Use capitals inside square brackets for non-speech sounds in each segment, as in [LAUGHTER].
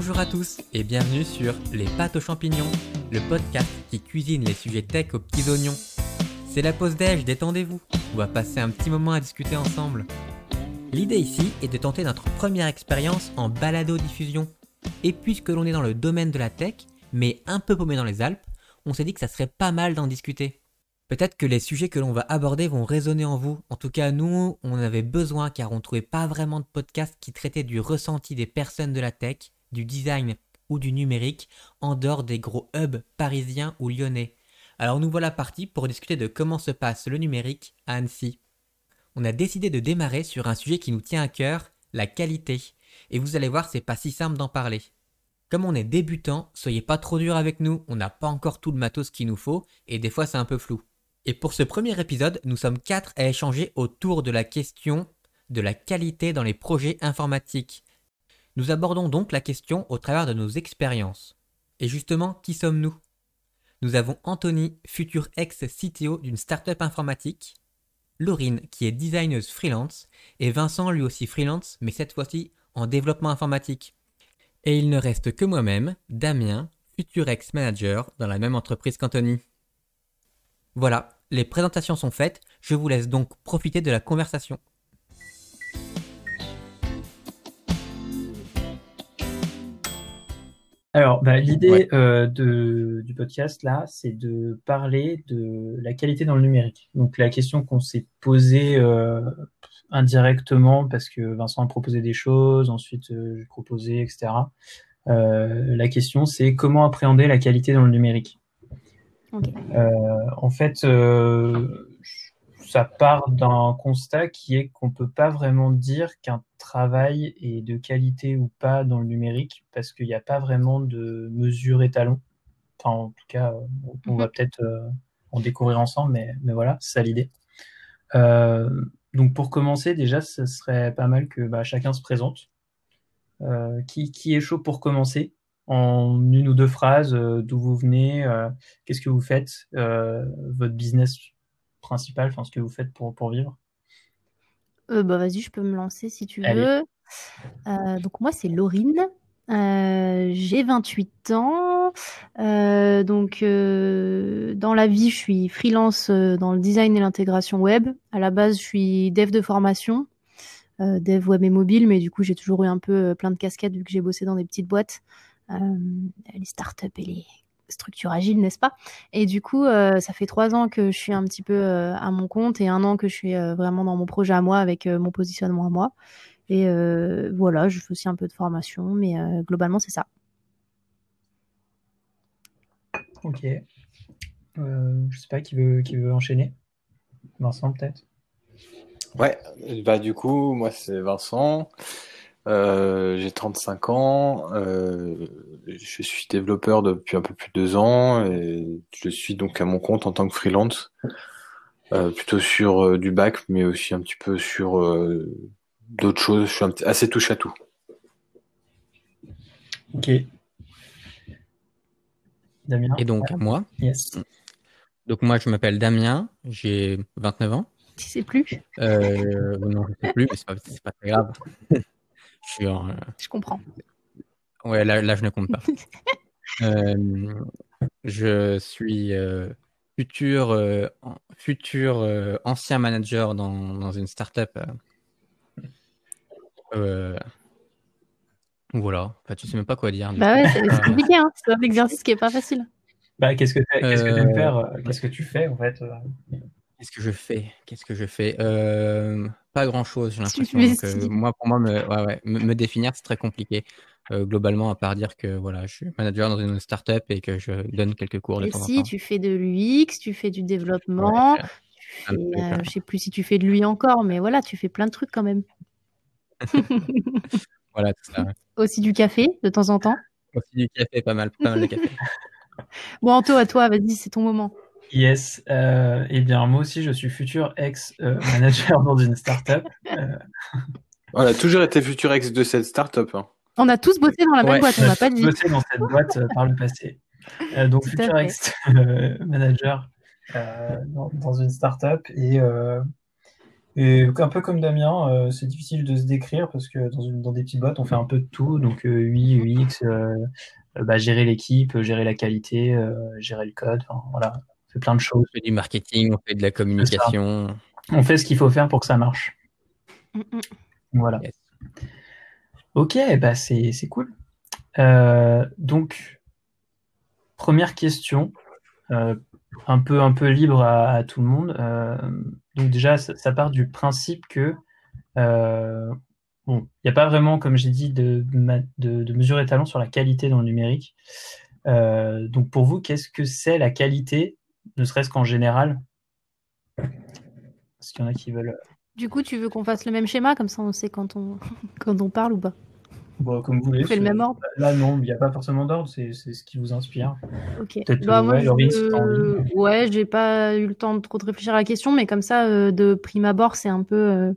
Bonjour à tous et bienvenue sur Les pâtes aux champignons, le podcast qui cuisine les sujets tech aux petits oignons. C'est la pause déj, détendez-vous. On va passer un petit moment à discuter ensemble. L'idée ici est de tenter notre première expérience en balado-diffusion. Et puisque l'on est dans le domaine de la tech, mais un peu paumé dans les Alpes, on s'est dit que ça serait pas mal d'en discuter. Peut-être que les sujets que l'on va aborder vont résonner en vous. En tout cas, nous, on avait besoin car on trouvait pas vraiment de podcast qui traitait du ressenti des personnes de la tech, du design ou du numérique en dehors des gros hubs parisiens ou lyonnais. Alors nous voilà partis pour discuter de comment se passe le numérique à Annecy. On a décidé de démarrer sur un sujet qui nous tient à cœur, la qualité. Et vous allez voir, c'est pas si simple d'en parler. Comme on est débutant, soyez pas trop dur avec nous, on n'a pas encore tout le matos qu'il nous faut, et des fois c'est un peu flou. Et pour ce premier épisode, nous sommes quatre à échanger autour de la question de la qualité dans les projets informatiques. Nous abordons donc la question au travers de nos expériences. Et justement, qui sommes-nous? Nous avons Anthony, futur ex-CTO d'une startup informatique, Laurine, qui est designeuse freelance, et Vincent, lui aussi freelance, mais cette fois-ci en développement informatique. Et il ne reste que moi-même, Damien, futur ex-manager dans la même entreprise qu'Anthony. Voilà, les présentations sont faites, je vous laisse donc profiter de la conversation. Alors, bah, l'idée euh, du podcast, là, c'est de parler de la qualité dans le numérique. Donc, la question qu'on s'est posée euh, indirectement, parce que Vincent a proposé des choses, ensuite euh, j'ai proposé, etc. la question, c'est comment appréhender la qualité dans le numérique? Euh, en fait, euh, ça part d'un constat qui est qu'on peut pas vraiment dire qu'un travail est de qualité ou pas dans le numérique parce qu'il n'y a pas vraiment de mesure étalon. Enfin, en tout cas, on va mhm. peut-être euh, en découvrir ensemble, mais, mais voilà, c'est ça l'idée. donc pour commencer, déjà, ce serait pas mal que bah, chacun se présente. qui, qui est chaud pour commencer? En une ou deux phrases euh, d'où vous venez, euh, qu'est-ce que vous faites, euh, votre business principal, enfin ce que vous faites pour, pour vivre. bah vas-y, je peux me lancer si tu veux. donc moi c'est Laurine, j'ai 28 ans. donc, dans la vie, je suis freelance dans le design et l'intégration web. À la base, je suis dev de formation, dev web et mobile, mais du coup, j'ai toujours eu un peu plein de casquettes vu que j'ai bossé dans des petites boîtes. Euh, les startups et les structures agiles, n'est-ce pas? Et du coup, euh, ça fait trois ans que je suis un petit peu euh, à mon compte et un an que je suis vraiment dans mon projet à moi avec mon positionnement à moi. Et voilà, je fais aussi un peu de formation, mais globalement, c'est ça. Ok. je sais pas qui veut, qui veut enchaîner. Vincent, peut-être? Ouais, bah du coup, moi c'est Vincent. Euh, j'ai 35 ans, euh, je suis développeur depuis un peu plus de deux ans et je suis donc à mon compte en tant que freelance, euh, plutôt sur du bac, mais aussi un petit peu sur d'autres choses. Je suis assez touche à tout. Ok. Damien. Et donc à moi. Yes. Donc moi je m'appelle Damien, j'ai 29 ans. Tu sais plus Non, je sais plus, mais c'est pas, pas très grave. [LAUGHS] Euh, je comprends. Ouais, là, là, je ne compte pas. [LAUGHS] Euh, je suis euh, futur, futur ancien manager dans, dans une startup. voilà, enfin, tu sais même pas quoi dire. Bah ouais, c'est compliqué, hein. c'est un exercice qui est pas facile. Bah, qu'est-ce que tu aimes faire Qu'est-ce que tu fais en fait Qu'est-ce que je fais Qu'est-ce que je fais? Euh, Pas grand-chose, j'ai l'impression. moi, pour moi, me, ouais, ouais, me, définir, c'est très compliqué. Euh, globalement, à part dire que voilà, je suis manager dans une startup et que je donne quelques cours de et si, tu fais de l'UX, tu fais du développement, tu euh, je sais plus si tu fais de l'UI encore, mais voilà, tu fais plein de trucs quand même. [LAUGHS] voilà, tout ça. [LAUGHS] Aussi du café, de temps en temps. Aussi du café, pas mal, pas mal de café. [LAUGHS] bon, Anto, à toi, vas-y, c'est ton moment. Yes, euh, eh bien moi aussi je suis futur ex-manager dans une startup. Euh... On a toujours été futur ex de cette startup. Hein. On a tous bossé dans la même boîte, on n'a pas dit. bossé dans cette boîte euh, par le passé. Euh, donc futur ex-manager dans, dans, une startup et Et un peu comme Damien, euh, c'est difficile de se décrire parce que dans, une, dans des petites boîtes, on fait un peu de tout. Donc UI, UX, bah, gérer l'équipe, gérer la qualité, gérer le code. voilà, on fait plein de choses. On fait du marketing, on fait de la communication. On fait ce qu'il faut faire pour que ça marche. Mm, mm. Voilà. Ok, bah c'est cool. Euh, donc, première question, euh, un, peu, un peu libre à, tout le monde. Euh, donc déjà, ça, part du principe que bon, il n'y a pas vraiment, comme j'ai dit, de, de, de mesure étalon sur la qualité dans le numérique. donc pour vous, qu'est-ce que c'est la qualité, ne serait-ce qu'en général? Est-ce qu'il y en a qui veulent du coup, tu veux qu'on fasse le même schéma, comme ça on sait quand on, [LAUGHS] quand on parle ou pas Bon, comme vous voulez. le même ordre Là, non, il n'y a pas forcément d'ordre, c'est ce qui vous inspire. Ok. Bah, ouais, je... ouais, j'ai pas eu le temps de trop réfléchir à la question, mais comme ça, euh, de prime abord, c'est un peu. Euh,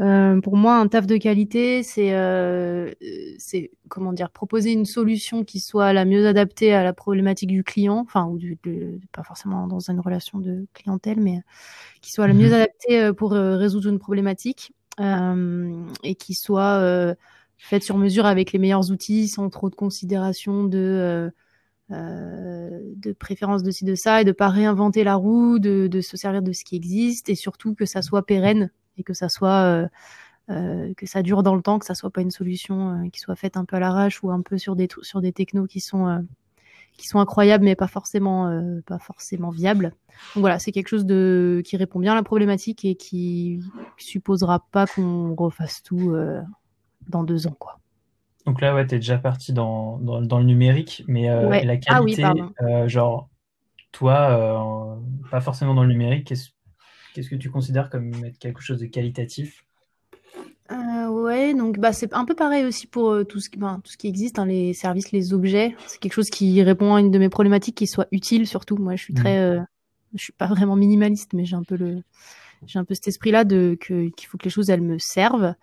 euh, pour moi, un taf de qualité, c'est, euh, c'est comment dire, proposer une solution qui soit la mieux adaptée à la problématique du client, enfin, ou du, pas forcément dans une relation de clientèle, mais qui soit la mieux mhm. adaptée euh, pour résoudre une problématique et qui soit faite sur mesure avec les meilleurs outils, sans trop de considération de de préférence de ci de ça et de pas réinventer la roue, de, de se servir de ce qui existe et surtout que ça soit pérenne et que ça soit euh, euh, que ça dure dans le temps, que ça soit pas une solution euh, qui soit faite un peu à l'arrache ou un peu sur des sur des technos qui sont qui sont incroyables mais pas forcément pas forcément viables. Donc voilà, c'est quelque chose de qui répond bien à la problématique et qui supposera pas qu'on refasse tout dans deux ans quoi. Donc là, ouais, tu es déjà parti dans, dans, le numérique, mais la qualité, ah genre, toi, pas forcément dans le numérique, qu'est-ce Qu'est-ce que tu considères comme être quelque chose de qualitatif? Euh, ouais, donc bah, c'est un peu pareil aussi pour euh, tout, ce qui, tout ce qui existe, hein, les services, les objets. C'est quelque chose qui répond à une de mes problématiques, qui soit utile surtout. Moi, je suis très, mmh. euh, je suis pas vraiment minimaliste, mais j'ai un peu le, j'ai un peu cet esprit-là de que qu'il faut que les choses elles me servent,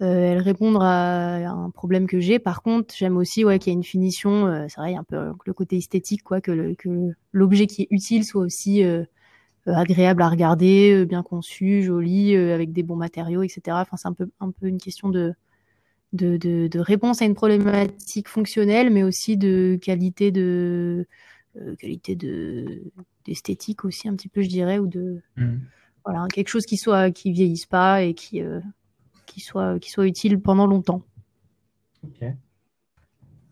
euh, elles répondent à, un problème que j'ai. Par contre, j'aime aussi ouais qu'il y ait une finition. C'est vrai, un peu le côté esthétique, quoi, que que l'objet qui est utile soit aussi agréable à regarder, euh, bien conçu, joli, euh, avec des bons matériaux, etc. Enfin, c'est un peu, un peu une question de, de, de, réponse à une problématique fonctionnelle, mais aussi de qualité de qualité de d'esthétique aussi un petit peu, je dirais, ou de mmh. voilà quelque chose qui soit qui vieillisse pas et qui qui soit qui soit utile pendant longtemps. Ok.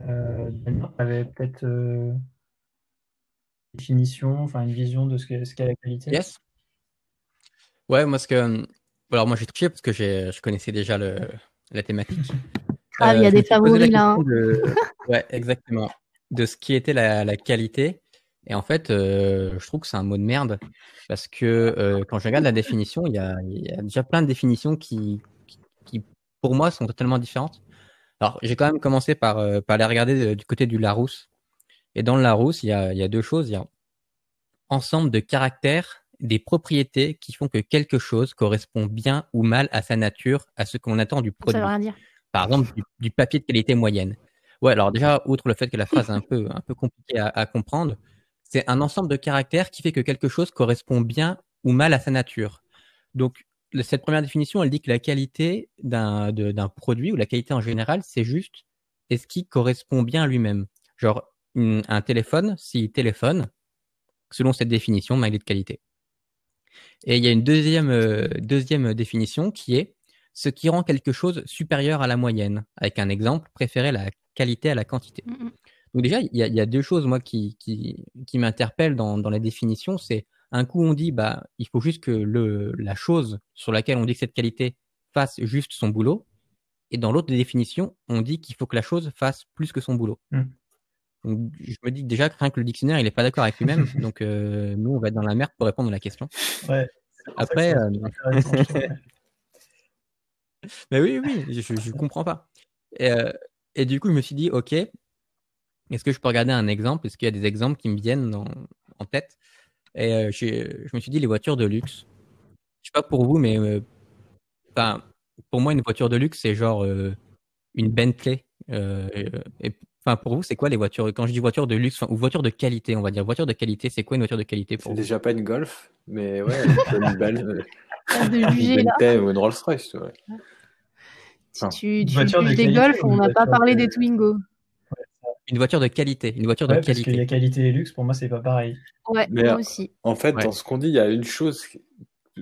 Euh, peut-être définition, enfin une vision de ce qu'est ce la qualité Yes. Ouais, moi ce que alors moi j'ai touché parce que je connaissais déjà le, la thématique. [LAUGHS] Ah, il y a euh, des favoris là. Hein. ouais, exactement. De ce qui était la, la qualité. Et en fait, euh, je trouve que c'est un mot de merde parce que euh, quand je regarde la définition, il y a, il y a déjà plein de définitions qui, qui, pour moi, sont totalement différentes. Alors, j'ai quand même commencé par, par aller regarder du côté du Larousse et dans le Larousse, il y a, il y a deux choses. Il y a ensemble de caractères, des propriétés qui font que quelque chose correspond bien ou mal à sa nature, à ce qu'on attend du produit. Ça veut rien dire. Par exemple, du, papier de qualité moyenne. Ouais, alors déjà, outre le fait que la phrase est un peu, un peu compliquée à, à comprendre, c'est un ensemble de caractères qui fait que quelque chose correspond bien ou mal à sa nature. Donc, cette première définition, elle dit que la qualité d'un produit ou la qualité en général, c'est juste est-ce qu'il correspond bien à lui-même. Genre, un téléphone s'il téléphone, selon cette définition, malgré de qualité. Et il y a une deuxième, euh, deuxième définition qui est ce qui rend quelque chose supérieur à la moyenne. Avec un exemple, préférer la qualité à la quantité. Mm, mm. Donc déjà, il y, a, deux choses moi qui, qui, qui m'interpellent dans, dans la définition. C'est un coup on dit bah il faut juste que le, la chose sur laquelle on dit que cette qualité fasse juste son boulot. Et dans l'autre définition, on dit qu'il faut que la chose fasse plus que son boulot. Je me dis que déjà, rien que le dictionnaire, il n'est pas d'accord avec lui-même. [LAUGHS] donc, euh, nous, on va être dans la merde pour répondre à la question. Ouais. Après. Euh... [LAUGHS] Mais oui, oui, je ne comprends pas. Et, euh, et, du coup, je me suis dit, OK, est-ce que je peux regarder un exemple? Est-ce qu'il y a des exemples qui me viennent en tête? Et euh, je, je, me suis dit, les voitures de luxe. Je sais pas pour vous, mais pour moi, une voiture de luxe, c'est genre une Bentley. et Enfin, pour vous, c'est quoi les voitures? Quand je dis voiture de luxe ou voiture de qualité, on va dire voiture de qualité, c'est quoi une voiture de qualité pour C'est déjà pas une Golf, mais ouais, [LAUGHS] une belle. de juger là. ou une Rolls-Royce, ouais. Tu, tu, tu des Golf, on n'a pas parlé des Twingo. Une voiture de qualité, une voiture de parce qualité. qu'il y a qualité et luxe, pour moi, c'est pas pareil. Ouais, moi aussi. En fait, Ouais. dans ce qu'on dit, il y a une chose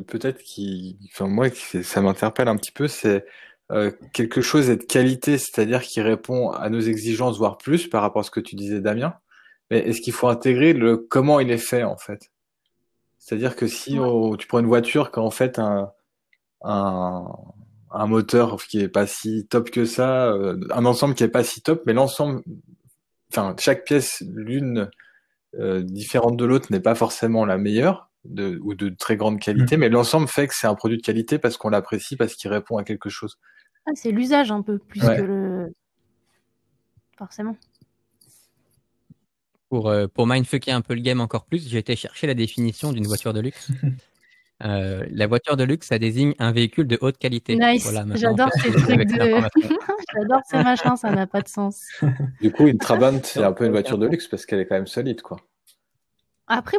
peut-être qui, enfin moi, ça m'interpelle un petit peu, c'est euh, quelque chose est de qualité, c'est-à-dire qui répond à nos exigences, voire plus, par rapport à ce que tu disais, Damien. Mais est-ce qu'il faut intégrer le comment il est fait en fait? C'est-à-dire que si Ouais. on- tu prends une voiture qui a en fait un, un, un moteur qui est pas si top que ça, euh, un ensemble qui est pas si top, mais l'ensemble, enfin chaque pièce, l'une euh, différente de l'autre, n'est pas forcément la meilleure de, ou de très grande qualité, mais l'ensemble fait que c'est un produit de qualité parce qu'on l'apprécie, parce qu'il répond à quelque chose. Ah, c'est l'usage un peu plus Ouais. que le. Forcément. Pour, euh, pour mindfucker un peu le game encore plus, j'ai été chercher la définition d'une voiture de luxe. [LAUGHS] Euh, la voiture de luxe, ça désigne un véhicule de haute qualité. Nice. J'adore ces trucs de-. [LAUGHS] J'adore ces machins, ça n'a pas de sens. Du coup, une Trabant, c'est un peu une voiture de luxe parce qu'elle est quand même solide, quoi. Après,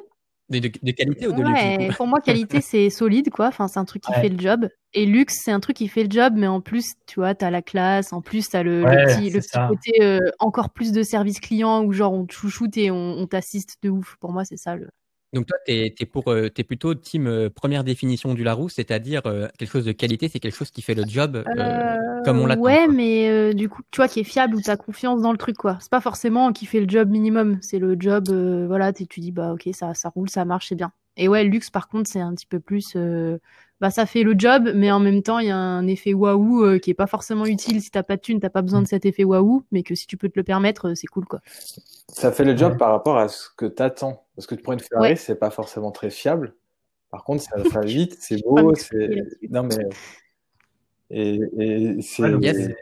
De, de- qualité ou de luxe ouais, coup? pour moi, qualité, [LAUGHS] c'est solide, quoi. Enfin, c'est un truc qui Ouais. fait le job. Et luxe, c'est un truc qui fait le job, mais en plus, tu vois, t'as la classe, en plus, t'as le, le petit, le petit côté euh, encore plus de service client où genre on te chouchoute et on, on t'assiste de ouf. Pour moi, c'est ça le. Donc toi, t'es es pour, euh, t'es plutôt team euh, première définition du Larousse, c'est-à-dire euh, quelque chose de qualité, c'est quelque chose qui fait le job euh, Euh, comme on l'attend. Ouais, quoi. mais euh, du coup, tu vois, qui est fiable, où t'as confiance dans le truc, quoi. C'est pas forcément qui fait le job minimum. C'est le job, euh, voilà, tu dis, bah, ok, ça, ça roule, ça marche, c'est bien. Et ouais, le luxe, par contre, c'est un petit peu plus, euh, bah, ça fait le job, mais en même temps, il y a un effet waouh euh, qui est pas forcément utile. Si t'as pas de thune, t'as pas besoin de cet effet waouh, mais que si tu peux te le permettre, euh, c'est cool, quoi. Ça fait le job Ouais. par rapport à ce que t'attends. Parce que tu prends une Ferrari, Ouais. c'est pas forcément très fiable. Par contre, ça va [LAUGHS] vite, c'est beau, c'est. Non, mais. Et, et c'est. Ouais, donc, Yes. c'est-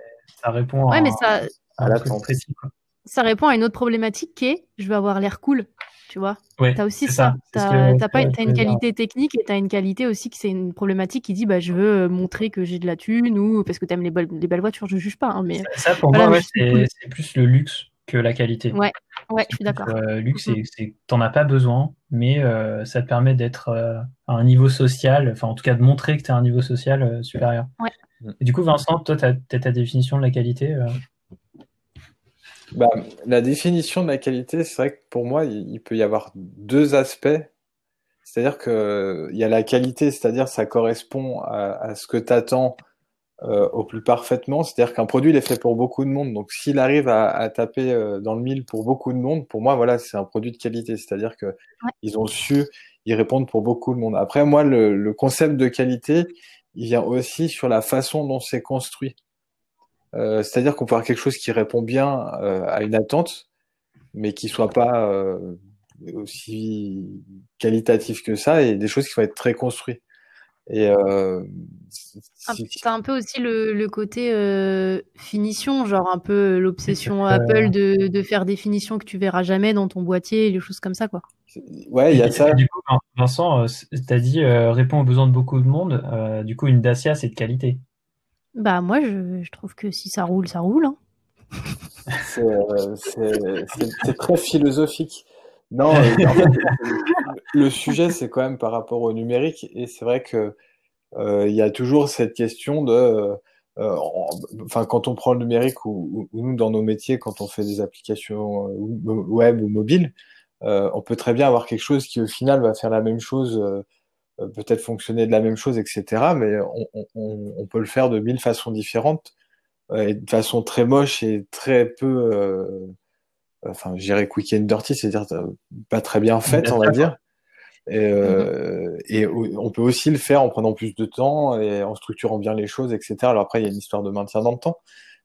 Ça répond Ouais, à, mais ça, à à un l'attente. truc précis. Quoi. ça répond à une autre problématique qui est, je veux avoir l'air cool, tu vois. Ouais, T'as aussi c'est ça. Que- que t'as je une qualité technique et t'as une qualité aussi qui c'est une problématique qui dit bah je veux euh, montrer que j'ai de la thune ou parce que t'aimes les, belles- les belles voitures, je juge pas, hein, mais Ça, pour Voilà, moi, ouais, c'est cool. plus le luxe que la qualité. ouais, ouais, je suis d'accord. Euh, luxe, c'est- c'est t'en as pas besoin, mais euh, ça te permet d'être euh, à un niveau social, enfin en tout cas de montrer que tu as un niveau social supérieur. Ouais. Et du coup, Vincent, toi, tu as, ta définition de la qualité. Euh, Bah, la définition de la qualité, c'est vrai que pour moi, il peut y avoir deux aspects. C'est-à-dire que il y a la qualité, c'est-à-dire ça correspond à, à ce que tu attends au plus parfaitement. C'est-à-dire qu'un produit, il est fait pour beaucoup de monde. Donc, s'il arrive à, à taper euh, dans le mille pour beaucoup de monde, pour moi, voilà, c'est un produit de qualité. C'est-à-dire que ils ont su y répondre pour beaucoup de monde. Après, moi, le, le concept de qualité, il vient aussi sur la façon dont c'est construit. Euh, c'est-à-dire qu'on peut avoir quelque chose qui répond bien euh, à une attente, mais qui soit pas euh, aussi qualitatif que ça, et des choses qui vont être très construites. Et euh, Ah, T'as un peu aussi le, le côté euh, finition, genre un peu l'obsession [LAUGHS] Euh, Apple de, de faire des finitions que tu verras jamais dans ton boîtier et les choses comme ça, quoi. ouais, il y a et- ça. et Du coup, Vincent, tu as dit euh, répond aux besoins de beaucoup de monde. euh, du coup, une Dacia, c'est de qualité. Bah moi, je, trouve que si ça roule, ça roule. Hein. C'est euh, très philosophique. Non, euh, le sujet, c'est quand même par rapport au numérique, et c'est vrai que euh, il y a toujours cette question de, quand on prend le numérique ou, ou- ou nous dans nos métiers, quand on fait des applications web ou mobiles, on peut très bien avoir quelque chose qui au final va faire la même chose, peut-être fonctionner de la même chose, etc. Mais on, on- on- on peut le faire de mille façons différentes euh, et de façon très moche et très peu, euh, enfin, je dirais quick and dirty, c'est-à-dire euh, pas très bien faite, on va dire. Et, euh, et o- on peut aussi le faire en prenant plus de temps et en structurant bien les choses, etc. Alors après, il y a une histoire de maintien dans le temps.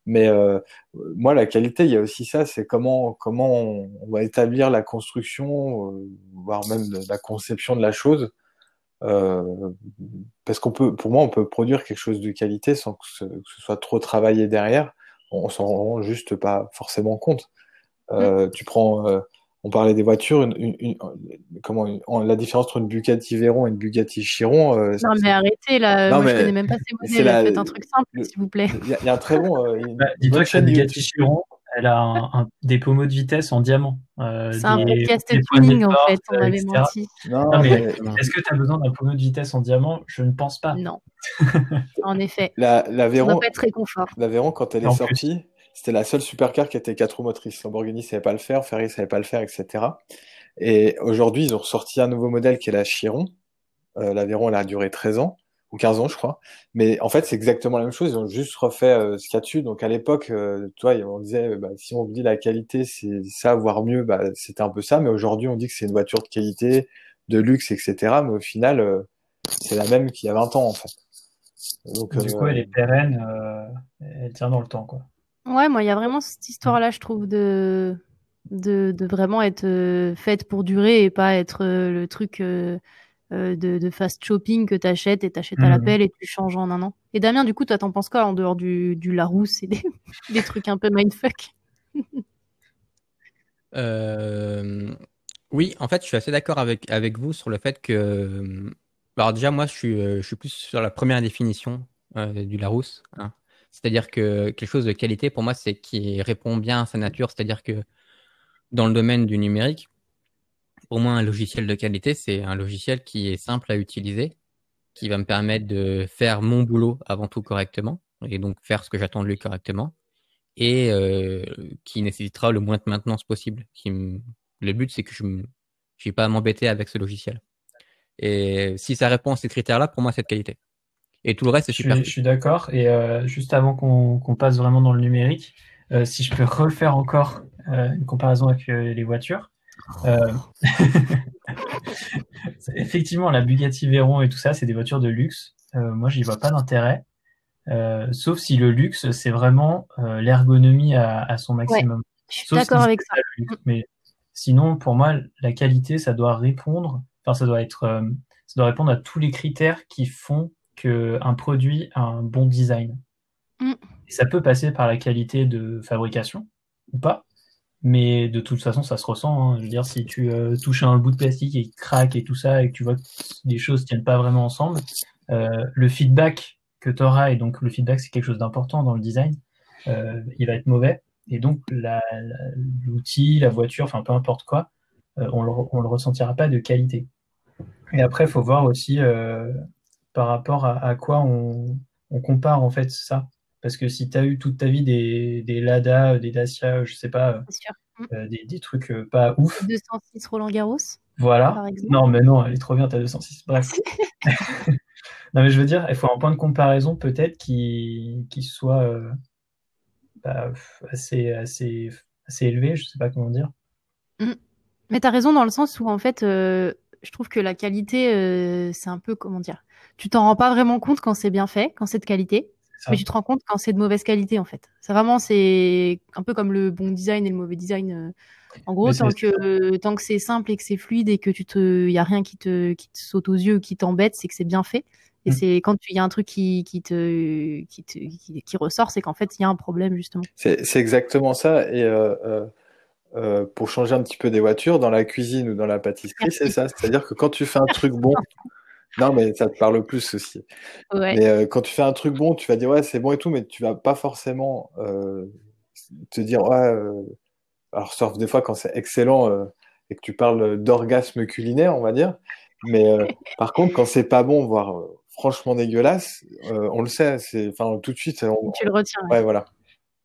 Mais euh, moi, la qualité, il y a aussi ça, c'est comment comment on, va établir la construction, euh, voire même la conception de la chose. Euh, parce qu'on peut, pour moi, on peut produire quelque chose de qualité sans que ce, que ce soit trop travaillé derrière. On, on s'en rend juste pas forcément compte. Euh, Tu prends, euh, on parlait des voitures, une, une, une- comment en- la différence entre une Bugatti Veyron et une Bugatti Chiron. euh, Non mais arrêtez là, Non, moi je mais connais même pas ces c'est modèles, la- faites un truc simple le- s'il vous plaît. Il y, a- il y a un très bon. euh, une- Bah, Dis-toi que la Bugatti Chiron, elle a un, des pommeaux de vitesse en diamant. Euh, c'est un podcast tuning en fait, on avait menti. Non, mais est-ce que tu as besoin d'un pommeau de vitesse en diamant? Je ne pense pas. Non. [LAUGHS] en effet. La, la Véron, pas être très confort. La Véron, quand elle est sortie, c'était la seule supercar qui était quatre roues motrices. Lamborghini ne savait pas le faire, Ferrari ne savait pas le faire, etc. Et aujourd'hui, ils ont ressorti un nouveau modèle qui est la Chiron. Euh, L'Aveyron, elle a duré 13 ans, ou 15 ans, je crois. Mais en fait, c'est exactement la même chose. Ils ont juste refait euh, ce qu'il y a dessus. Donc à l'époque, euh, toi, on disait, bah, si on dit la qualité, c'est ça, voire mieux, bah, c'était un peu ça. Mais aujourd'hui, on dit que c'est une voiture de qualité, de luxe, etc. Mais au final, euh, c'est la même qu'il y a 20 ans, en fait. Donc, du coup, elle est pérenne, elle tient dans le temps, quoi. Ouais, moi, il y a vraiment cette histoire-là, je trouve, de de, de vraiment être euh, faite pour durer et pas être euh, le truc euh, de, de, fast shopping que tu achètes et t'achètes à l'appel et tu changes en un an. Et Damien, du coup, toi, t'en penses quoi en dehors du, du Larousse et des, [LAUGHS] des trucs un peu mindfuck? [LAUGHS] Oui, en fait, je suis assez d'accord avec, avec vous sur le fait que. Alors, déjà, moi, je suis, je suis plus sur la première définition du Larousse. Hein. C'est-à-dire que quelque chose de qualité, pour moi, c'est qui répond bien à sa nature. C'est-à-dire que dans le domaine du numérique, pour moi, un logiciel de qualité, c'est un logiciel qui est simple à utiliser, qui va me permettre de faire mon boulot avant tout correctement, et donc faire ce que j'attends de lui correctement, et euh, qui nécessitera le moins de maintenance possible. Le but, c'est que je n'ai pas à m'embêter avec ce logiciel. Et si ça répond à ces critères-là, pour moi, c'est de qualité. Et tout le reste, c'est super. Je suis d'accord. Et euh, juste avant qu'on passe vraiment dans le numérique, euh, si je peux refaire encore une comparaison avec les voitures. [LAUGHS] effectivement, la Bugatti Veyron et tout ça, c'est des voitures de luxe. moi, j'y vois pas d'intérêt. sauf si le luxe, c'est vraiment l'ergonomie à, son maximum. je suis d'accord avec ça. mais sinon, pour moi, la qualité, ça doit répondre, enfin, ça doit être, ça doit répondre à tous les critères qui font qu'un produit a un bon design. Mm. ça peut passer par la qualité de fabrication ou pas, mais de toute façon, ça se ressent. Hein. Je veux dire, si tu euh, touches un bout de plastique et il craque et tout ça, et que tu vois que les choses tiennent pas vraiment ensemble, euh, le feedback que tu auras, et donc le feedback, c'est quelque chose d'important dans le design, euh, il va être mauvais. Et donc, l'outil, la, voiture, enfin peu importe quoi, on le, on le ressentira pas de qualité. Et après, il faut voir aussi par rapport à, à quoi on, on compare en fait ça. Parce que si tu as eu toute ta vie des, des Lada, des Dacia, je sais pas, euh, des, des, trucs euh, pas ouf. 206 Roland Garros. Voilà. Non, mais non, elle est trop bien, ta 206. Bref. [LAUGHS] [LAUGHS] non, mais je veux dire, il faut un point de comparaison peut-être qui, qui soit euh, bah, assez, assez, assez élevé, je sais pas comment dire. Mmh. Mais tu as raison dans le sens où en fait, je trouve que la qualité, c'est un peu, comment dire, tu t'en rends pas vraiment compte quand c'est bien fait, quand c'est de qualité. Mais tu te rends compte quand c'est de mauvaise qualité en fait. C'est vraiment c'est un peu comme le bon design et le mauvais design. Euh. En gros, tant que tant que c'est simple et que c'est fluide et que tu te y a rien qui te qui te saute aux yeux ou qui t'embête, c'est que c'est bien fait. Et mm. c'est quand il y a un truc qui, qui te qui, te, qui, ressort, c'est qu'en fait il y a un problème justement. C'est exactement ça. Et euh, euh, euh, pour changer un petit peu des voitures, dans la cuisine ou dans la pâtisserie, c'est ça. C'est-à-dire que quand tu fais un truc bon [LAUGHS] non, mais ça te parle plus aussi. Mais euh, quand tu fais un truc bon, tu vas dire ouais, c'est bon et tout, mais tu vas pas forcément euh, te dire ouais. Euh, alors, sauf des fois quand c'est excellent et que tu parles d'orgasme culinaire, on va dire. Mais [LAUGHS] par contre, quand c'est pas bon, voire franchement dégueulasse, on le sait. C'est enfin tout de suite. tu le retiens. Ouais, voilà.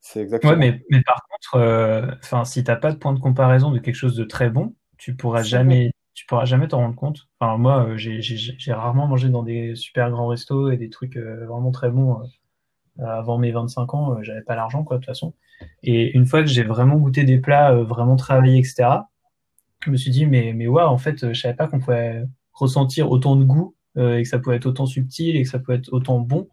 C'est exactement. Ouais, mais, mais par contre, enfin, si t'as pas de point de comparaison de quelque chose de très bon, tu pourras jamais tu pourras jamais t'en rendre compte. Enfin, moi, euh, j'ai rarement mangé dans des super grands restos et des trucs euh, vraiment très bons. Euh, avant mes 25 ans, j'avais pas l'argent, quoi, de toute façon. Et une fois que j'ai vraiment goûté des plats vraiment travaillés, etc., je me suis dit, mais, mais ouais, en fait, je savais pas qu'on pouvait ressentir autant de goût et que ça pouvait être autant subtil et que ça pouvait être autant bon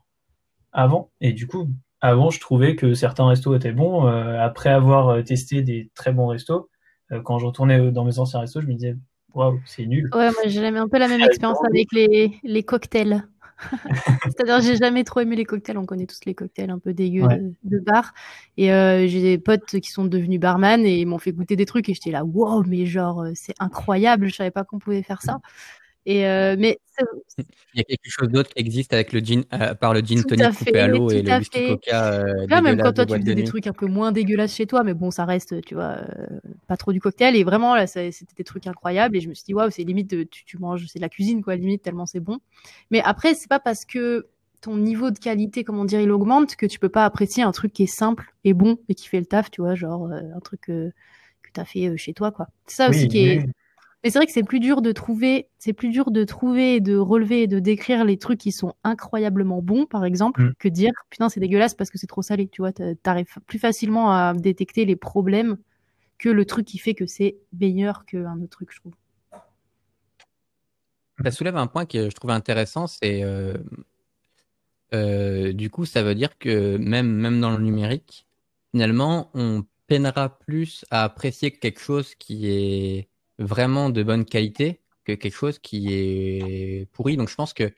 avant. Et du coup, avant, je trouvais que certains restos étaient bons. après avoir testé des très bons restos, quand je retournais dans mes anciens restos, je me disais, waouh, c'est nul. Ouais, moi j'ai un peu la même expérience avec les, les cocktails. [LAUGHS] C'est-à-dire, j'ai jamais trop aimé les cocktails. On connaît tous les cocktails un peu dégueux de, bar. Et euh, j'ai des potes qui sont devenus barman et ils m'ont fait goûter des trucs et j'étais là, wow, mais genre, euh, c'est incroyable. Je savais pas qu'on pouvait faire ça. Et euh, mais il y a quelque chose d'autre qui existe avec le gin, euh, par le gin tonic coupé à l'eau et le whisky coca. Euh, même quand toi tu faisais des trucs un peu moins dégueulasses chez toi, mais bon, ça reste, tu vois, pas trop du cocktail. Et vraiment là, c'était des trucs incroyables. Et je me suis dit, waouh, c'est limite, tu, tu manges, c'est de la cuisine quoi, limite tellement c'est bon. Mais après, c'est pas parce que ton niveau de qualité, comment dire, il augmente que tu peux pas apprécier un truc qui est simple et bon et qui fait le taf, tu vois, genre un truc que tu as fait chez toi, quoi. C'est ça aussi qui est mais c'est vrai que c'est plus dur de trouver, c'est plus dur de trouver, de relever et de décrire les trucs qui sont incroyablement bons, par exemple, mm. que dire putain c'est dégueulasse parce que c'est trop salé. Tu vois, t'arrives plus facilement à détecter les problèmes que le truc qui fait que c'est meilleur qu'un autre truc, je trouve. Ça soulève un point que je trouve intéressant, c'est euh, euh, du coup ça veut dire que même même dans le numérique, finalement on peinera plus à apprécier quelque chose qui est vraiment de bonne qualité que quelque chose qui est pourri. Donc je pense que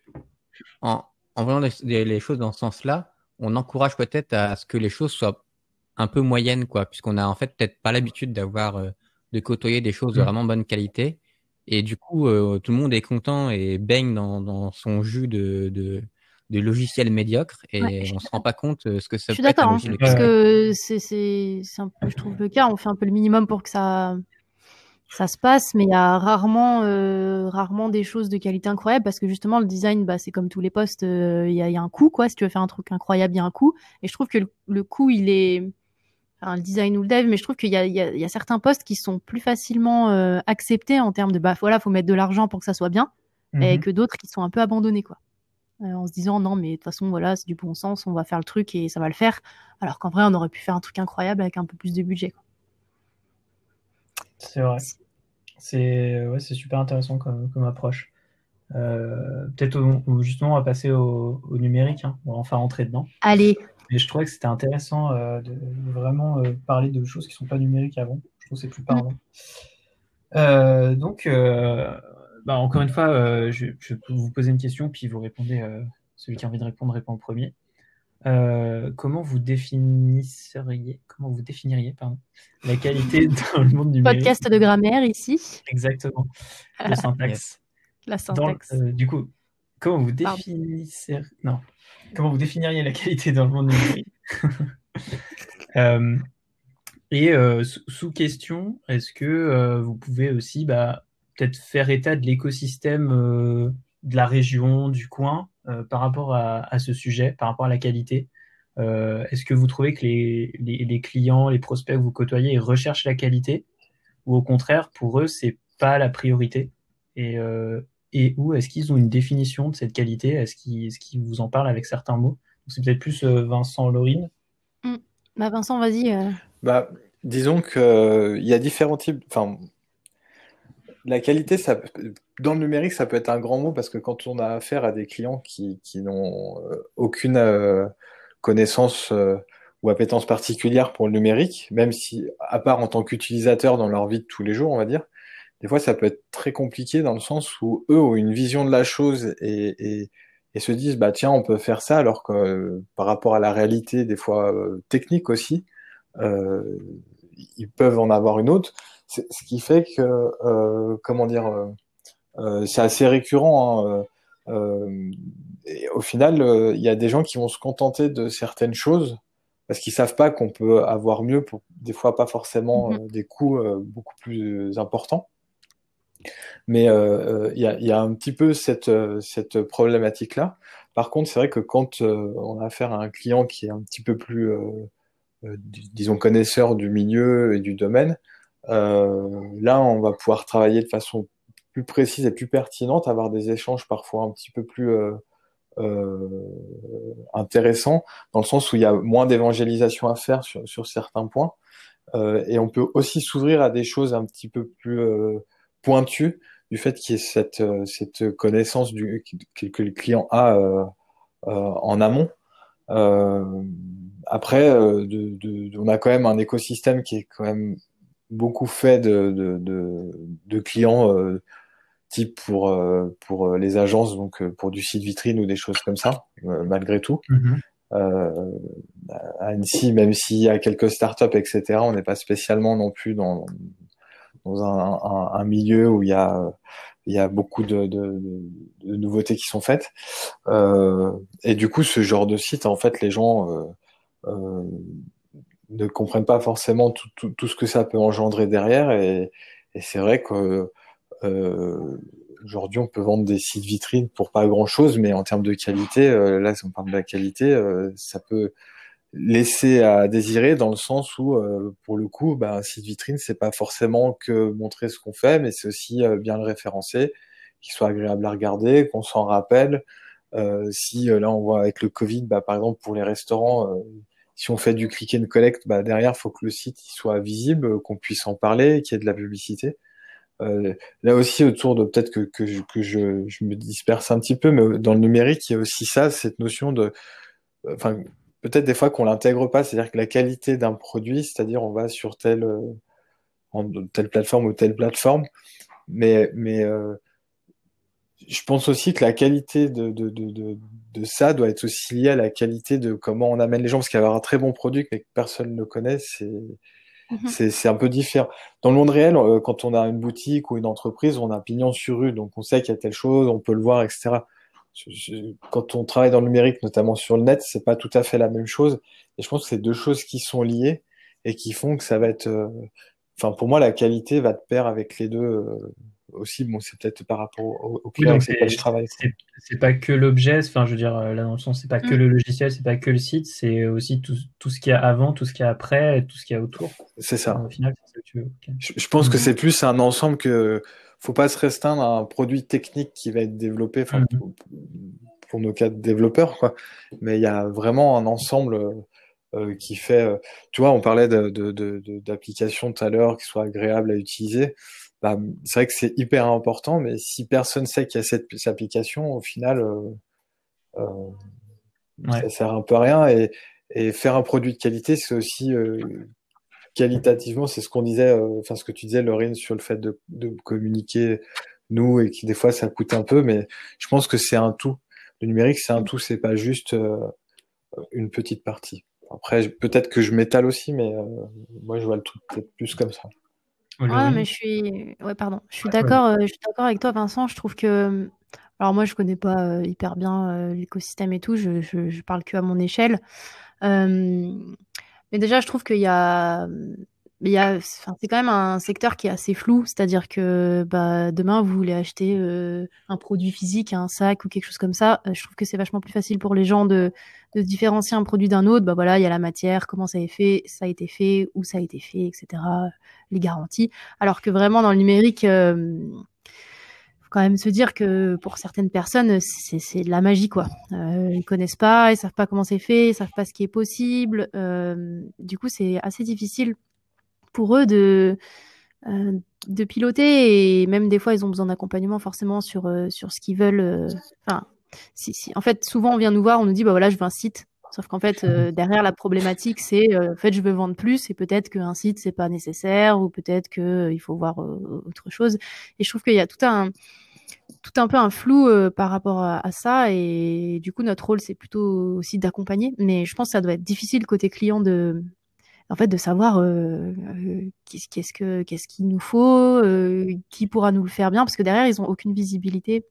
en, en voyant les, choses dans ce sens-là, on encourage peut-être à ce que les choses soient un peu moyennes, quoi, puisqu'on a en fait peut-être pas l'habitude d'avoir euh, de côtoyer des choses de mm. vraiment bonne qualité. Et du coup, euh, tout le monde est content et baigne dans, dans son jus de, de, de logiciels médiocres et on se rend pas compte euh, ce que ça je suis d'accord, hein, parce que c'est, c'est, un peu, je trouve le cas, on fait un peu le minimum pour que ça, ça se passe, mais il y a rarement, euh, rarement des choses de qualité incroyable parce que justement le design, bah, c'est comme tous les postes, euh, il y, a, y, a, un coût quoi. Si tu veux faire un truc incroyable, il y a un coût. Et je trouve que le, le coût, il est, enfin, le design ou le dev, mais je trouve qu'il y a, y, a, y a, certains postes qui sont plus facilement euh, acceptés en termes de bah voilà, faut mettre de l'argent pour que ça soit bien, et mhm. que d'autres qui sont un peu abandonnés quoi. en se disant non mais de toute façon voilà c'est du bon sens, on va faire le truc et ça va le faire. Alors qu'en vrai on aurait pu faire un truc incroyable avec un peu plus de budget. Quoi. C'est vrai. C'est ouais, c'est super intéressant comme, comme approche. Euh, peut-être justement on va passer au, au numérique, hein. on va enfin rentrer dedans. Allez. Mais je trouvais que c'était intéressant euh, de, vraiment euh, parler de choses qui sont pas numériques avant. Je trouve que c'est plus parlant. Mm. donc, bah, encore une fois, je, je, peux vous poser une question, puis vous répondez. celui qui a envie de répondre répond en premier. Euh, comment vous définisseriez, comment vous définiriez pardon, la qualité [LAUGHS] dans le monde numérique Podcast de grammaire ici. Exactement. Le [LAUGHS] syntaxe. La syntaxe. Euh, du coup, comment vous non, comment vous définiriez la qualité dans le monde numérique [LAUGHS] euh, Et sous question, est-ce que vous pouvez aussi bah, peut-être faire état de l'écosystème de la région, du coin, par rapport à, ce sujet, par rapport à la qualité euh, Est-ce que vous trouvez que les, clients, les prospects que vous côtoyez, recherchent la qualité ou au contraire, pour eux, c'est pas la priorité et, euh, et où est-ce qu'ils ont une définition de cette qualité? Est-ce qu'ils vous en parlent avec certains mots? C'est peut-être plus Vincent Laurine. Mmh. Bah Vincent, vas-y. Bah, disons qu'il y a différents types. Enfin, la qualité, dans le numérique, ça peut être un grand mot parce que quand on a affaire à des clients qui, n'ont euh, aucune euh, connaissance euh, ou appétence particulière pour le numérique, même si, à part en tant qu'utilisateur dans leur vie de tous les jours, on va dire, des fois ça peut être très compliqué dans le sens où eux ont une vision de la chose et se disent bah tiens on peut faire ça alors que par rapport à la réalité des fois technique aussi ils peuvent en avoir une autre ce qui fait que, euh, comment dire, euh, euh, c'est assez récurrent. Hein, et au final, il y a des gens qui vont se contenter de certaines choses parce qu'ils savent pas qu'on peut avoir mieux pour des fois pas forcément mm-hmm. des coûts beaucoup plus importants. Mais il y, a, y, a, un petit peu cette, cette problématique-là. Par contre, c'est vrai que quand on a affaire à un client qui est un petit peu plus, disons, connaisseur du milieu et du domaine, euh, là, on va pouvoir travailler de façon plus précise et plus pertinente, avoir des échanges parfois un petit peu plus euh, euh, intéressants, dans le sens où il y a moins d'évangélisation à faire sur, sur certains points. Euh, et on peut aussi s'ouvrir à des choses un petit peu plus euh, pointues du fait qu'il y ait cette, euh, cette connaissance du, que, le client a en amont. après, de, de, on a quand même un écosystème qui est quand même beaucoup fait de, de, de, de clients euh, type pour euh, pour euh, les agences donc pour du site vitrine ou des choses comme ça malgré tout euh, à Annecy même s'il y a quelques startups etc on n'est pas spécialement non plus dans dans un, un, un milieu où il y a il y a beaucoup de, de, de, nouveautés qui sont faites. Euh, et du coup, ce genre de site, en fait, les gens euh, euh, ne comprennent pas forcément tout, tout, tout, ce que ça peut engendrer derrière. Et, et c'est vrai que euh, aujourd'hui, on peut vendre des sites vitrines pour pas grand chose, mais en termes de qualité, euh, là, si on parle de la qualité, euh, ça peut laisser à désirer dans le sens où, euh, pour le coup, bah, un site vitrine, c'est pas forcément que montrer ce qu'on fait, mais c'est aussi bien le référencer, qu'il soit agréable à regarder, qu'on s'en rappelle. si là, on voit avec le Covid, bah, par exemple, pour les restaurants, si on fait du click and collect, bah, derrière, faut que le site soit visible, qu'on puisse en parler, qu'il y ait de la publicité. Euh, là aussi, autour de peut-être que, que, je, je, me disperse un petit peu, mais dans le numérique, il y a aussi ça, cette notion de, enfin, peut-être des fois qu'on l'intègre pas, c'est-à-dire que la qualité d'un produit, c'est-à-dire on va sur telle, en, telle plateforme ou telle plateforme, mais, mais euh, je pense aussi que la qualité de, de, de, de, ça doit être aussi liée à la qualité de comment on amène les gens, parce qu'avoir un très bon produit mais que personne ne connaît, c'est Mhm. C'est un peu différent. Dans le monde réel, euh, quand on a une boutique ou une entreprise, on a pignon sur rue, donc on sait qu'il y a telle chose, on peut le voir, etc. Quand on travaille dans le numérique, notamment sur le net, c'est pas tout à fait la même chose. Et je pense que c'est deux choses qui sont liées et qui font que ça va être. Euh, enfin, pour moi, la qualité va de pair avec les deux. Euh, aussi, bon, c'est peut-être par rapport au, au client c'est je travaille. C'est pas que l'objet, enfin, je veux dire, là dans le sens, c'est pas que mm. le logiciel, c'est pas que le site, c'est aussi tout, tout ce qu'il y a avant, tout ce qu'il y a après, tout ce qu'il y a autour. C'est ça. Au final, c'est ça que tu veux. Je, pense que mm. c'est plus un ensemble que faut pas se restreindre à un produit technique qui va être développé, enfin, mm. pour, nos cas de développeurs, quoi. Mais il y a vraiment un ensemble. Euh, qui fait, euh, tu vois, on parlait d'applications de, de, tout à l'heure qui soient agréables à utiliser bah, c'est vrai que c'est hyper important, mais si personne sait qu'il y a cette, application, au final, euh, euh, ça sert un peu à rien. Et, et faire un produit de qualité, c'est aussi euh, qualitativement, c'est ce qu'on disait, euh, enfin ce que tu disais, Laurine, sur le fait de, de communiquer nous et qui des fois ça coûte un peu, mais je pense que c'est un tout. Le numérique, c'est un tout, c'est pas juste euh, une petite partie. Après, peut-être que je m'étale aussi, mais moi je vois le truc peut-être plus comme ça. Ah, mais je suis, ouais, pardon. Je suis d'accord, euh, je suis d'accord avec toi, Vincent. Je trouve que, alors moi, je connais pas euh, hyper bien euh, l'écosystème et tout. Je, je, je parle que à mon échelle. mais déjà, je trouve qu'il y a, il y a, c'est quand même un secteur qui est assez flou. C'est-à-dire que, bah, demain, vous voulez acheter un produit physique, un sac ou quelque chose comme ça. je trouve que c'est vachement plus facile pour les gens de, de différencier un produit d'un autre. Bah voilà, il y a la matière, comment ça a été fait, ça a été fait, où ça a été fait, etc les garanties. Alors que vraiment dans le numérique, euh, faut quand même se dire que pour certaines personnes, c'est de la magie quoi. Euh, ils connaissent pas, ils savent pas comment c'est fait, ils savent pas ce qui est possible. Euh, du coup, c'est assez difficile pour eux de euh, de piloter et même des fois ils ont besoin d'accompagnement forcément sur euh, sur ce qu'ils veulent. Enfin, si, si, en fait, souvent on vient nous voir, on nous dit bah voilà, je veux un site. Sauf qu'en fait, euh, [LAUGHS] derrière la problématique, c'est euh, en fait, je veux vendre plus et peut-être qu'un site c'est pas nécessaire ou peut-être que euh, il faut voir autre chose. Et je trouve qu'il y a tout un tout un peu un flou par rapport à, ça et du coup notre rôle c'est plutôt aussi d'accompagner. Mais je pense que ça doit être difficile côté client de en fait de savoir qu'est-ce que qu'est-ce qu'il nous faut, qui pourra nous le faire bien parce que derrière ils ont aucune visibilité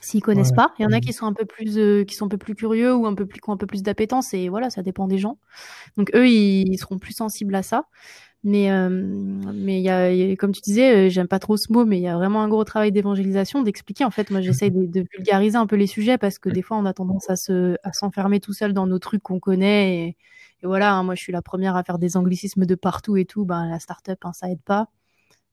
s'ils connaissent pas. Il y en a mmh. qui sont un peu plus, euh, qui sont un peu plus curieux ou un peu plus, qui ont un peu plus d'appétence et voilà, ça dépend des gens. Donc eux, ils, seront plus sensibles à ça. Mais euh, mais il y, a, comme tu disais, euh, j'aime pas trop ce mot, mais il y a vraiment un gros travail d'évangélisation, d'expliquer. En fait, moi, j'essaye de, de, vulgariser un peu les sujets parce que des fois, on a tendance à se, à s'enfermer tout seul dans nos trucs qu'on connaît. Et, et voilà, hein, moi, je suis la première à faire des anglicismes de partout et tout. Ben, la start-up, hein, ça aide pas.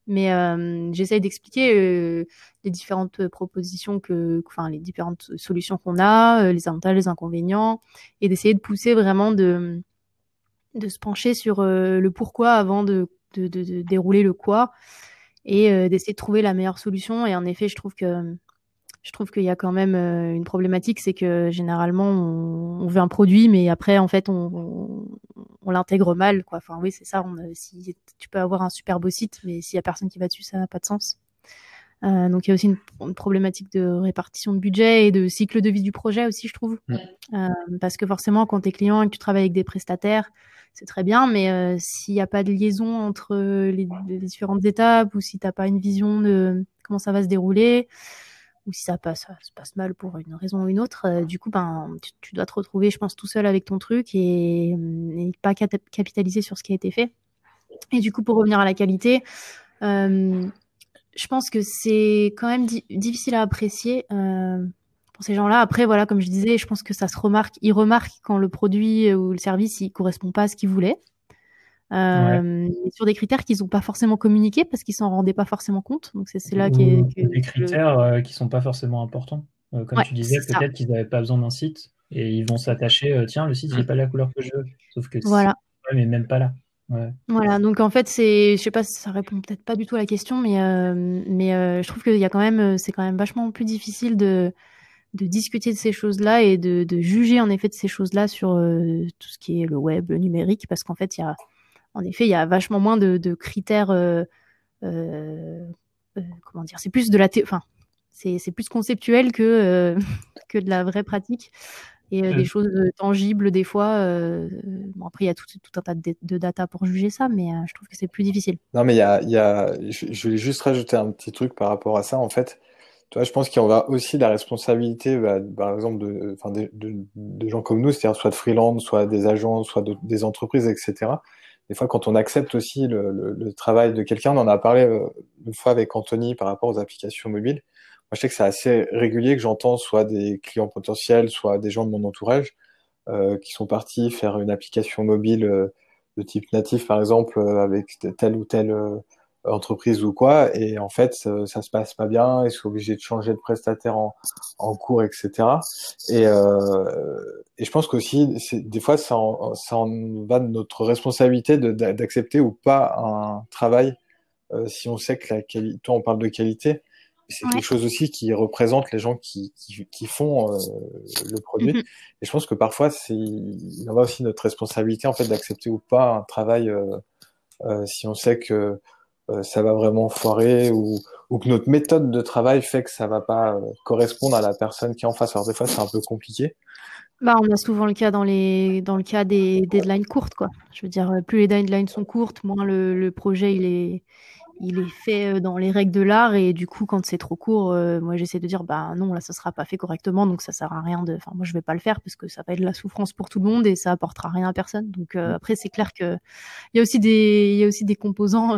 Mais euh, j'essaye d'expliquer euh, les différentes propositions que, enfin les différentes solutions qu'on a, les avantages, les inconvénients, et d'essayer de pousser vraiment de de se pencher sur euh, le pourquoi avant de, de, de, de, dérouler le quoi, et d'essayer de trouver la meilleure solution. Et en effet, je trouve que je trouve qu'il y a quand même une problématique, c'est que généralement on, on, veut un produit, mais après en fait on, on l'intègre mal, quoi. Enfin, oui, c'est ça. On, si tu peux avoir un super beau site, mais s'il y a personne qui va dessus, ça n'a pas de sens. Euh, donc il y a aussi une, problématique de répartition de budget et de cycle de vie du projet aussi, je trouve. Euh, parce que forcément, quand tu es client et que tu travailles avec des prestataires, c'est très bien, mais euh, s'il n'y a pas de liaison entre les, les, différentes étapes ou si tu n'as pas une vision de comment ça va se dérouler, ou si ça, passe, ça se passe mal pour une raison ou une autre, euh, du coup, ben, tu, dois te retrouver, je pense, tout seul avec ton truc et, et pas capitaliser sur ce qui a été fait. Et du coup, pour revenir à la qualité, euh, je pense que c'est quand même difficile à apprécier euh, pour ces gens-là. Après, voilà, comme je disais, je pense que ça se remarque. Ils remarquent quand le produit ou le service il correspond pas à ce qu'ils voulaient. Euh, sur des critères qu'ils n'ont pas forcément communiqués parce qu'ils s'en rendaient pas forcément compte. Donc c'est là qui des critères euh, qui sont pas forcément importants. Euh, comme tu disais, peut-être qu'ils n'avaient pas besoin d'un site et ils vont s'attacher. tiens, le site n'est pas la couleur que je veux. Sauf que voilà. mais même pas là. Voilà, donc en fait, c'est, je sais pas, ça répond peut-être pas du tout à la question, mais mais je trouve qu'il y a quand même, c'est quand même vachement plus difficile de de discuter de ces choses-là et de, de, juger en effet de ces choses-là sur tout ce qui est le web, le numérique, parce qu'en fait, il y a en effet, il y a vachement moins de, critères. Euh, euh, euh, comment dire C'est plus de la, enfin, c'est plus conceptuel que [LAUGHS] que de la vraie pratique et des choses tangibles des fois. bon, après, il y a tout, un tas de, data pour juger ça, mais je trouve que c'est plus difficile. Non, mais il y a, y a je, je, voulais juste rajouter un petit truc par rapport à ça. En fait, toi, je pense qu'il y aura aussi la responsabilité, bah, par exemple, de, enfin, de, de, gens comme nous, c'est-à-dire soit de freelance, soit des agents, soit des entreprises, etc des fois, quand on accepte aussi le, le, le travail de quelqu'un, on en a parlé euh, une fois avec Anthony par rapport aux applications mobiles. Je sais que c'est assez régulier que j'entends soit des clients potentiels, soit des gens de mon entourage euh, qui sont partis faire une application mobile euh, de type natif, par exemple, euh, avec tel ou tel entreprise ou quoi, et en fait ça, se passe pas bien, ils sont obligés de changer de prestataire en, en cours, etc. Et, euh, et je pense qu'aussi des fois ça en, ça en va de notre responsabilité d'accepter ou pas un travail euh, si on sait que la qualité, toi on parle de qualité, c'est quelque chose aussi qui représente les gens qui, qui, qui font euh, le produit. Mm-hmm. Et je pense que parfois, c'est, il en va aussi notre responsabilité en fait d'accepter ou pas un travail euh, euh si on sait que euh, ça va vraiment foirer ou, ou, que notre méthode de travail fait que ça va pas euh, correspondre à la personne qui est en face. Alors des fois c'est un peu compliqué. Bah, on a souvent le cas dans les dans le cas des deadlines courtes quoi. Je veux dire plus les deadlines sont courtes, moins le, le projet il est il est fait dans les règles de l'art et du coup quand c'est trop court moi j'essaie de dire bah non là ça sera pas fait correctement donc ça sert à rien de enfin moi je vais pas le faire parce que ça va être de la souffrance pour tout le monde et ça apportera rien à personne donc mmh. après c'est clair que il y a aussi des il y a aussi des composants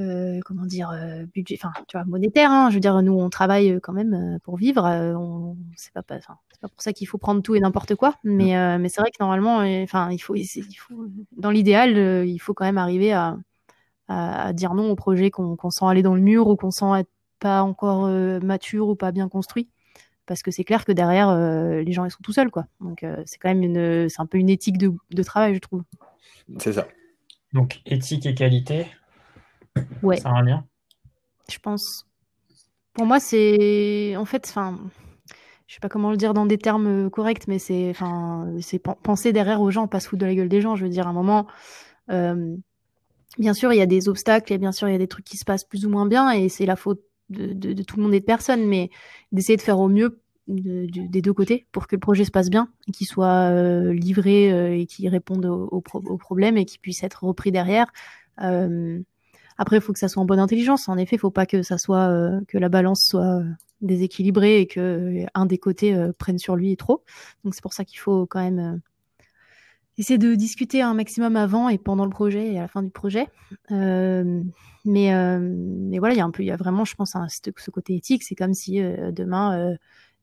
euh, comment dire, euh, budget, enfin, tu vois, monétaire. Hein. Je veux dire, nous, on travaille euh, quand même pour vivre. on, c'est pas, pas, c'est pas pour ça qu'il faut prendre tout et n'importe quoi. Mais, mmh. mais c'est vrai que normalement, enfin, il faut, il faut, dans l'idéal, il faut quand même arriver à, à, dire non au projet qu'on, sent aller dans le mur ou qu'on sent être pas encore mature ou pas bien construit. Parce que c'est clair que derrière, les gens ils sont tout seuls, quoi. Donc c'est quand même une, c'est un peu une éthique de, de travail, je trouve. C'est ça. Donc éthique et qualité, Ouais. Ça a un lien? Je pense. Pour moi, c'est. En fait, enfin. Je sais pas comment le dire dans des termes corrects, mais c'est enfin, c'est penser derrière aux gens, pas se foutre de la gueule des gens. Je veux dire, à un moment, euh, bien sûr, il y a des obstacles et bien sûr, il y a des trucs qui se passent plus ou moins bien et c'est la faute de, tout le monde et de personne, mais d'essayer de faire au mieux des deux côtés pour que le projet se passe bien, qu'il soit euh, livré euh, et qu'il réponde aux, aux, problèmes et qu'il puisse être repris derrière. Euh, après, il faut que ça soit en bonne intelligence. En effet, il faut pas que ça soit que la balance soit déséquilibrée et que un des côtés prenne sur lui trop. Donc c'est pour ça qu'il faut quand même essayer de discuter un maximum avant et pendant le projet et à la fin du projet. mais mais voilà, il y a un peu, il y a vraiment, je pense, ce côté éthique. C'est comme si demain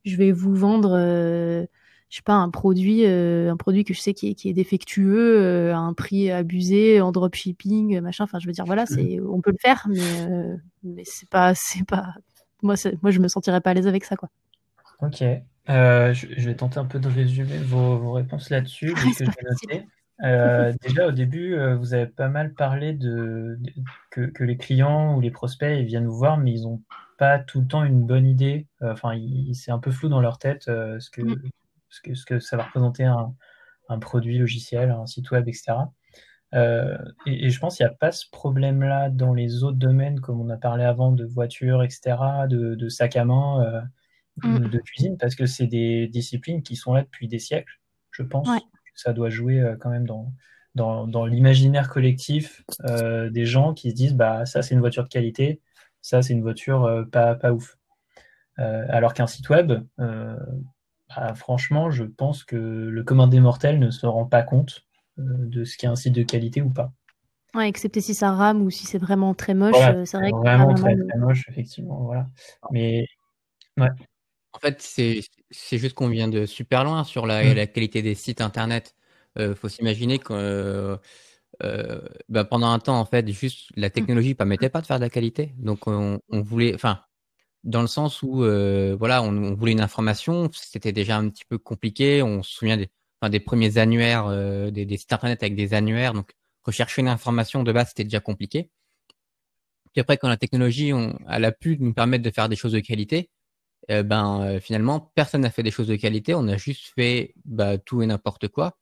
je vais vous vendre je sais pas un produit euh, un produit que je sais qui est, qui est défectueux euh, à un prix abusé en dropshipping machin enfin je veux dire voilà c'est on peut le faire mais euh, mais c'est pas c'est pas moi moi je me sentirais pas à l'aise avec ça quoi ok je, vais tenter un peu de résumer vos, vos réponses là-dessus [LAUGHS] déjà au début vous avez pas mal parlé de, que, que, les clients ou les prospects ils viennent vous voir mais ils ont pas tout le temps une bonne idée enfin c'est un peu flou dans leur tête ce que mm ce que, ce que ça va représenter un, un produit logiciel, un site web, etc. Euh, et, je pense qu'il n'y a pas ce problème-là dans les autres domaines, comme on a parlé avant, de voitures, etc., de, de sac à main, euh, mm. de, cuisine, parce que c'est des disciplines qui sont là depuis des siècles. Je pense que ça doit jouer euh, quand même dans, dans, dans l'imaginaire collectif des gens qui se disent bah ça c'est une voiture de qualité, Ça, c'est une voiture pas, pas ouf. alors qu'un site web, bah, franchement, je pense que le commun des mortels ne se rend pas compte de ce qu'est un site de qualité ou pas. Ouais, excepté si ça rame ou si c'est vraiment très moche, c'est vrai vraiment très, très moche, effectivement. Voilà. Mais ouais. En fait, c'est juste qu'on vient de super loin sur la, mm. la qualité des sites internet. Il euh, faut s'imaginer que euh, euh, bah, pendant un temps, en fait, juste la technologie ne permettait pas de faire de la qualité. Donc, on, on voulait, enfin, dans le sens où, voilà, on, voulait une information, c'était déjà un petit peu compliqué. On se souvient des, enfin, des premiers annuaires, des, des, sites internet avec des annuaires. Donc, rechercher une information de base, c'était déjà compliqué. Puis après, quand la technologie on, elle a pu nous permettre de faire des choses de qualité, eh ben euh, finalement personne n'a fait des choses de qualité. On a juste fait bah, tout et n'importe quoi.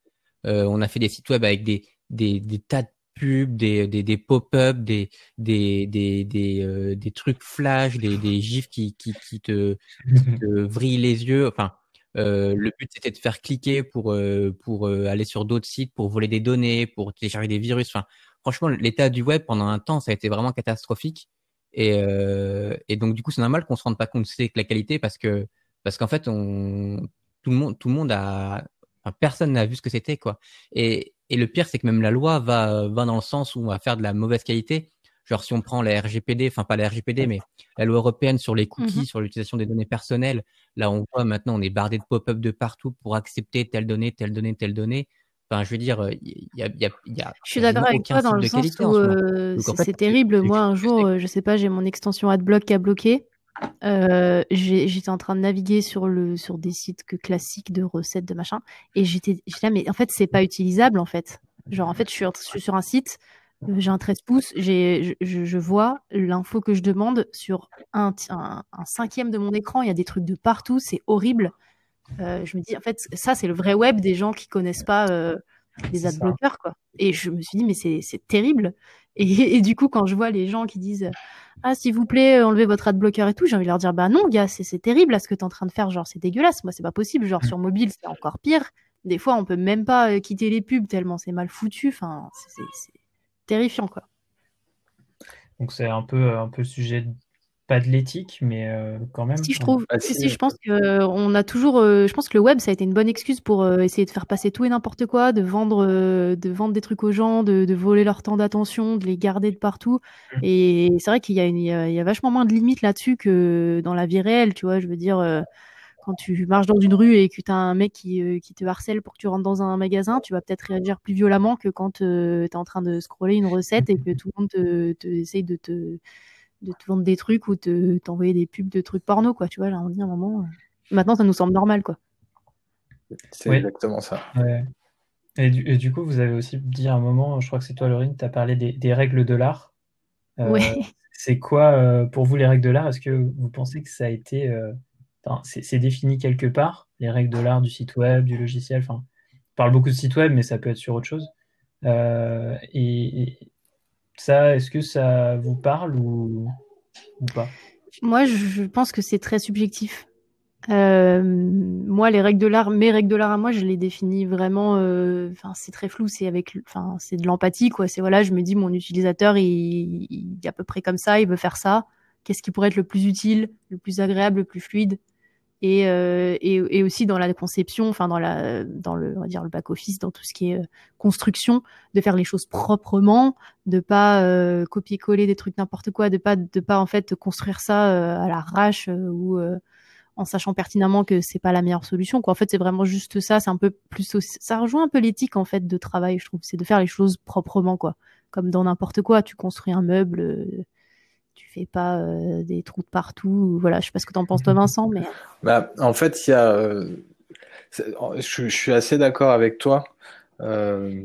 Euh, on a fait des sites web avec des des, des tas de pubs, des, des, des pop-up, des des des des, euh, des trucs flash, des, des gifs qui qui, qui te, qui te [LAUGHS] vrillent les yeux. Enfin, euh, le but c'était de faire cliquer pour pour aller sur d'autres sites, pour voler des données, pour télécharger des virus. Enfin, franchement, l'état du web pendant un temps ça a été vraiment catastrophique. Et, euh, et donc du coup, c'est normal qu'on se rende pas compte de la qualité parce que parce qu'en fait, on tout le monde tout le monde a enfin, personne n'a vu ce que c'était quoi. Et, et le pire, c'est que même la loi va va dans le sens où on va faire de la mauvaise qualité. Genre si on prend la RGPD, enfin pas la RGPD, mais la loi européenne sur les cookies, mmh sur l'utilisation des données personnelles, là on voit maintenant on est bardé de pop-up de partout pour accepter telle donnée, telle donnée, telle donnée. Enfin, je veux dire, il y a, y a, y a Je suis d'accord avec toi dans le sens où euh, c'est terrible. Moi, un jour, je sais pas, j'ai mon extension AdBlock qui a bloqué. Euh, j'étais en train de naviguer sur le sur des sites que classiques de recettes de machin et j'étais là mais en fait c'est pas utilisable en fait genre en fait je suis, je suis sur un site j'ai un 13 pouces j'ai je, je, vois l'info que je demande sur un, un, un, cinquième de mon écran il y a des trucs de partout c'est horrible euh, je me dis, en fait, ça, c'est le vrai web des gens qui connaissent pas euh, les adblockers, quoi. Et je me suis dit, mais c'est terrible. Et, [LAUGHS] et, du coup, quand je vois les gens qui disent, ah, s'il vous plaît, enlevez votre adblocker et tout, j'ai envie de leur dire, bah non, gars, c'est terrible là ce que tu es en train de faire. Genre, c'est dégueulasse. Moi, c'est pas possible. Genre, sur mobile, c'est encore pire. Des fois, on peut même pas euh, quitter les pubs tellement c'est mal foutu. Enfin, c'est terrifiant, quoi. Donc, c'est un peu, un peu le sujet pas de l'éthique, mais euh, quand même. Si je trouve, si, si, je pense que euh, on a toujours, euh, je pense que le web ça a été une bonne excuse pour essayer de faire passer tout et n'importe quoi, de vendre, de vendre des trucs aux gens, de, de voler leur temps d'attention, de les garder de partout. Mmh. Et c'est vrai qu'il y, y, a vachement moins de limites là-dessus que dans la vie réelle, tu vois. Je veux dire, quand tu marches dans une rue et que tu as un mec qui, qui, te harcèle pour que tu rentres dans un magasin, tu vas peut-être réagir plus violemment que quand tu es en train de scroller une recette et que tout le monde te, te essaye de te de te vendre des trucs ou de t'envoyer des pubs de trucs porno, quoi. Tu vois, là, on dit un moment. Euh, maintenant, ça nous semble normal, quoi. C'est exactement ça. Et, du, coup, vous avez aussi dit à un moment, je crois que c'est toi, Laurine, tu as parlé des, règles de l'art. Euh, oui. C'est quoi euh, pour vous les règles de l'art? Est-ce que vous pensez que ça a été. c'est défini quelque part, les règles de l'art du site web, du logiciel? Enfin, on parle beaucoup de site web, mais ça peut être sur autre chose. et, ça, est-ce que ça vous parle ou, pas? Moi, je pense que c'est très subjectif. Euh, moi, les règles de l'art, mes règles de l'art à moi, je les définis vraiment. Euh, c'est très flou. C'est avec, enfin, c'est de l'empathie, quoi. C'est voilà, je me dis, mon utilisateur, il, il, est à peu près comme ça, il veut faire ça. Qu'est-ce qui pourrait être le plus utile, le plus agréable, le plus fluide? Et, euh, et, et, aussi dans la conception, enfin dans la dans le on va dire le back office, dans tout ce qui est euh, construction, de faire les choses proprement, de pas euh, copier-coller des trucs n'importe quoi, de pas de pas en fait construire ça à l'arrache ou en sachant pertinemment que c'est pas la meilleure solution. Quoi. En fait, c'est vraiment juste ça. C'est un peu plus ça rejoint un peu l'éthique en fait de travail, je trouve. C'est de faire les choses proprement, quoi. Comme dans n'importe quoi, tu construis un meuble tu fais pas euh, des trous de partout. Voilà, je sais pas ce que tu en penses toi, [LAUGHS] Vincent, mais. Bah, en fait, il y a. Euh, je, suis assez d'accord avec toi. Euh,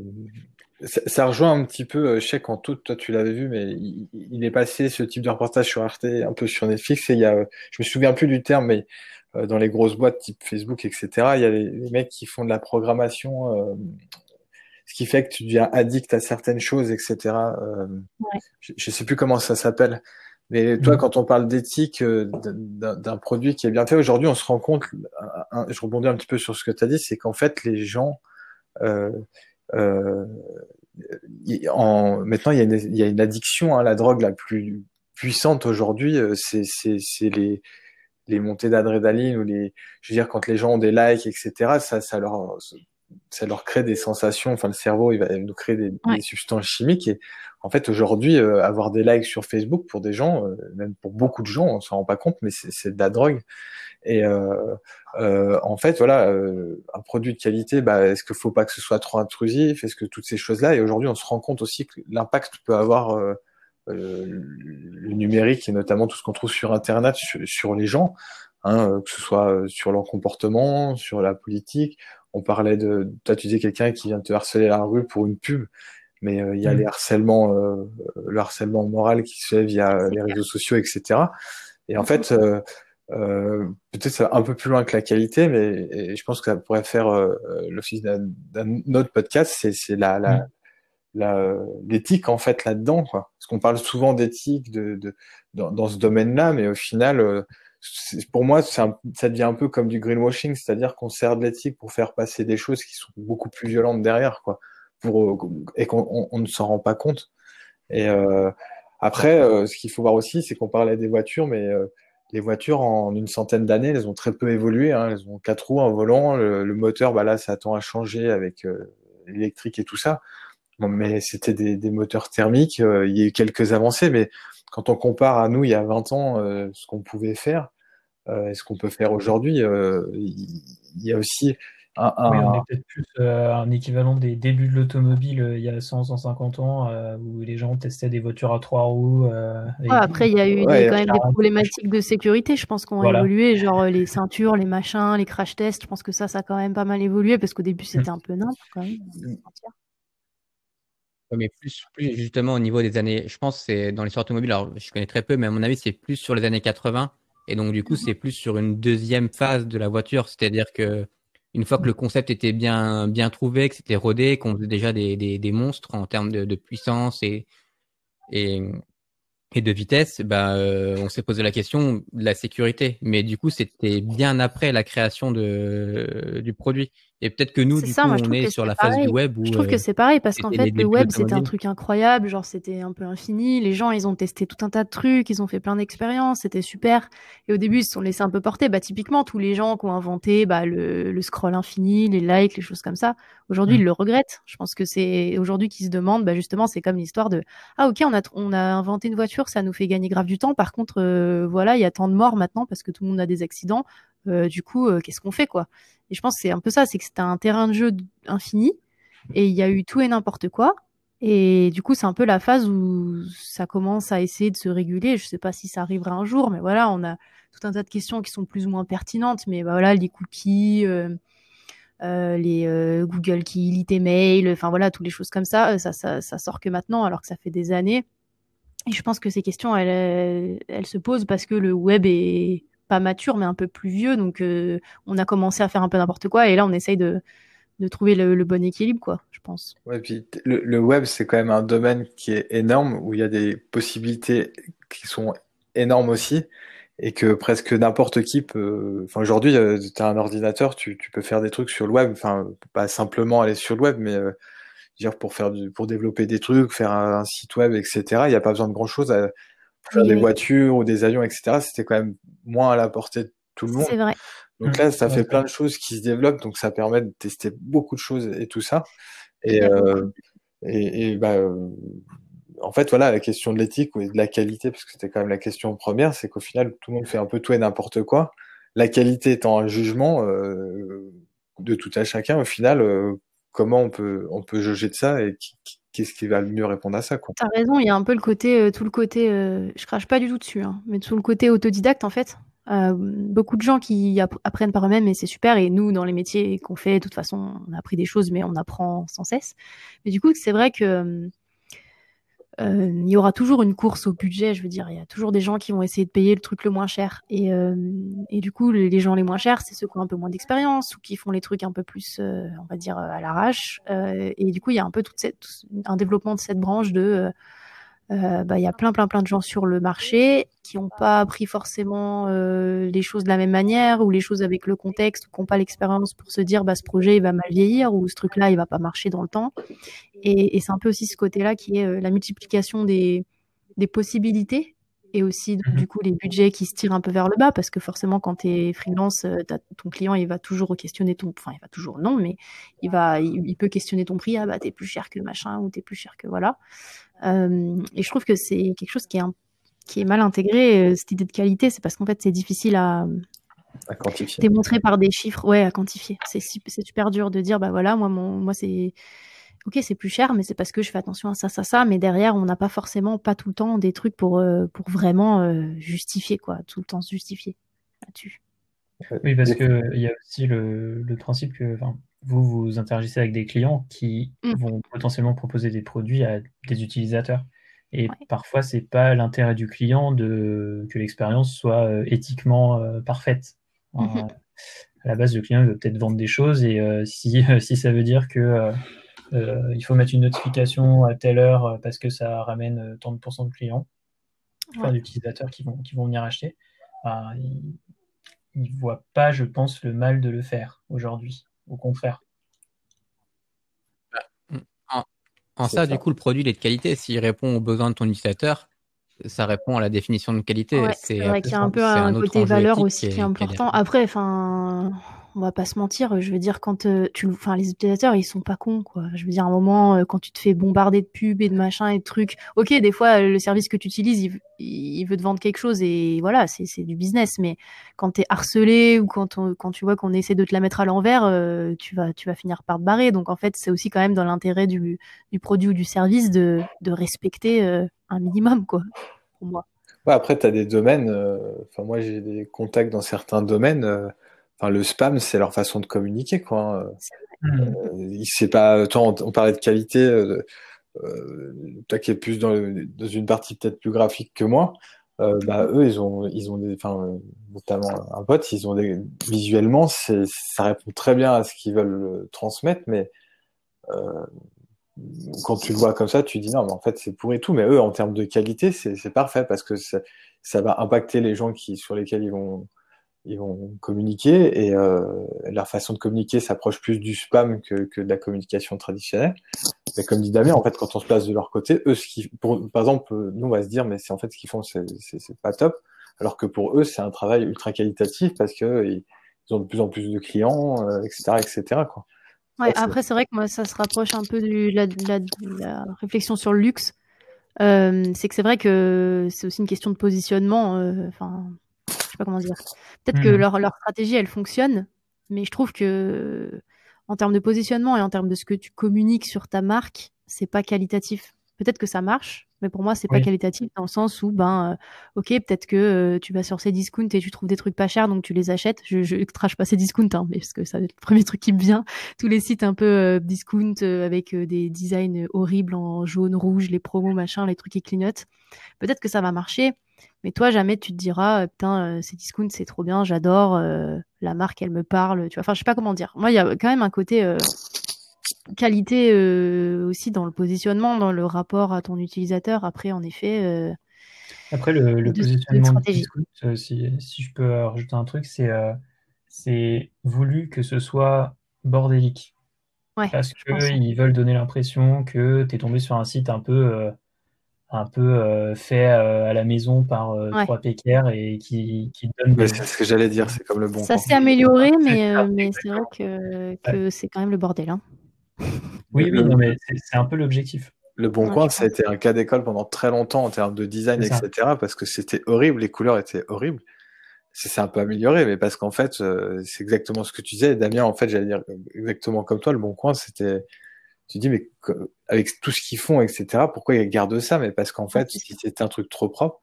ça, rejoint un petit peu, je sais qu'en tout, toi tu l'avais vu, mais il, est passé ce type de reportage sur Arte, un peu sur Netflix, et il y a, je me souviens plus du terme, mais dans les grosses boîtes type Facebook, etc., il y a les, mecs qui font de la programmation ce qui fait que tu deviens addict à certaines choses, etc. Euh, je, ne sais plus comment ça s'appelle. Mais toi, mm. quand on parle d'éthique euh, d'un produit qui est bien fait, aujourd'hui, on se rend compte, je rebondis un petit peu sur ce que tu as dit, c'est qu'en fait, les gens, euh, euh, en, maintenant, il y, a une, il y a une addiction à la drogue la plus puissantes aujourd'hui, c'est les les montées d'adrénaline ou les, je veux dire, quand les gens ont des likes, etc., ça, ça leur, ça leur crée des sensations. Enfin, le cerveau, il va nous créer des, des substances chimiques. Et en fait, aujourd'hui, euh, avoir des likes sur Facebook pour des gens, euh, même pour beaucoup de gens, on s'en rend pas compte, mais c'est de la drogue. Et euh, euh en fait, voilà, un produit de qualité, bah, est-ce qu'il faut pas que ce soit trop intrusif? Est-ce que toutes ces choses-là? Et aujourd'hui, on se rend compte aussi que l'impact peut avoir euh, le numérique et notamment tout ce qu'on trouve sur Internet sur, les gens, hein, euh, que ce soit euh, sur leur comportement, sur la politique. On parlait de, toi tu disais quelqu'un qui vient te harceler à la rue pour une pub, mais il y a mm. les harcèlements, le harcèlement moral qui se fait via les réseaux sociaux, etc. Et en fait, euh, peut-être un peu plus loin que la qualité, mais je pense que ça pourrait faire l'office d'un autre podcast, c'est la, la, mm l'éthique en fait là-dedans, quoi. Parce qu'on parle souvent d'éthique de, de, dans, dans ce domaine-là, mais au final, euh, pour moi, ça devient un peu comme du greenwashing, c'est-à-dire qu'on sert de l'éthique pour faire passer des choses qui sont beaucoup plus violentes derrière, quoi, euh, et qu'on on, ne s'en rend pas compte. Et euh, après, euh, ce qu'il faut voir aussi, c'est qu'on parlait des voitures, mais les voitures en une centaine d'années, elles ont très peu évolué. Hein. Elles ont quatre roues, un volant, le, le moteur, bah là, ça tend à changer avec l'électrique et tout ça mais c'était des, des, moteurs thermiques. Euh, il y a eu quelques avancées, mais quand on compare à nous il y a 20 ans euh, ce qu'on pouvait faire euh, et ce qu'on peut faire aujourd'hui, il y, a aussi un, un... Oui, on est peut-être plus un équivalent des débuts de l'automobile il y a 100, 150 ans où les gens testaient des voitures à trois roues. après, il y a eu quand même des problématiques de sécurité, je pense, qu'on a évolué, genre les ceintures, les machins, les crash tests. Je pense que ça, ça a quand même pas mal évolué parce qu'au début, c'était un peu nimp quand même. Mais plus, plus justement au niveau des années, je pense c'est dans l'histoire automobile, alors je connais très peu, mais à mon avis, c'est plus sur les années 80. Et donc, du coup, c'est plus sur une deuxième phase de la voiture. C'est-à-dire que une fois que le concept était bien, bien trouvé, que c'était rodé, qu'on faisait déjà des, des, des, monstres en termes de, de puissance et, et, et de vitesse, bah, euh, on s'est posé la question de la sécurité. Mais du coup, c'était bien après la création de, du produit. Et peut-être que nous, du coup, on est sur la phase du web. Où, je trouve que euh, c'est pareil parce qu'en fait, le web, c'était un truc incroyable. Genre, c'était un peu infini. Les gens, ils ont testé tout un tas de trucs. Ils ont fait plein d'expériences. C'était super. Et au début, ils se sont laissés un peu porter. Bah, typiquement, tous les gens qui ont inventé bah, le, le scroll infini, les likes, les choses comme ça. Aujourd'hui, mm. ils le regrettent. Je pense que c'est aujourd'hui qu'ils se demandent, bah, justement, c'est comme l'histoire de Ah, ok, on a, on a inventé une voiture, ça nous fait gagner grave du temps. Par contre, euh, voilà, il y a tant de morts maintenant parce que tout le monde a des accidents. Euh, du coup, euh, qu'est-ce qu'on fait, quoi? Et je pense que c'est un peu ça, c'est que c'était un terrain de jeu infini et il y a eu tout et n'importe quoi. Et du coup, c'est un peu la phase où ça commence à essayer de se réguler. Je sais pas si ça arrivera un jour, mais voilà, on a tout un tas de questions qui sont plus ou moins pertinentes. Mais bah, voilà, les cookies, euh, les Google qui lit tes mails, enfin voilà, toutes les choses comme ça, ça, ça, ça sort que maintenant, alors que ça fait des années. Et je pense que ces questions, elles, elles se posent parce que le web est pas mature, mais un peu plus vieux. Donc, euh, on a commencé à faire un peu n'importe quoi. Et là, on essaye de, de trouver le, bon équilibre, quoi, je pense. Ouais, puis le, web, c'est quand même un domaine qui est énorme, où il y a des possibilités qui sont énormes aussi, et que presque n'importe qui peut. Enfin, aujourd'hui, euh, tu as un ordinateur, tu, tu, peux faire des trucs sur le web. Enfin, pas simplement aller sur le web, mais euh, dire pour faire pour développer des trucs, faire un, site web, etc. Il n'y a pas besoin de grand chose. Faire des voitures ou des avions, etc. C'était quand même moins à la portée de tout le monde. C'est vrai. Donc là, ça fait plein de choses qui se développent, donc ça permet de tester beaucoup de choses et tout ça. Et, euh, et, et bah, euh, en fait, voilà, la question de l'éthique et de la qualité, parce que c'était quand même la question première, c'est qu'au final, tout le monde fait un peu tout et n'importe quoi. La qualité étant un jugement euh, de tout à chacun, au final, euh, comment on peut on peut juger de ça et qui, qu'est-ce qui va le mieux répondre à ça quoi. T'as raison, il y a un peu le côté, euh, tout le côté, euh, je crache pas du tout dessus, hein, mais tout le côté autodidacte en fait. Euh, beaucoup de gens qui apprennent par eux-mêmes et c'est super. Et nous, dans les métiers qu'on fait, de toute façon, on a appris des choses, mais on apprend sans cesse. Mais du coup, c'est vrai que euh, il y aura toujours une course au budget. Je veux dire, il y a toujours des gens qui vont essayer de payer le truc le moins cher. Et, euh, et du coup, les, gens les moins chers, c'est ceux qui ont un peu moins d'expérience ou qui font les trucs un peu plus, euh, on va dire, à l'arrache. et du coup, il y a un peu toute cette, un développement de cette branche de euh, bah, il y a plein, plein, plein de gens sur le marché qui n'ont pas appris forcément euh, les choses de la même manière ou les choses avec le contexte ou qui n'ont pas l'expérience pour se dire bah, ce projet il va mal vieillir ou ce truc-là il va pas marcher dans le temps. Et, et c'est un peu aussi ce côté-là qui est euh, la multiplication des, des possibilités et aussi Mhm. du coup les budgets qui se tirent un peu vers le bas parce que forcément quand tu es freelance, ton client il va toujours questionner ton, enfin il va toujours non, mais il va, il, il peut questionner ton prix, ah bah t'es plus cher que machin ou t'es plus cher que voilà. Euh, et je trouve que c'est quelque chose qui est un- qui est mal intégré euh, cette idée de qualité, c'est parce qu'en fait c'est difficile à À quantifier. démontrer par des chiffres, ouais, à quantifier. C'est super dur de dire bah voilà moi mon moi c'est ok, c'est plus cher, mais c'est parce que je fais attention à ça, ça, ça. Mais derrière, on n'a pas forcément, pas tout le temps, des trucs pour, euh, pour vraiment euh, justifier, quoi. Tout le temps se justifier là-dessus. Oui, parce que il y a aussi le, le principe que vous vous interagissez avec des clients qui Mm. vont potentiellement proposer des produits à des utilisateurs. Et Ouais. parfois, c'est pas l'intérêt du client de que l'expérience soit euh, éthiquement euh, parfaite. Enfin, Mhm. À la base, le client veut peut-être vendre des choses et euh, si, [LAUGHS] si ça veut dire que il faut mettre une notification à telle heure parce que ça ramène tant de pourcents de clients, enfin, d'utilisateurs qui vont, qui vont venir acheter, ben, il il voit pas, je pense, le mal de le faire aujourd'hui. Au contraire. En C'est ça, ça. du coup, le produit il est de qualité. S'il répond aux besoins de ton utilisateur, ça répond à la définition de qualité. Ouais, c'est vrai qu'il y a un peu un, côté valeur aussi qui est qui est important. Après, enfin, on va pas se mentir. Je veux dire, quand euh, tu, enfin, les utilisateurs, ils sont pas cons, quoi. Je veux dire, à un moment, euh, quand tu te fais bombarder de pubs et de machins et de trucs, ok, des fois, le service que tu utilises, il, veut te vendre quelque chose et voilà, c'est du business. Mais quand t'es harcelé ou quand quand tu vois qu'on essaie de te la mettre à l'envers, euh, tu vas, tu vas finir par te barrer. Donc en fait, c'est aussi quand même dans l'intérêt du, du produit ou du service de, de respecter euh, un minimum, quoi. Pour moi. Après, tu as des domaines. euh, Enfin, moi, j'ai des contacts dans certains domaines. Enfin, le spam, c'est leur façon de communiquer, quoi. hein. Euh, sait pas. Toi, on, on parlait de qualité. Euh, euh, toi qui es plus dans, le- dans une partie peut-être plus graphique que moi. Euh, bah, eux, ils ont, ils ont des, enfin, notamment un pote, ils ont des, visuellement, c'est, ça répond très bien à ce qu'ils veulent euh, transmettre, mais euh, quand tu le vois comme ça, tu dis non, mais en fait, c'est pour et tout. Mais eux, en termes de qualité, c'est c'est parfait parce que ça, ça va impacter les gens qui, sur lesquels ils vont, ils vont communiquer et euh, leur façon de communiquer s'approche plus du spam que, que de la communication traditionnelle. Mais comme dit Damien, en fait, quand on se place de leur côté, eux, ce qui, pour, par exemple, nous, on va se dire, mais c'est en fait ce qu'ils font, c'est pas top. Alors que pour eux, c'est un travail ultra qualitatif parce que ils ils ont de plus en plus de clients, euh, etc., etc. Quoi. Ouais, après, c'est vrai que moi, ça se rapproche un peu de la, de la- de la réflexion sur le luxe. Euh, c'est que c'est vrai que c'est aussi une question de positionnement. euh, Enfin, sais pas comment dire. Peut-être que Mhm. leur, leur stratégie, elle fonctionne, mais je trouve que en termes de positionnement et en termes de ce que tu communiques sur ta marque, c'est pas qualitatif. Peut-être que ça marche, mais pour moi, c'est pas qualitatif dans le sens où, ben, euh, ok, peut-être que euh, tu vas sur ces discounts et tu trouves des trucs pas chers, donc tu les achètes. Je, je trash pas ces discounts, hein, mais parce que ça va être le premier [LAUGHS] truc qui me vient. Tous les sites un peu euh, discount euh, avec euh, des designs horribles en jaune, rouge, les promos, machin, les trucs qui clignotent. Peut-être que ça va marcher, mais toi, jamais tu te diras, putain, ces discounts, c'est trop bien, j'adore, euh, la marque, elle me parle, tu vois. Enfin, je sais pas comment dire. Moi, il y a quand même un côté euh, qualité euh, aussi dans le positionnement, dans le rapport à ton utilisateur. Après, en effet, euh, Après, le, le de- de positionnement de euh, si, si je peux rajouter un truc, c'est euh, c'est voulu que ce soit bordélique. ouais, Parce qu'ils veulent donner l'impression que tu es tombé sur un site un peu, euh, un peu euh, fait euh, à la maison par euh, Ouais. trois pécaires et qui, donne des... c'est ce que j'allais dire, c'est comme le bon Ça s'est amélioré, mais, euh, [LAUGHS] mais c'est vrai que, que c'est quand même le bordel. Hein. Oui, oui, non, mais c'est un peu l'objectif. Le Bon Ouais, Coin, ça a été un cas d'école pendant très longtemps en termes de design, etc. Parce que c'était horrible, les couleurs étaient horribles. C'est un peu amélioré, mais parce qu'en fait, euh, c'est exactement ce que tu disais. Damien, en fait, j'allais dire exactement comme toi, le Bon Coin, c'était. Tu dis, mais que- avec tout ce qu'ils font, etc., pourquoi ils gardent ça? Mais parce qu'en fait, si c'était un truc trop propre,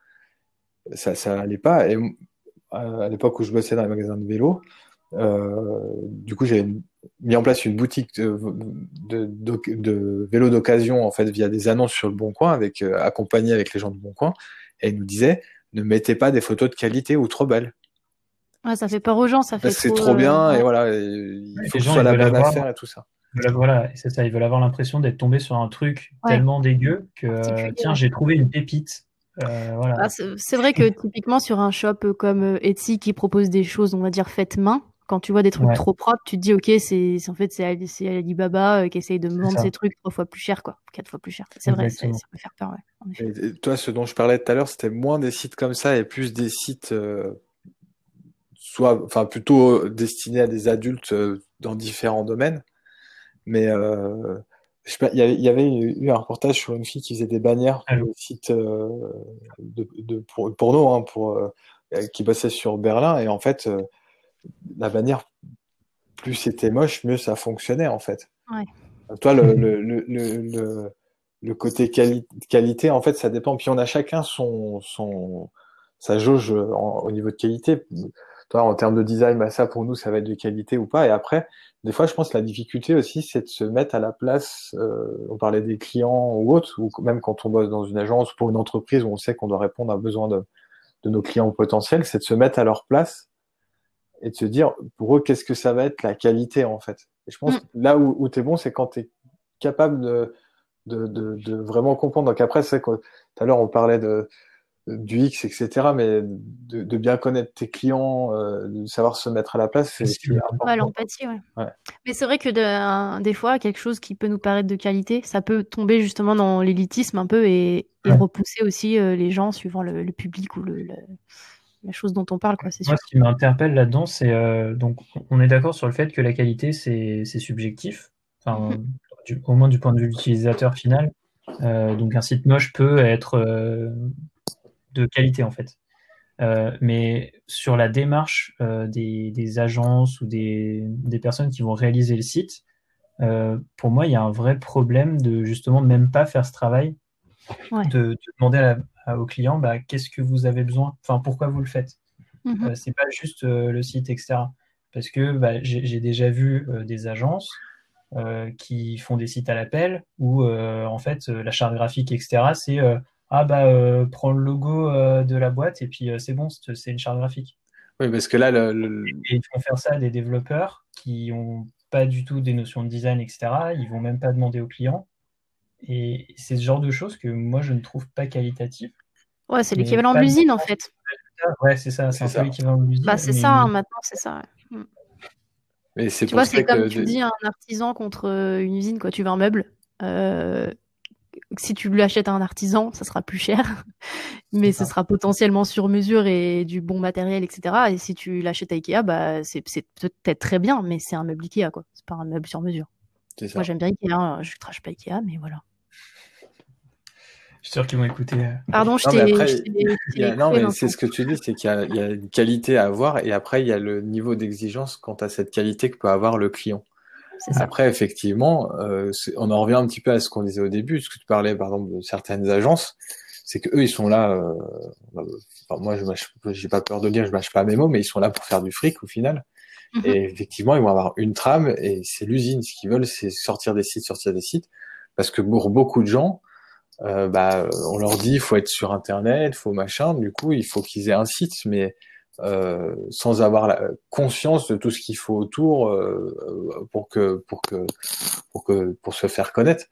ça, ça allait pas. Et euh, à l'époque où je bossais dans les magasins de vélo, euh, du coup, j'avais mis en place une boutique de, de, de, de vélo d'occasion en fait via des annonces sur le Bon Coin, avec euh, accompagné avec les gens du Bon Coin, et ils nous disaient ne mettez pas des photos de qualité ou trop belles. Ouais, ça fait peur aux gens, ça fait c'est trop, trop euh, bien ouais. et voilà, et il faut les que ce gens, soit la bonne avoir- affaire et tout ça. Voilà, voilà, c'est ça, ils veulent avoir l'impression d'être tombés sur un truc Ouais. tellement dégueu que, euh, tiens, j'ai trouvé une pépite. Euh, voilà. Ah, c'est vrai que typiquement sur un shop comme euh, Etsy qui propose des choses, on va dire faites main, Quand tu vois des trucs trop propres, tu te dis, ok, c'est en fait c'est Alibaba qui essaye de me vendre ces trucs trois fois plus cher, quoi, quatre fois plus cher. C'est vrai, ça peut faire peur. Ouais, toi, ce dont je parlais tout à l'heure, c'était moins des sites comme ça et plus des sites soit, enfin, plutôt destinés à des adultes dans différents domaines. Mais euh, il y avait, eu un reportage sur une fille qui faisait des bannières pour le site euh, de, de, pour, porno, hein, pour, euh, qui bossait sur Berlin. Et en fait, euh, la bannière, plus c'était moche, mieux ça fonctionnait en fait. Ouais. Toi, le, le, le, le, le côté qualité, en fait, ça dépend. Puis on a chacun son, son sa jauge au niveau de qualité. Toi, en termes de design, bah, ça pour nous, ça va être de qualité ou pas. Et après, des fois, je pense que la difficulté aussi, c'est de se mettre à la place. Euh, on parlait des clients ou autres, ou même quand on bosse dans une agence pour une entreprise où on sait qu'on doit répondre à un besoin de, de nos clients potentiels, c'est de se mettre à leur place et de se dire pour eux qu'est-ce que ça va être la qualité en fait. Et je pense mm. que là où, où tu es bon, c'est quand tu es capable de, de, de, de, vraiment comprendre. Donc après, c'est tout à l'heure on parlait de du X, etc. Mais de, de, bien connaître tes clients, euh, de savoir se mettre à la place, c'est important. l'empathie, ouais. ouais. Mais c'est vrai que de, des fois, quelque chose qui peut nous paraître de qualité, ça peut tomber justement dans l'élitisme un peu et, et repousser aussi euh, les gens suivant le, le public ou le, la chose dont on parle. Quoi, Moi, ce qui m'interpelle là-dedans, c'est euh, donc on est d'accord sur le fait que la qualité, c'est subjectif, enfin, mm-hmm. du, au moins du point de vue de l'utilisateur final. Euh, donc un site moche peut être euh, de qualité en fait. Mais sur la démarche des, des, agences ou des, des, personnes qui vont réaliser le site, pour moi, il y a un vrai problème de justement même pas faire ce travail, ouais. de, de, demander à à, au client bah, qu'est-ce que vous avez besoin, enfin pourquoi vous le faites? Mm -hmm. c'est pas juste le site, etc. Parce que bah, j'ai déjà vu des agences qui font des sites à l'appel où en fait la charte graphique, etc. C'est ah bah euh, prends le logo euh, de la boîte et puis euh, c'est bon, c'est une charte graphique. Oui, parce que là, le, le... Et ils font faire ça à des développeurs qui ont pas du tout des notions de design, etc. Ils vont même pas demander aux clients. Et c'est ce genre de choses que moi je ne trouve pas qualitatives. Ouais, c'est l'équivalent de l'usine en fait. Ouais, c'est ça, c'est un peu l'équivalent de l'usine. Bah, c'est mais... ça, hein, maintenant, c'est ça. Ouais. Hmm. Mais c'est tu vois, c'est comme tu dis un artisan contre une usine, quoi. Tu veux un meuble. Euh, si tu l'achètes à un artisan, ça sera plus cher, [LAUGHS] mais ce sera potentiellement sur mesure et du bon matériel, etc. Et si tu l'achètes à Ikea, bah, c'est peut-être très bien, mais c'est un meuble Ikea, quoi. C'est pas un meuble sur mesure. Moi, j'aime bien Ikea, hein. je trache pas Ikea, mais voilà. Je suis sûr qu'ils vont écouter. Euh. Pardon, je t'ai. Non, mais c'est ce que tu dis, c'est qu'il y, y, a une qualité à avoir et après, il y a le niveau d'exigence quant à cette qualité que peut avoir le client. Après, effectivement, euh, on en revient un petit peu à ce qu'on disait au début, ce que tu parlais, par exemple, de certaines agences, c'est que eux, ils sont là. Euh, enfin, moi, je j'ai pas peur de dire, je mâche pas mes mots, mais ils sont là pour faire du fric au final. Mm-hmm. Et effectivement, ils vont avoir une trame et c'est l'usine. Ce qu'ils veulent, c'est sortir des sites, sortir des sites, parce que pour beaucoup de gens, euh, bah, on leur dit, il faut être sur Internet, faut machin. Du coup, il faut qu'ils aient un site, mais euh, sans avoir la conscience de tout ce qu'il faut autour euh, pour que pour que pour que pour se faire connaître.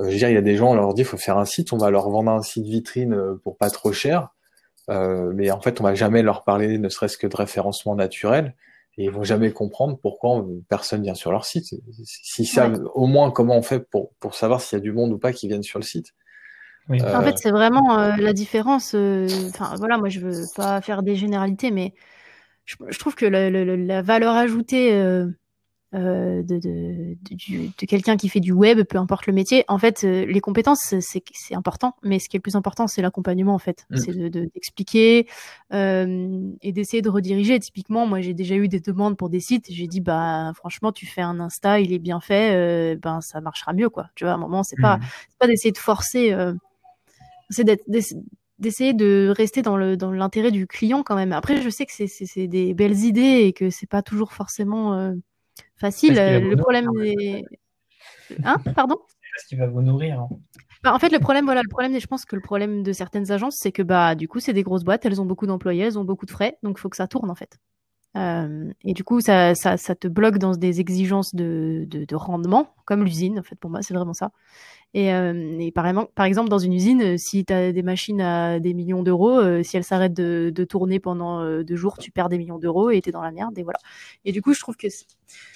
Euh, je veux dire, il y a des gens, on leur dit, faut faire un site, on va leur vendre un site vitrine euh, pour pas trop cher, euh, mais en fait, on va jamais leur parler, ne serait-ce que de référencement naturel, et ils vont jamais comprendre pourquoi personne vient sur leur site. S'ils savent ouais. au moins comment on fait pour pour savoir s'il y a du monde ou pas qui viennent sur le site. Oui. Euh... En fait, c'est vraiment euh, la différence. Euh, enfin, voilà, moi, je veux pas faire des généralités, mais je, je trouve que la, la, la valeur ajoutée euh, euh de, de, de, de quelqu'un qui fait du web, peu importe le métier, en fait, euh, les compétences, c'est important, mais ce qui est le plus important, c'est l'accompagnement, en fait. Mm. C'est d'expliquer de, et d'essayer de rediriger. Typiquement, moi, j'ai déjà eu des demandes pour des sites. J'ai dit, bah, franchement, tu fais un Insta, il est bien fait, ben, ça marchera mieux, quoi. Tu vois, à un moment, c'est mm. pas, pas d'essayer de forcer c'est d'essayer de rester dans le dans l'intérêt du client quand même. Après, je sais que c'est des belles idées et que c'est pas toujours forcément euh, facile. Le problème est... Hein Pardon? Est-ce qu'il va vous nourrir hein. bah, en fait, le problème, voilà, le problème, je pense que le problème de certaines agences, c'est que bah, du coup, c'est des grosses boîtes, elles ont beaucoup d'employés, elles ont beaucoup de frais, donc il faut que ça tourne en fait. Et du coup, ça, ça, ça, te bloque dans des exigences de, de, de rendement, comme l'usine, en fait, pour moi, c'est vraiment ça. Et, euh, et par, exemple, dans une usine, euh, si tu as des machines à des millions d'euros, euh, si elles s'arrêtent de, de, tourner pendant euh, deux jours, tu perds des millions d'euros et tu es dans la merde. Et voilà. Et du coup, je trouve que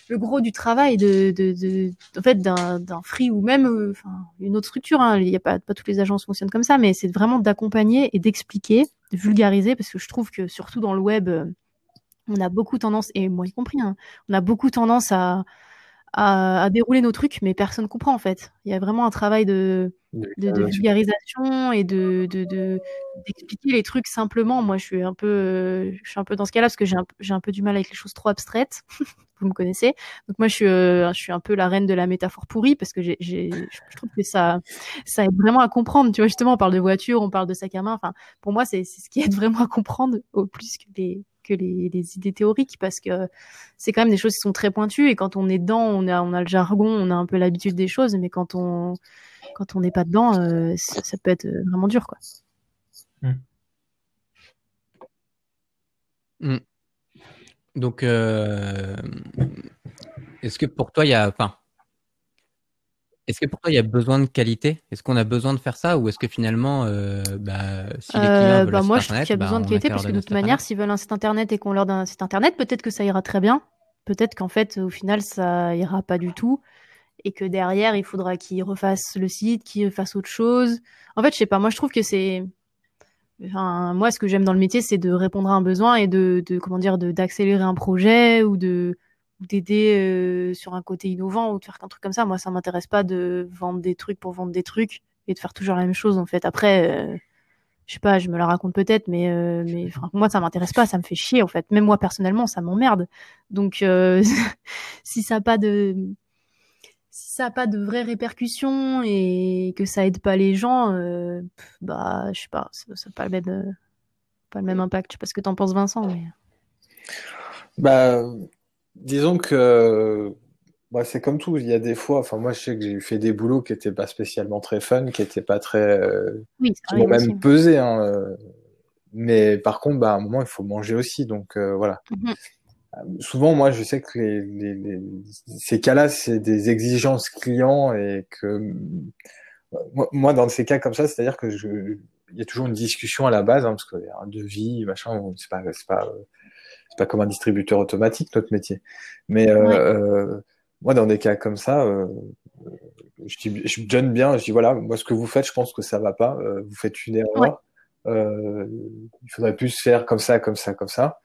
le gros du travail de, de, en fait, d'un free ou même une autre structure, hein, il y a pas, pas toutes les agences fonctionnent comme ça, mais c'est vraiment d'accompagner et d'expliquer, de vulgariser, parce que je trouve que surtout dans le web, on a beaucoup tendance, et moi y compris, hein, on a beaucoup tendance à, à, à, dérouler nos trucs, mais personne comprend en fait. Il y a vraiment un travail de, de, de vulgarisation et de d'expliquer les trucs simplement. Moi, je suis un peu, je suis un peu dans ce cas-là parce que j'ai un, peu du mal avec les choses trop abstraites. [LAUGHS] Vous me connaissez. Donc moi, je suis, euh, je suis un peu la reine de la métaphore pourrie parce que j'ai, je trouve que ça, ça aide vraiment à comprendre. Tu vois, justement, on parle de voiture, on parle de sac à main. Enfin, pour moi, c'est, c'est ce qui aide [LAUGHS] vraiment à comprendre au plus que les que les, idées théoriques parce que c'est quand même des choses qui sont très pointues et quand on est dedans, on a, le jargon, on a un peu l'habitude des choses, mais quand on quand on n'est pas dedans, euh, ça, peut être vraiment dur, quoi. Mmh. Mmh. Donc, euh, est-ce que pour toi, il y a, enfin, est-ce que pour toi, il y a besoin de qualité? Est-ce qu'on a besoin de faire ça Ou est-ce que finalement, euh, bah, si les clients euh, veulent bah un Moi, site je trouve qu'il y a bah, besoin de qualité, parce que de toute manière, s'ils veulent un site internet et qu'on leur donne un site internet, peut-être que ça ira très bien. Peut-être qu'en fait, au final, ça ira pas du tout. Et que derrière, il faudra qu'ils refassent le site, qu'ils fassent autre chose. En fait, je sais pas, moi, je trouve que c'est. Enfin, moi, ce que j'aime dans le métier, c'est de répondre à un besoin et de, de comment dire, d'accélérer un projet ou de d'aider euh, sur un côté innovant ou de faire un truc comme ça. Moi, ça m'intéresse pas de vendre des trucs pour vendre des trucs et de faire toujours la même chose. En fait, après, euh, je sais pas, je me la raconte peut-être, mais euh, mais enfin, moi, ça m'intéresse pas, ça me fait chier en fait. Même moi personnellement, ça m'emmerde. Donc, [LAUGHS] si ça a pas de si ça a pas de vraies répercussions et que ça aide pas les gens, euh, bah, je sais pas, ça n'a pas le même pas le même impact. Je sais pas ce que t'en penses, Vincent, mais. Bah, disons que bah, c'est comme tout. Il y a des fois, enfin moi je sais que j'ai fait des boulots qui étaient pas spécialement très fun, qui étaient pas très, euh, oui, qui m'ont même pesé. Hein, euh, mais par contre, bah, à un moment il faut manger aussi, donc euh, voilà. Mm -hmm. Souvent, moi, je sais que les, les, les ces cas-là, c'est des exigences clients et que moi, dans ces cas comme ça, c'est-à-dire que je, il y a toujours une discussion à la base, hein, parce qu'il y a un devis, machin, c'est pas, c'est pas, c'est pas comme un distributeur automatique notre métier. Mais euh, Ouais. euh, moi, dans des cas comme ça, euh, je, dis, je donne bien, je dis voilà, moi ce que vous faites, je pense que ça va pas. euh, vous faites une erreur. Ouais. Euh, il faudrait plus faire comme ça, comme ça, comme ça.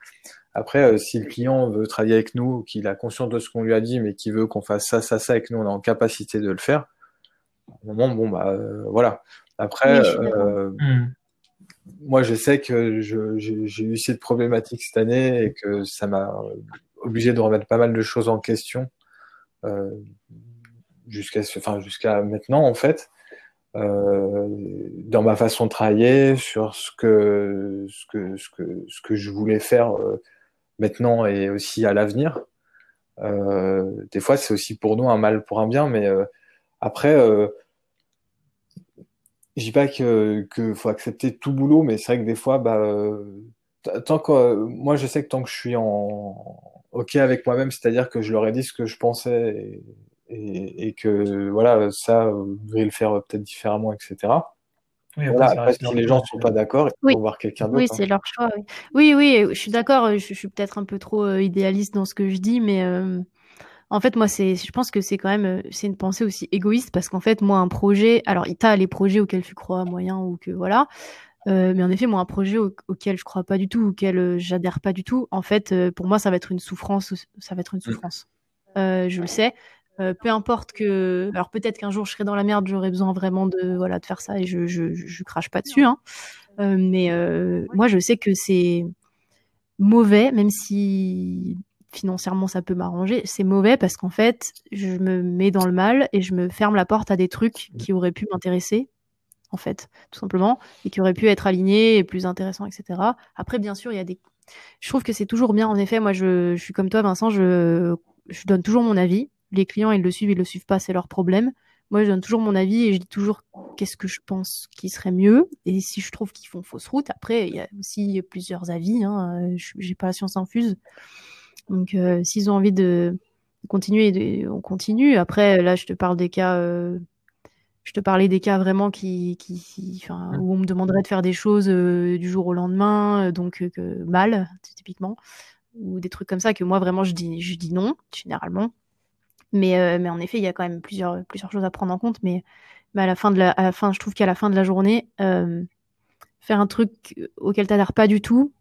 Après, euh, si le client veut travailler avec nous, qu'il a conscience de ce qu'on lui a dit, mais qu'il veut qu'on fasse ça, ça, ça, et que nous on est en capacité de le faire, à un moment, bon bah euh, voilà. Après, euh. Moi, je sais que j'ai eu cette problématique cette année et que ça m'a obligé de remettre pas mal de choses en question euh, jusqu'à maintenant, en fait, euh, dans ma façon de travailler, sur ce que, je voulais faire euh, maintenant et aussi à l'avenir. Euh, des fois, c'est aussi pour nous un mal pour un bien, mais euh, après, euh, je dis pas que, que faut accepter tout boulot, mais c'est vrai que des fois, bah, euh, tant que, euh, moi, je sais que tant que je suis en OK avec moi-même, c'est-à-dire que je leur ai dit ce que je pensais et, et, et que voilà, ça, vous devriez le faire peut-être différemment, etc. Oui, Voilà, après, si les gens sont pas d'accord, il Oui. faut voir quelqu'un Oui, d'autre. hein. c'est leur choix. Oui, oui, oui, je suis d'accord. Je, je suis peut-être un peu trop euh, idéaliste dans ce que je dis, mais euh, en fait, moi, c'est, je pense que c'est quand même, euh, c'est une pensée aussi égoïste parce qu'en fait, moi, un projet, alors, t'as les projets auxquels tu crois moyen ou que voilà, euh, mais en effet, moi, un projet au- auquel je crois pas du tout, auquel euh, j'adhère pas du tout, en fait, euh, pour moi, ça va être une souffrance, ça va être une souffrance. Euh, je le sais. Euh, peu importe que, alors peut-être qu'un jour je serai dans la merde, j'aurai besoin vraiment de voilà de faire ça et je je, je, je crache pas dessus, hein. Euh, mais euh, moi, je sais que c'est mauvais, même si financièrement ça peut m'arranger. C'est mauvais parce qu'en fait, je me mets dans le mal et je me ferme la porte à des trucs qui auraient pu m'intéresser, en fait, tout simplement, et qui auraient pu être alignés et plus intéressants, etc. Après, bien sûr, il y a des. Je trouve que c'est toujours bien. En effet, moi, je, je suis comme toi, Vincent. Je, je donne toujours mon avis. Les clients, ils le suivent, ils le suivent pas, c'est leur problème. moi, je donne toujours mon avis et je dis toujours qu'est-ce que je pense qui serait mieux. Et si je trouve qu'ils font fausse route, après, il y a aussi plusieurs avis. Hein. J'ai pas la science infuse. Donc, euh, s'ils ont envie de, continuer, on continue. Après, là, je te parle des cas. Euh, je te parlais des cas vraiment qui, qui, enfin, où on me demanderait de faire des choses euh, du jour au lendemain, donc mal, typiquement, ou des trucs comme ça que moi vraiment je dis, je dis non généralement. Mais, mais en effet, il y a quand même plusieurs, plusieurs choses à prendre en compte. Mais, mais à la fin de la, à la fin, je trouve qu'à la fin de la journée, faire un truc auquel tu n'adhères pas du tout,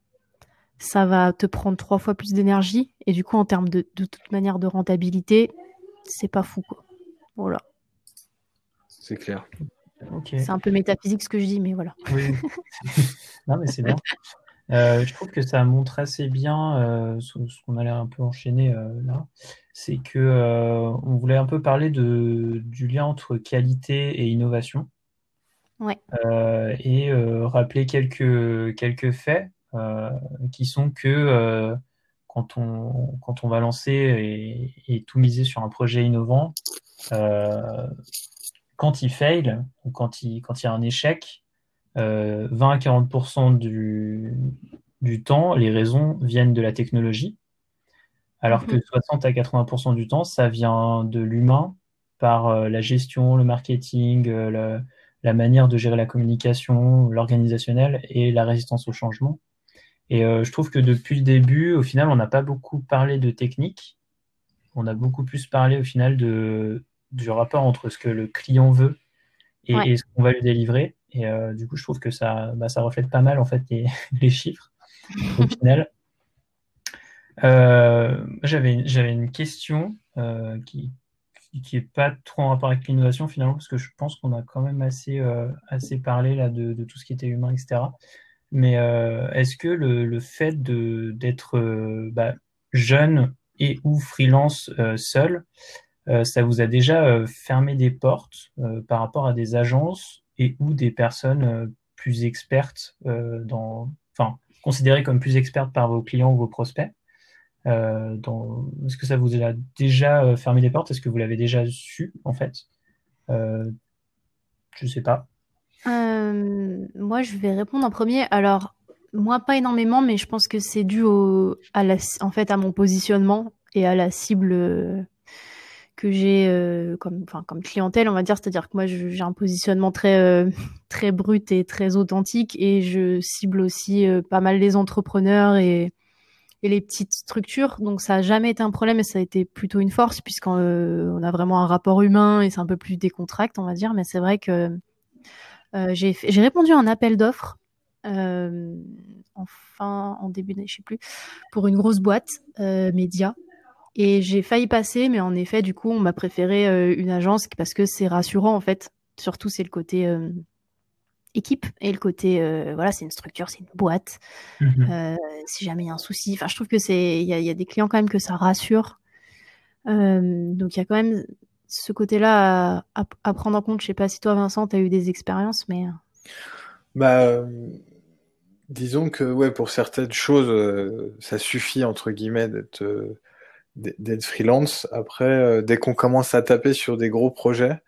ça va te prendre trois fois plus d'énergie. Et du coup, en termes de, de toute manière de rentabilité, c'est pas fou. Quoi. Voilà. C'est clair. C'est un peu métaphysique ce que je dis, mais voilà. Oui. [LAUGHS] non, mais c'est bien. Euh, je trouve que ça montre assez bien euh, ce, qu'on allait un peu enchaîner euh, là, c'est que on voulait un peu parler de, du lien entre qualité et innovation. Ouais. et rappeler quelques, quelques faits qui sont que quand, on, quand on va lancer et, et, tout miser sur un projet innovant, quand il fail ou quand il, quand il y a un échec, 20 euh, à 40% du, du temps, les raisons viennent de la technologie, alors que 60 mhm. à 80% du temps, ça vient de l'humain par euh, la gestion, le marketing, euh, la manière de gérer la communication, l'organisationnel et la résistance au changement. Et je trouve que depuis le début, au final, on n'a pas beaucoup parlé de technique. On a beaucoup plus parlé au final de, du rapport entre ce que le client veut et ce qu'on va lui délivrer. Et euh, du coup, je trouve que ça, bah, ça reflète pas mal en fait les, [LAUGHS] les chiffres au [LAUGHS] final. Euh, j'avais, j'avais une question euh, qui qui est pas trop en rapport avec l'innovation finalement parce que je pense qu'on a quand même assez assez parlé là de, de, tout ce qui était humain etc. Mais est-ce que le, le fait d'être bah, jeune et ou freelance seul, ça vous a déjà fermé des portes par rapport à des agences et ou des personnes euh, plus expertes euh, dans, enfin, considérées comme plus expertes par vos clients ou vos prospects. Euh. Est-ce que ça vous a déjà fermé des portes? Est-ce que vous l'avez déjà su en fait? Euh, Je sais pas. Moi, je vais répondre en premier. Alors, moi, pas énormément, mais je pense que c'est dû au, à la, en fait, à mon positionnement et à la cible que j'ai euh, comme, enfin, comme clientèle, on va dire, c'est-à-dire que moi j'ai un positionnement très, euh, [LAUGHS] très brut et très authentique et je cible aussi euh, pas mal les entrepreneurs et, et les petites structures. Donc ça a jamais été un problème et ça a été plutôt une force puisqu'on on a vraiment un rapport humain et c'est un peu plus décontracté, on va dire. Mais c'est vrai que j'ai, j'ai répondu à un appel d'offres. enfin, en début d'année, je sais plus, pour une grosse boîte média et j'ai failli passer, mais en effet, du coup, on m'a préféré euh, une agence parce que c'est rassurant, en fait. Surtout, c'est le côté euh, équipe et le côté, euh, voilà, c'est une structure, c'est une boîte. Mhm. si jamais il y a un souci, enfin, je trouve que c'est, il y a, des clients quand même que ça rassure. donc, il y a quand même ce côté-là à, prendre en compte. Je sais pas si toi, Vincent, tu as eu des expériences, mais. Bah, disons que, ouais, pour certaines choses, ça suffit, entre guillemets, d'être d'être freelance. Après, euh, dès qu'on commence à taper sur des gros projets,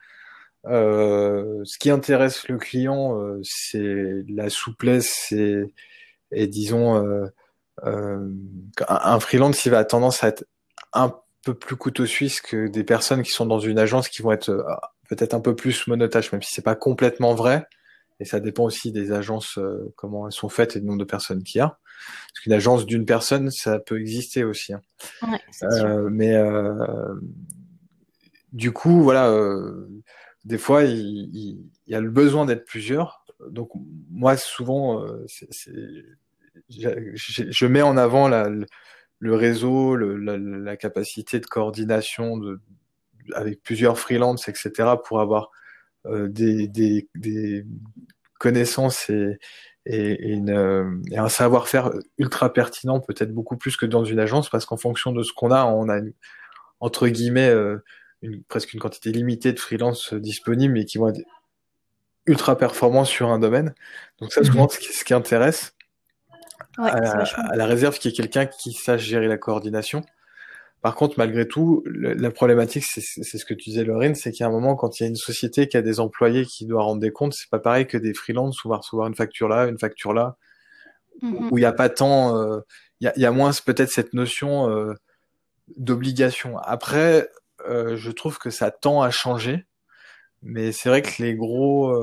euh, ce qui intéresse le client, euh, c'est la souplesse et, et disons, un freelance, il va tendance à être un peu plus couteau suisse que des personnes qui sont dans une agence qui vont être peut-être un peu plus monotaches, même si c'est pas complètement vrai. Et ça dépend aussi des agences, comment elles sont faites et du nombre de personnes qu'il y a. Parce qu'une agence d'une personne, ça peut exister aussi. Hein. Euh, mais euh, du coup, voilà, euh, des fois, il, y a le besoin d'être plusieurs. Donc moi, souvent, je mets en avant le réseau, la, capacité de coordination de, avec plusieurs freelances, etc., pour avoir des, des, connaissances et, et, une, et un savoir-faire ultra pertinent, peut-être beaucoup plus que dans une agence, parce qu'en fonction de ce qu'on a, on a entre guillemets euh, une, presque une quantité limitée de freelance disponibles et qui vont être ultra performants sur un domaine. Donc ça, souvent, mhm. ce, qui, ce qui intéresse, à, la, réserve, qui est quelqu'un qui sache gérer la coordination. Par contre, malgré tout, la problématique, c'est ce que tu disais, Lorraine, c'est qu'il y a un moment, quand il y a une société qui a des employés qui doit rendre des comptes, c'est pas pareil que des freelances où on va recevoir une facture là, une facture là, mm-hmm. où il n'y a pas tant, euh, il y, a, moins peut-être cette notion euh, d'obligation. Après, euh, je trouve que ça tend à changer, mais c'est vrai que les gros,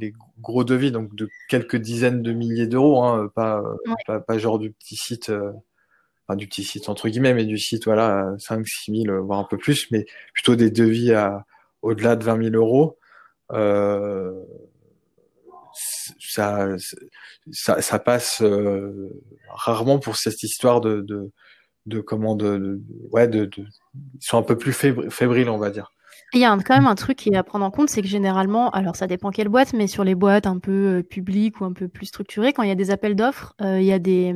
les gros devis, donc de quelques dizaines de milliers d'euros, hein, pas, pas, pas, genre du petit site enfin, du petit site entre guillemets, mais du site, voilà, 5, 6 000, voire un peu plus, mais plutôt des devis à au-delà de 20 000 euros. Euh, ça, ça, ça, passe euh, rarement pour cette histoire de, de, de comment de, ouais, de, de, ils sont un peu plus fébriles, on va dire. Il y a quand même un truc qui est à prendre en compte, c'est que généralement, alors ça dépend quelle boîte, mais sur les boîtes un peu euh, publiques ou un peu plus structurées, quand il y a des appels d'offres, euh, il y a des,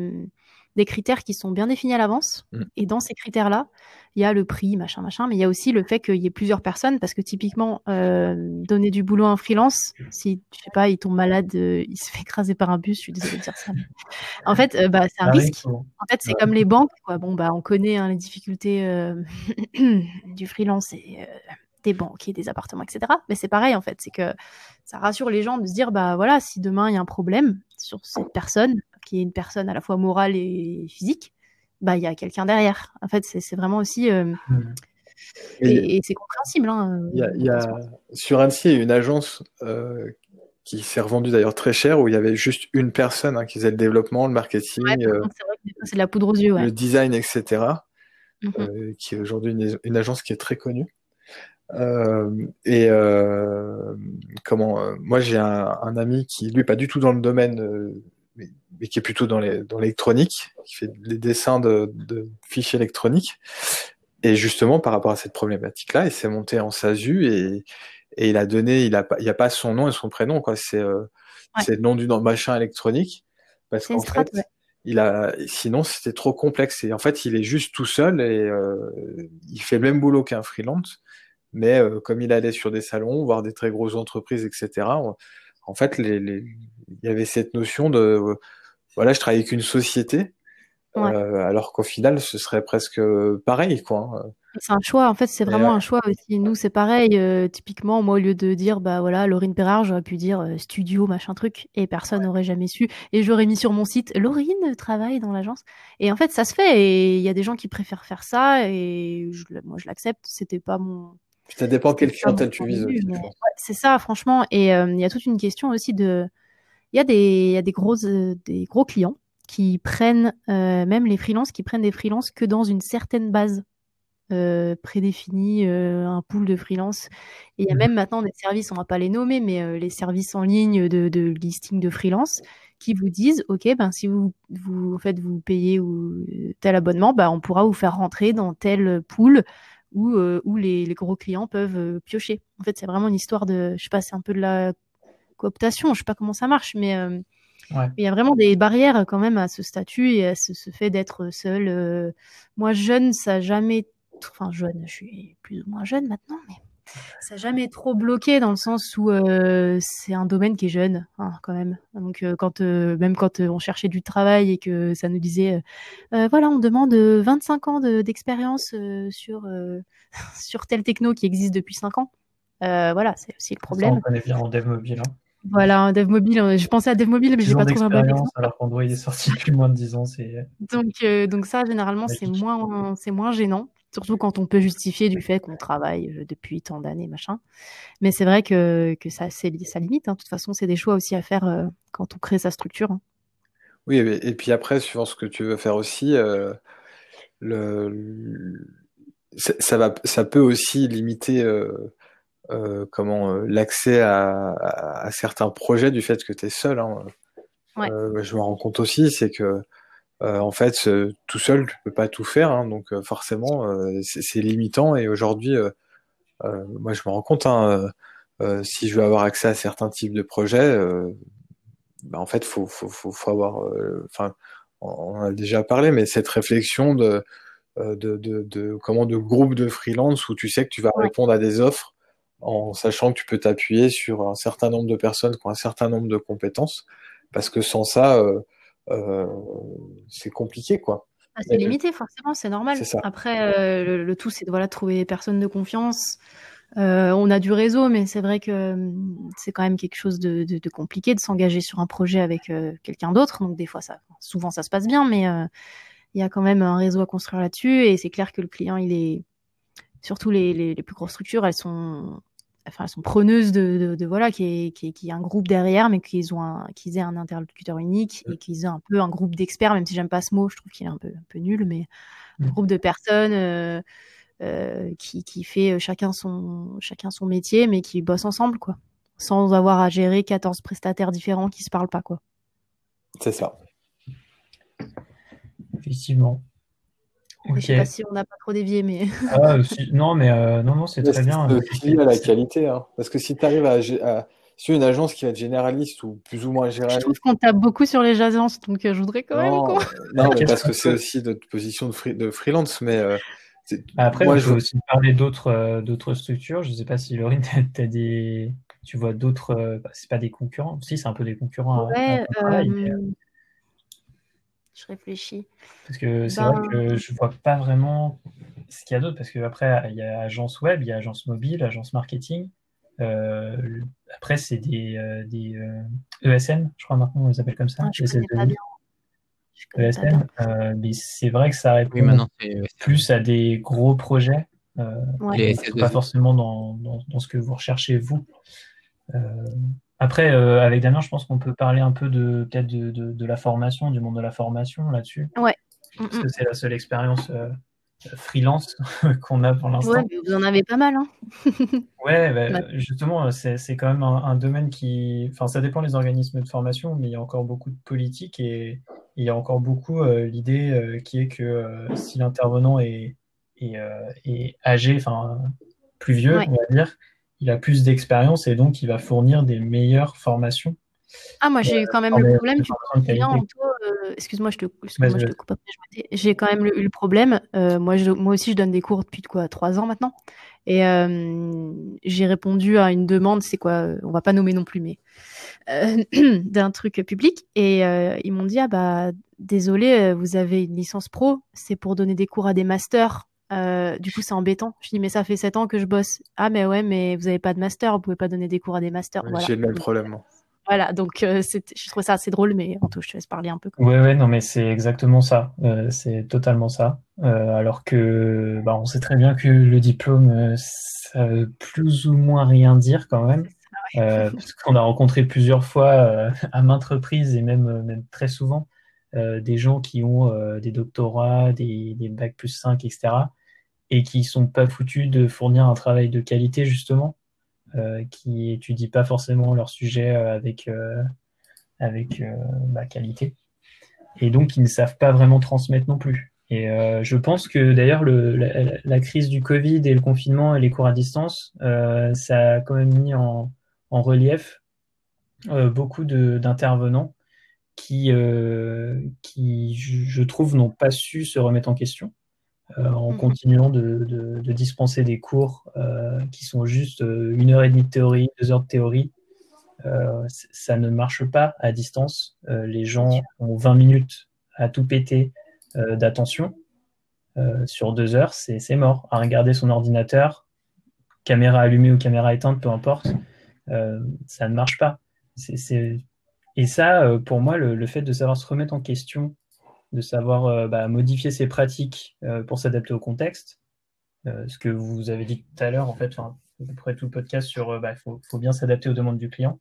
des critères qui sont bien définis à l'avance. Mm. Et dans ces critères-là, il y a le prix, machin, machin, mais il y a aussi le fait qu'il y ait plusieurs personnes, parce que typiquement, euh, donner du boulot à un freelance, si, je sais pas, il tombe malade, euh, il se fait écraser par un bus, je suis désolée de dire ça. En fait, bah, c'est un risque. En fait, c'est comme les banques, quoi. Bon, bah, on connaît hein, les difficultés [CLEARS THROAT] du freelance et des banques et des appartements, etc. Mais c'est pareil, en fait, c'est que ça rassure les gens de se dire, bah voilà, si demain il y a un problème sur cette personne, qui est une personne à la fois morale et physique, bah il y a quelqu'un derrière. En fait, c'est vraiment aussi euh, mmh. et, c'est compréhensible. Hein, y a, sur Annecy, il y a une agence euh, qui s'est revendue d'ailleurs très cher où il y avait juste une personne hein, qui faisait le développement, le marketing, euh, c'est la poudre aux yeux, le design, etc. Mmh qui est aujourd'hui une, une, agence qui est très connue. Et comment moi j'ai un, un, ami qui lui pas du tout dans le domaine mais, qui est plutôt dans l'électronique, qui fait des dessins de, de, fiches électroniques. Et justement, par rapport à cette problématique-là, il s'est monté en SASU et, et il a donné, il a pas, il y a pas son nom et son prénom, quoi. C'est, euh, c'est le nom du machin électronique. Parce qu'en fait, il a, sinon c'était trop complexe. Et en fait, il est juste tout seul et euh, il fait le même boulot qu'un freelance. Mais euh, comme il allait sur des salons, voir des très grosses entreprises, etc., en fait, les, les, il y avait cette notion de voilà, je travaille avec une société, euh, alors qu'au final, ce serait presque pareil, quoi. Hein. C'est un choix, en fait, c'est vraiment un choix aussi. Nous, c'est pareil. Euh, typiquement, moi, au lieu de dire, bah voilà, Laurine Perrard, j'aurais pu dire euh, studio, machin truc, et personne n'aurait jamais su. Et j'aurais mis sur mon site, Laurine travaille dans l'agence. Et en fait, ça se fait. Et il y a des gens qui préfèrent faire ça. Et moi, je l'accepte. C'était pas mon. Ça dépend quelle clientèle tu vises. c'est ça, franchement. Et il y a toute une question aussi de il y a des, y a des, gros, euh, des gros clients qui prennent, euh, même les freelances, qui prennent des freelances que dans une certaine base euh, prédéfinie, euh, un pool de freelance. Et il y a mmh. même maintenant des services, on va pas les nommer, mais euh, les services en ligne de, de listing de freelance qui vous disent, ok, ben si vous vous en vous payez ou tel abonnement, ben on pourra vous faire rentrer dans tel pool où, où les, les, gros clients peuvent piocher. En fait, c'est vraiment une histoire de, je sais pas, c'est un peu de la cooptation. Je sais pas comment ça marche, mais euh, il y a vraiment des barrières quand même à ce statut et à ce, fait d'être seul. Euh. moi, jeune, ça jamais, enfin jeune, je suis plus ou moins jeune maintenant, mais ça n'a jamais trop bloqué dans le sens où euh, c'est un domaine qui est jeune hein, quand même. Donc quand même quand on cherchait du travail et que ça nous disait voilà on demande 25 ans d'expérience sur [LAUGHS] sur tel techno qui existe depuis 5 ans. voilà c'est aussi le problème. Ça, on connaît bien en dev mobile. Hein. Voilà, un dev mobile. Euh, je pensais à dev mobile, mais j'ai pas trouvé un bon Alors qu'on doit y est sorti [LAUGHS] depuis moins de 10 ans. Donc, euh, donc ça, généralement, c'est moins, c'est moins gênant. Surtout quand on peut justifier du fait qu'on travaille euh, depuis tant d'années, machin. Mais c'est vrai que, que ça, c'est, limite. Hein. De toute façon, c'est des choix aussi à faire quand on crée sa structure. Hein. Oui, et puis après, suivant ce que tu veux faire aussi, le, ça, va, ça peut aussi limiter euh, comment euh, l'accès à, à, certains projets du fait que tu es seul. Hein. Euh, je me rends compte aussi, c'est que en fait, tout seul, tu peux pas tout faire, hein, donc forcément, c'est limitant. Et aujourd'hui, moi, je me rends compte, hein, si je veux avoir accès à certains types de projets, bah, en fait, faut, faut, faut, faut avoir, enfin, on a déjà parlé, mais cette réflexion de, de, de, de, comment de groupe de freelance où tu sais que tu vas répondre à des offres en sachant que tu peux t'appuyer sur un certain nombre de personnes qui ont un certain nombre de compétences, parce que sans ça, euh, euh, c'est compliqué, quoi. Ah, c'est limité, forcément, c'est normal. Après, le, tout, c'est de voilà, trouver des personnes de confiance. on a du réseau, mais c'est vrai que c'est quand même quelque chose de, compliqué de s'engager sur un projet avec quelqu'un d'autre. Donc des fois, ça, souvent, ça se passe bien, mais il y a quand même un réseau à construire là-dessus. Et c'est clair que le client, il est surtout les, les, les, plus grosses structures, elles sont enfin elles sont preneuses de, de, voilà qui est qui, qui un groupe derrière mais qu'ils ont un qu'ils aient un interlocuteur unique et qu'ils aient un peu un groupe d'experts même si j'aime pas ce mot je trouve qu'il est un peu un peu nul mais un groupe de personnes euh, euh, qui, qui fait chacun son chacun son métier mais qui bossent ensemble quoi. Sans avoir à gérer 14 prestataires différents qui se parlent pas quoi. C'est ça. Effectivement je sais pas si on n'a pas trop dévié, mais. [LAUGHS] Ah, non, mais euh, non, non, c'est très bien. C'est à la qualité, hein. parce que si tu arrives à, sur une agence qui va être généraliste ou plus ou moins généraliste. Je trouve qu'on tape beaucoup sur les agences, donc euh, je voudrais quand même. Quoi. Non, mais parce que c'est aussi notre position de, de freelance, mais. Euh, Après, moi, je veux aussi parler d'autres d'autres structures. Je ne sais pas si Laurine, [LAUGHS] tu as des, tu vois d'autres, bah, c'est pas des concurrents. Si, c'est un peu des concurrents. Ouais, je réfléchis. Parce que c'est vrai ben, que je vois pas vraiment ce qu'il y a d'autre, parce qu'après, il y a agence web, il y a agence mobile, agence marketing. Euh, après, c'est des, euh, des ESN, euh, e je crois maintenant on les appelle comme ça. Ah, je connais pas bien. ESN, mais c'est vrai que ça répond plus à des gros projets, pas forcément dans, dans, dans, ce que vous recherchez vous. Après, euh, avec Damien, je pense qu'on peut parler un peu de peut-être de, de, la formation, du monde de la formation là-dessus. Ouais. Parce que c'est la seule expérience euh, freelance [LAUGHS] qu'on a pour l'instant. Ouais, mais vous en avez pas mal, hein [LAUGHS] Ouais, bah, justement, c'est quand même un, domaine qui. Enfin, ça dépend des organismes de formation, mais il y a encore beaucoup de politique et il y a encore beaucoup euh, l'idée qui est que si l'intervenant est, est, est, âgé, enfin plus vieux, on va dire, il a plus d'expérience et donc il va fournir des meilleures formations. Ah, moi j'ai eu quand même le problème, tu euh, excuse-moi, je te, excuse je te coupe j'ai quand même eu le problème. Euh, moi, je, moi aussi, je donne des cours depuis quoi, trois ans maintenant. Et euh, j'ai répondu à une demande, c'est quoi, on va pas nommer non plus, mais [CLEARS THROAT] d'un truc public. Et ils m'ont dit, ah bah, désolé, vous avez une licence pro, c'est pour donner des cours à des masters euh, du coup, c'est embêtant. Je dis, mais ça fait 7 ans que je bosse. Ah, mais ouais, mais vous n'avez pas de master, vous pouvez pas donner des cours à des masters. J'ai le même problème. Voilà, donc euh, je trouve ça assez drôle, mais en tout, je te laisse parler un peu. Oui, ouais, non, mais c'est exactement ça. Euh, c'est totalement ça. alors que, bah, on sait très bien que le diplôme, ça veut plus ou moins rien dire quand même. [LAUGHS] parce qu'on a rencontré plusieurs fois, à maintes reprises et même, même très souvent, des gens qui ont des doctorats, des, des bacs plus 5, etc et qui sont pas foutus de fournir un travail de qualité justement, euh, qui étudient pas forcément leur sujet euh, avec euh, avec ma qualité, et donc ils ne savent pas vraiment transmettre non plus. Et je pense que d'ailleurs la, la, crise du Covid et le confinement et les cours à distance, ça a quand même mis en, en relief beaucoup d'intervenants qui, qui, je trouve, n'ont pas su se remettre en question euh, en mm. continuant de, de, dispenser des cours euh, qui sont juste euh, une heure et demie de théorie, deux heures de théorie. ça ne marche pas à distance. les gens ont 20 minutes à tout péter d'attention. sur deux heures, c'est mort. À regarder son ordinateur, caméra allumée ou caméra éteinte, peu importe, ça ne marche pas. Et ça, pour moi, le, le, fait de savoir se remettre en question de savoir euh, bah, modifier ses pratiques euh, pour s'adapter au contexte. Euh, ce que vous avez dit tout à l'heure, en fait, après tout le podcast sur il bah, faut, faut, bien s'adapter aux demandes du client.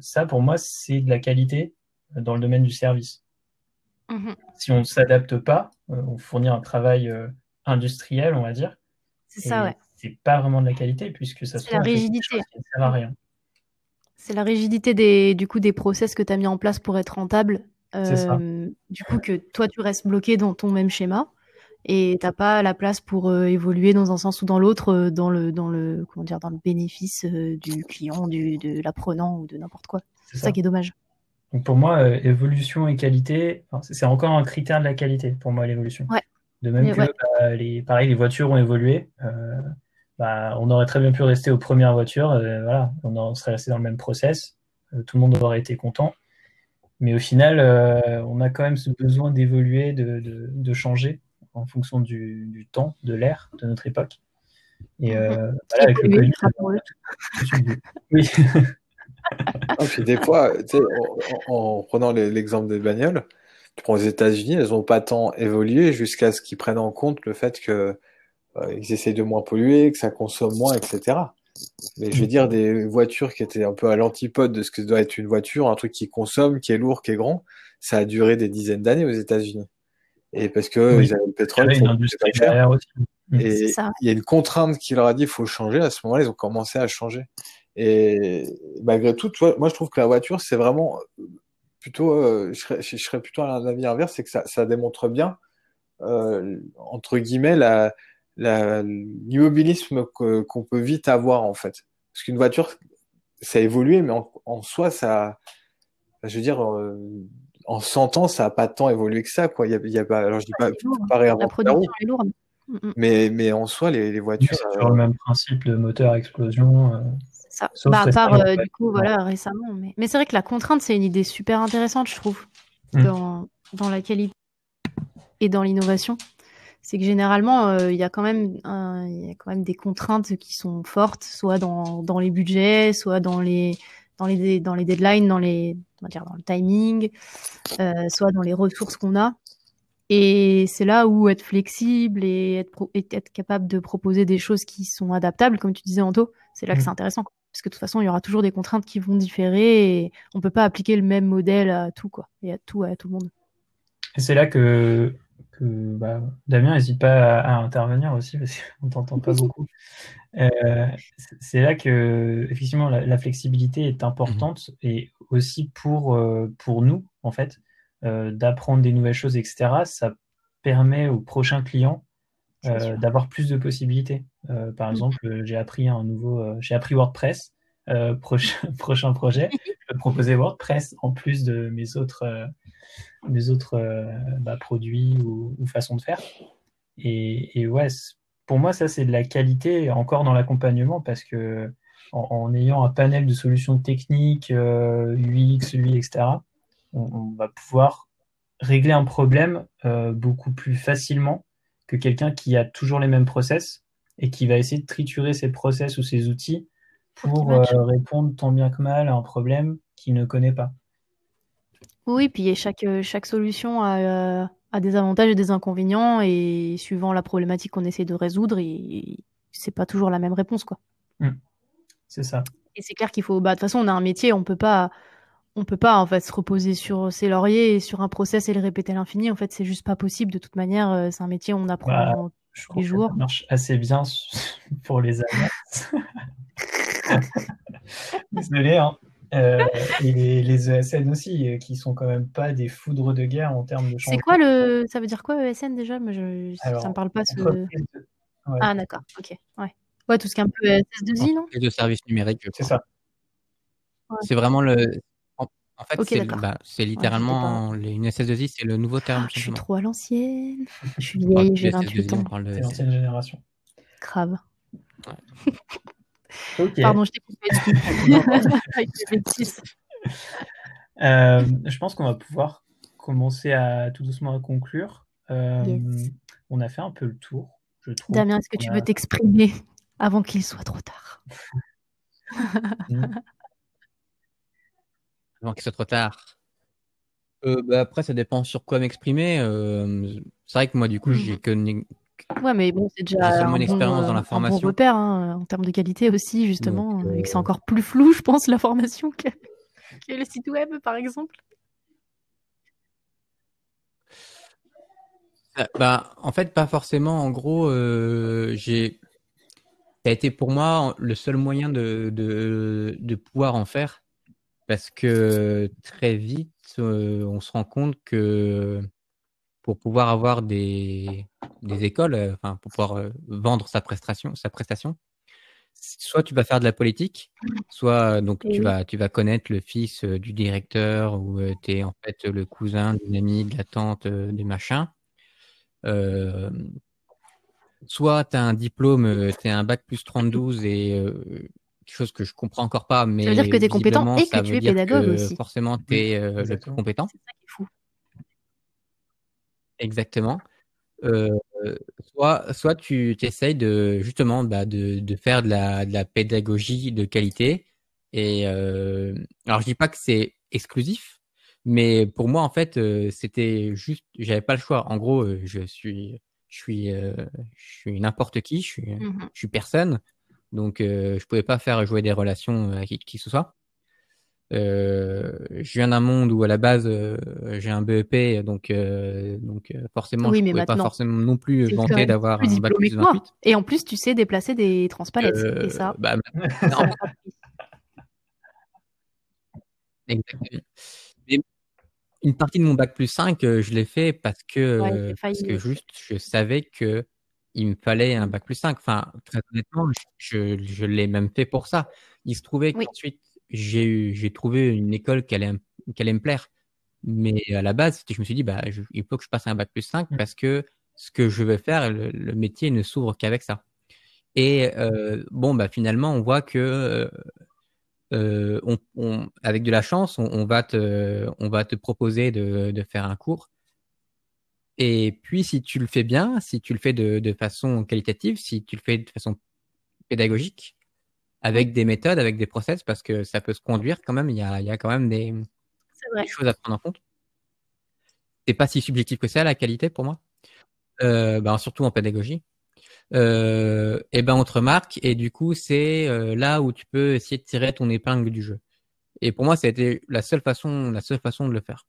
ça, pour moi, c'est de la qualité dans le domaine du service. Mm-hmm. Si on ne s'adapte pas, on fournit un travail industriel, on va dire. C'est ça, ouais. C'est pas vraiment de la qualité puisque ça se la rigidité. Ça sert à rien. C'est la rigidité des, du coup, des process que tu as mis en place pour être rentable euh, du coup, que toi, tu restes bloqué dans ton même schéma et t'as pas la place pour euh, évoluer dans un sens ou dans l'autre, euh, dans le dans le comment dire, dans le bénéfice du client, du, de l'apprenant ou de n'importe quoi. C'est ça. qui est dommage. Donc pour moi, évolution et qualité, c'est encore un critère de la qualité pour moi l'évolution. Ouais. De même que bah, les, pareil, les voitures ont évolué. Bah, on aurait très bien pu rester aux premières voitures. voilà, on, on serait resté dans le même process. tout le monde aurait été content. Mais au final, on a quand même ce besoin d'évoluer, de, de, changer en fonction du, du temps, de l'ère, de notre époque. Et mhm. voilà, avec le Covid, [LAUGHS] oui. Ah, puis des fois, en, en, prenant l'exemple des bagnoles, tu prends les États-Unis, elles n'ont pas tant évolué jusqu'à ce qu'ils prennent en compte le fait que euh, ils essaient de moins polluer, que ça consomme moins, etc. Mais je veux dire, des voitures qui étaient un peu à l'antipode de ce que doit être une voiture, un truc qui consomme, qui est lourd, qui est grand, ça a duré des dizaines d'années aux États-Unis. Et parce que ils avaient le pétrole, une industrie aussi. Et il y a une contrainte qui leur a dit il faut changer. À ce moment-là, ils ont commencé à changer. Et malgré tout, moi, je trouve que la voiture, c'est vraiment plutôt, euh, je, serais, je, serais, plutôt à l'avis inverse, c'est que ça, ça, démontre bien, euh, entre guillemets, la, l'immobilisme qu'on peut vite avoir en fait. Parce qu'une voiture, ça a évolué, mais en, soi, ça, je veux dire, euh, en 100 ans, ça n'a pas tant évolué que ça, quoi. Il y a, il y a pas, alors je dis pas, pas La production est lourde. Mm, mm. Mais, mais en soi, les, les voitures. C'est sur le même principe de moteur explosion. Euh, ça. Bah, à part, euh, du coup, voilà, récemment. Mais, mais c'est vrai que la contrainte, c'est une idée super intéressante, je trouve, mm. dans, dans la qualité et dans l'innovation c'est que généralement, euh, il y, a quand même il y a quand même des contraintes qui sont fortes, soit dans, dans les budgets, soit dans les, dans les, dans les deadlines, dans, les, on va dire dans le timing, euh, soit dans les ressources qu'on a. Et c'est là où être flexible et être, être capable de proposer des choses qui sont adaptables, comme tu disais Anto, c'est là que mmh. c'est intéressant. Parce que de toute façon, il y aura toujours des contraintes qui vont différer et on peut pas appliquer le même modèle à tout, quoi, et à tout, à tout le monde. Et c'est là que bah, Damien, n'hésite pas à, intervenir aussi parce qu'on t'entend pas beaucoup. Euh, c'est là que effectivement la, flexibilité est importante mhm. et aussi pour euh, pour nous en fait euh, d'apprendre des nouvelles choses, etc. Ça permet aux prochains clients d'avoir plus de possibilités. par mhm. exemple, j'ai appris un nouveau, j'ai appris WordPress. Prochain, [LAUGHS] prochain projet, [LAUGHS] je vais proposer WordPress en plus de mes autres des autres euh, bah, produits ou, façons de faire. Et, ouais, pour moi, ça, c'est de la qualité encore dans l'accompagnement parce que en, ayant un panel de solutions techniques, euh, UX, UI, etc., on, va pouvoir régler un problème euh, beaucoup plus facilement que quelqu'un qui a toujours les mêmes process et qui va essayer de triturer ses process ou ses outils pour répondre tant bien que mal à un problème qu'il ne connaît pas. Oui, puis chaque, euh, chaque solution a, a des avantages et des inconvénients et suivant la problématique qu'on essaie de résoudre, c'est pas toujours la même réponse, quoi. Mmh. C'est ça. Et c'est clair qu'il faut, bah, de toute façon, on a un métier, on peut pas, on peut pas en fait se reposer sur ses lauriers et sur un process et le répéter à l'infini. En fait, c'est juste pas possible. De toute manière, euh, c'est un métier où on apprend bah, tous les jours. Ça marche assez bien [LAUGHS] pour les annonces. [LAUGHS] [LAUGHS] Désolé, hein. Euh, et les, ESN aussi, euh, qui sont quand même pas des foudres de guerre en termes de changement. C'est quoi le. Ça veut dire quoi ESN déjà? Mais je... Ça me parle pas. Ce... Ah, d'accord, ok. Ouais. ouais, tout ce qui est un peu SS2I, non? Et de services numériques. C'est ça. C'est vraiment le. En, fait, c'est bah, littéralement une SS2I, c'est le nouveau terme. je suis trop à l'ancienne. Je suis vieille, j'ai 28 ans. C'est l'ancienne génération. Grave. Ouais. [LAUGHS] Pardon, je t'ai coupé. [LAUGHS] [LAUGHS] euh, je pense qu'on va pouvoir commencer à tout doucement à conclure. Euh, on a fait un peu le tour, je trouve. Damien, est-ce que tu veux t'exprimer avant qu'il soit trop tard? [LAUGHS] Avant qu'il soit trop tard. Euh, bah, après, ça dépend sur quoi m'exprimer. Euh, c'est vrai que moi, du coup, j'ai que Ouais, mais bon, c'est déjà un, expérience dans la formation. un bon repère hein, en termes de qualité aussi, justement, et que c'est euh, encore plus flou, je pense, la formation que, [LAUGHS] le site web, par exemple. Euh, bah, en fait, pas forcément. En gros, euh, j'ai. Ça a été pour moi le seul moyen de, de, de pouvoir en faire. Parce que très vite, on se rend compte que pour pouvoir avoir des, des écoles, euh, enfin, pour pouvoir euh, vendre sa prestation, sa prestation, soit tu vas faire de la politique, soit euh, donc tu vas tu vas connaître le fils du directeur ou tu es en fait le cousin d'une amie, de la tante, des machins. soit tu as un diplôme, tu as un bac plus 32 et quelque chose que je comprends encore pas, mais ça veut dire que tu es compétent et que tu es pédagogue aussi. Forcément, tu es le plus compétent. C'est ça qui est fou. Exactement. Euh, soit, soit tu essayes de justement bah, de, de, faire de la, de la, pédagogie de qualité. Et euh, alors je dis pas que c'est exclusif, mais pour moi en fait euh, c'était juste, j'avais pas le choix. En gros, euh, je suis, je suis, euh, je suis n'importe qui, je suis, Mhm. je suis personne, donc je pouvais pas faire jouer des relations avec qui, qui que ce soit. Euh, je viens d'un monde où à la base euh, j'ai un BEP, donc euh, donc forcément Oui, je pouvais pas forcément non plus vanter d'avoir un bac plus que moi. 28. Et en plus, tu sais déplacer des transpalettes. Et ça, bah, [LAUGHS] exactement. Mais une partie de mon bac plus 5, euh, je l'ai fait parce que ouais, parce juste je savais que il me fallait un bac plus 5. Enfin, très honnêtement, je, je l'ai même fait pour ça. Il se trouvait Oui. qu'ensuite j'ai eu j'ai trouvé une école qui allait, qui allait me plaire. Mais à la base, je me suis dit, bah, je- il faut que je passe un bac plus 5 Mm. parce que ce que je veux faire, le, le métier ne s'ouvre qu'avec ça. Et euh, bon, bah, finalement, on voit que euh, euh, on, on- avec de la chance, on, on va te, on va te proposer de, de faire un cours. Et puis, si tu le fais bien, si tu le fais de, de façon qualitative, si tu le fais de façon pédagogique, avec des méthodes, avec des process, parce que ça peut se conduire quand même, il y a, il y a quand même des, choses à prendre en compte. C'est pas si subjectif que ça, la qualité, pour moi. Euh, ben, surtout en pédagogie. Euh, et ben, on te remarque, et du coup, c'est euh, là où tu peux essayer de tirer ton épingle du jeu. Et pour moi, ça a été la seule façon, la seule façon de le faire.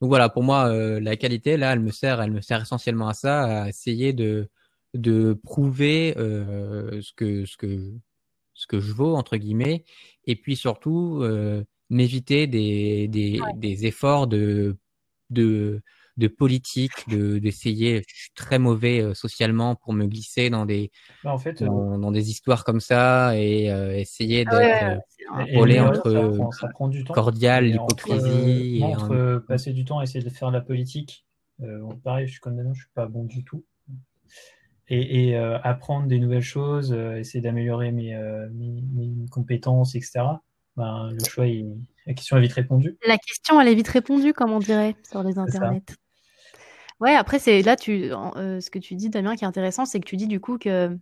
Donc voilà, pour moi, euh, la qualité, là, elle me sert, elle me sert essentiellement à ça, à essayer de, de prouver ce que, ce que, ce que je vaux entre guillemets, et puis surtout euh, m'éviter des, des, des efforts de, de, de politique, de d'essayer. Je suis très mauvais euh, socialement pour me glisser dans des, Bah, en fait, euh, dans, dans des histoires comme ça et euh, essayer Ah d'être ouais, entre, ça prend, ça prend du temps. cordial, entre, l'hypocrisie. et entre un- passer du temps à essayer de faire de la politique, euh, pareil, je suis comme je suis pas bon du tout. Et, et, euh, apprendre des nouvelles choses, euh, essayer d'améliorer mes, euh, mes, mes compétences, etc. Ben, le choix, il- la question est vite répondue. La question, elle est vite répondue, comme on dirait sur les internets. Ouais, après, c'est là, tu, ce que tu dis, Damien, qui est intéressant, c'est que tu dis du coup que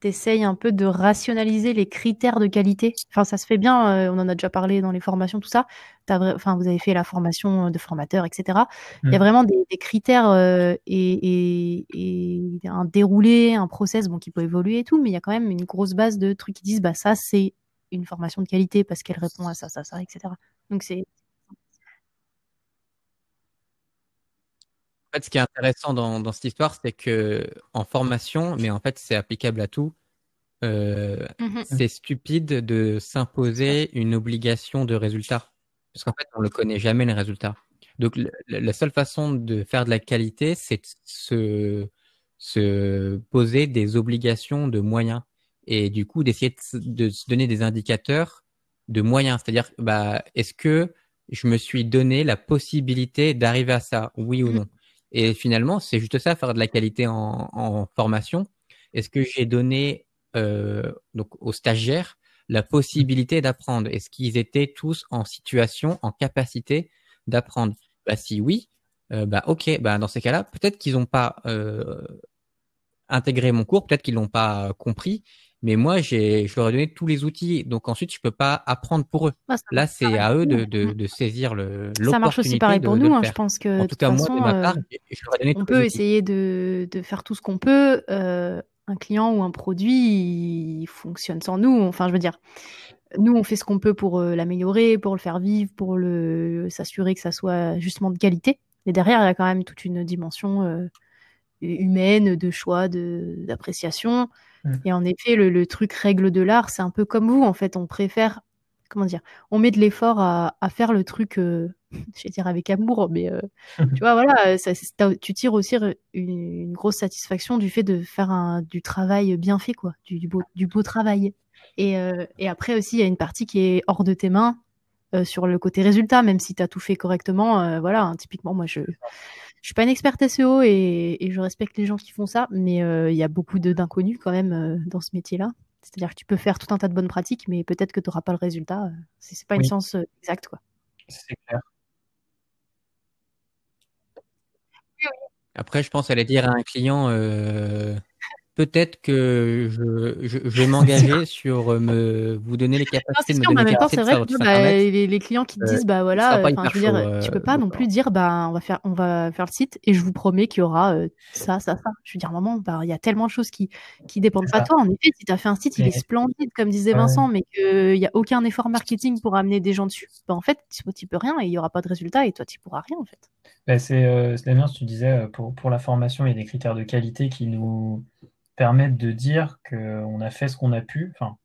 tu essayes un peu de rationaliser les critères de qualité. Enfin, ça se fait bien, euh, on en a déjà parlé dans les formations, tout ça. Enfin, vous avez fait la formation de formateur, etc. Il y a Mm. vraiment des, des critères euh, et, et, et un déroulé, un process bon, qui peut évoluer et tout, mais il y a quand même une grosse base de trucs qui disent bah ça, c'est une formation de qualité parce qu'elle répond à ça, ça, ça, etc. Donc, c'est. En fait, ce qui est intéressant dans, dans cette histoire, c'est que en formation, mais en fait, c'est applicable à tout. euh, Mhm. c'est stupide de s'imposer une obligation de résultat. Parce qu'en fait, on ne le connaît jamais, les résultats. Donc, le- la seule façon de faire de la qualité, c'est de se, se poser des obligations de moyens. Et du coup, d'essayer de, se- de se donner des indicateurs de moyens. C'est-à-dire, bah, est-ce que je me suis donné la possibilité d'arriver à ça, oui ou Mhm. non? Et finalement, c'est juste ça, faire de la qualité en, formation. Est-ce que j'ai donné euh, donc aux stagiaires la possibilité d'apprendre? Est-ce qu'ils étaient tous en situation, en capacité d'apprendre? Bah si oui, euh, bah ok, bah dans ces cas-là, peut-être qu'ils n'ont pas euh, intégré mon cours, peut-être qu'ils l'ont pas compris, mais moi j'ai, je leur ai donné tous les outils, donc ensuite je peux pas apprendre pour eux. Ah, ça Là, c'est à eux de, de, Mm. de saisir le Ça marche aussi pareil pour de nous. hein. Je pense que En de tout cas, moi, de ma euh, part, je leur ai donné on tous peut essayer de, de faire tout ce qu'on peut. Euh, un client ou un produit, il fonctionne sans nous. Enfin, je veux dire, nous, on fait ce qu'on peut pour euh, l'améliorer, pour le faire vivre, pour le s'assurer que ça soit justement de qualité. Mais derrière, il y a quand même toute une dimension euh, humaine, de choix, de d'appréciation. Mm. Et en effet, le, le truc règle de l'art, c'est un peu comme vous. En fait, on préfère, comment dire, on met de l'effort à, à faire le truc, euh, [LAUGHS] je vais dire avec amour, mais euh, [LAUGHS] tu vois, voilà, ça, tu tires aussi une, une grosse satisfaction du fait de faire un, du travail bien fait, quoi, du, du beau, du beau travail. Et, euh, et après aussi, il y a une partie qui est je tes mains euh, sur le côté résultat, même si tu as tout fait correctement. euh, voilà, hein, typiquement, moi, je je suis pas une experte SEO et, et je respecte les gens qui font ça, mais euh, il y a beaucoup de d'inconnus quand même euh, dans ce métier-là. C'est-à-dire que tu peux faire tout un tas de bonnes pratiques, mais peut-être que tu n'auras pas le résultat. C'est pas une science exacte, quoi. C'est clair. Après, je pense aller dire à un client, peut-être que je, je, je vais m'engager [LAUGHS] sur euh, me vous donner les capacités de me donner en même temps, c'est vrai que bah, les, les, clients qui te disent bah voilà, je veux dire, euh, tu peux pas non plus dire bah on va faire on va faire le site et je vous promets qu'il y aura euh, ça ça ça. Je veux dire moment bah il y a tellement de choses qui qui dépendent pas de toi. En effet, si tu as fait un site, il est splendide comme disait Vincent, mais qu'il y a aucun effort marketing pour amener des gens dessus, bah en fait tu peux rien et il y aura pas de résultat et toi tu pourras rien en fait. Bah, c'est euh, Damien, tu disais pour pour la formation, il y a des critères de qualité qui nous permettre de dire qu'on a fait ce qu'on a pu, enfin,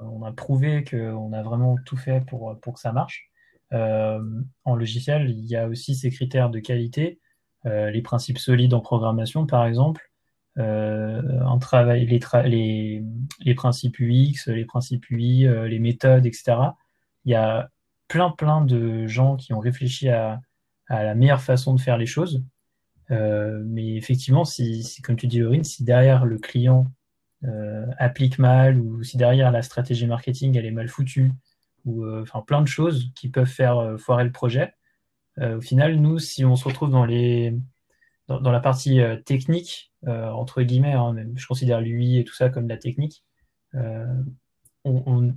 on a prouvé qu'on a vraiment tout fait pour, pour que ça marche. Euh, en logiciel, il y a aussi ces critères de qualité, euh, les principes solides en programmation, par exemple, euh, un travail, les, les, les, principes UX, les principes UI, les méthodes, etc. Il y a plein, plein de gens qui ont réfléchi à, à la meilleure façon de faire les choses. Euh, mais effectivement, si, comme tu dis, Laurine, si derrière le client euh, applique mal ou si derrière la stratégie marketing elle est mal foutue ou euh, enfin plein de choses qui peuvent faire foirer le projet. au final, nous, si on se retrouve dans les dans, la partie technique entre guillemets, hein, je considère l'UI et tout ça comme de la technique, on,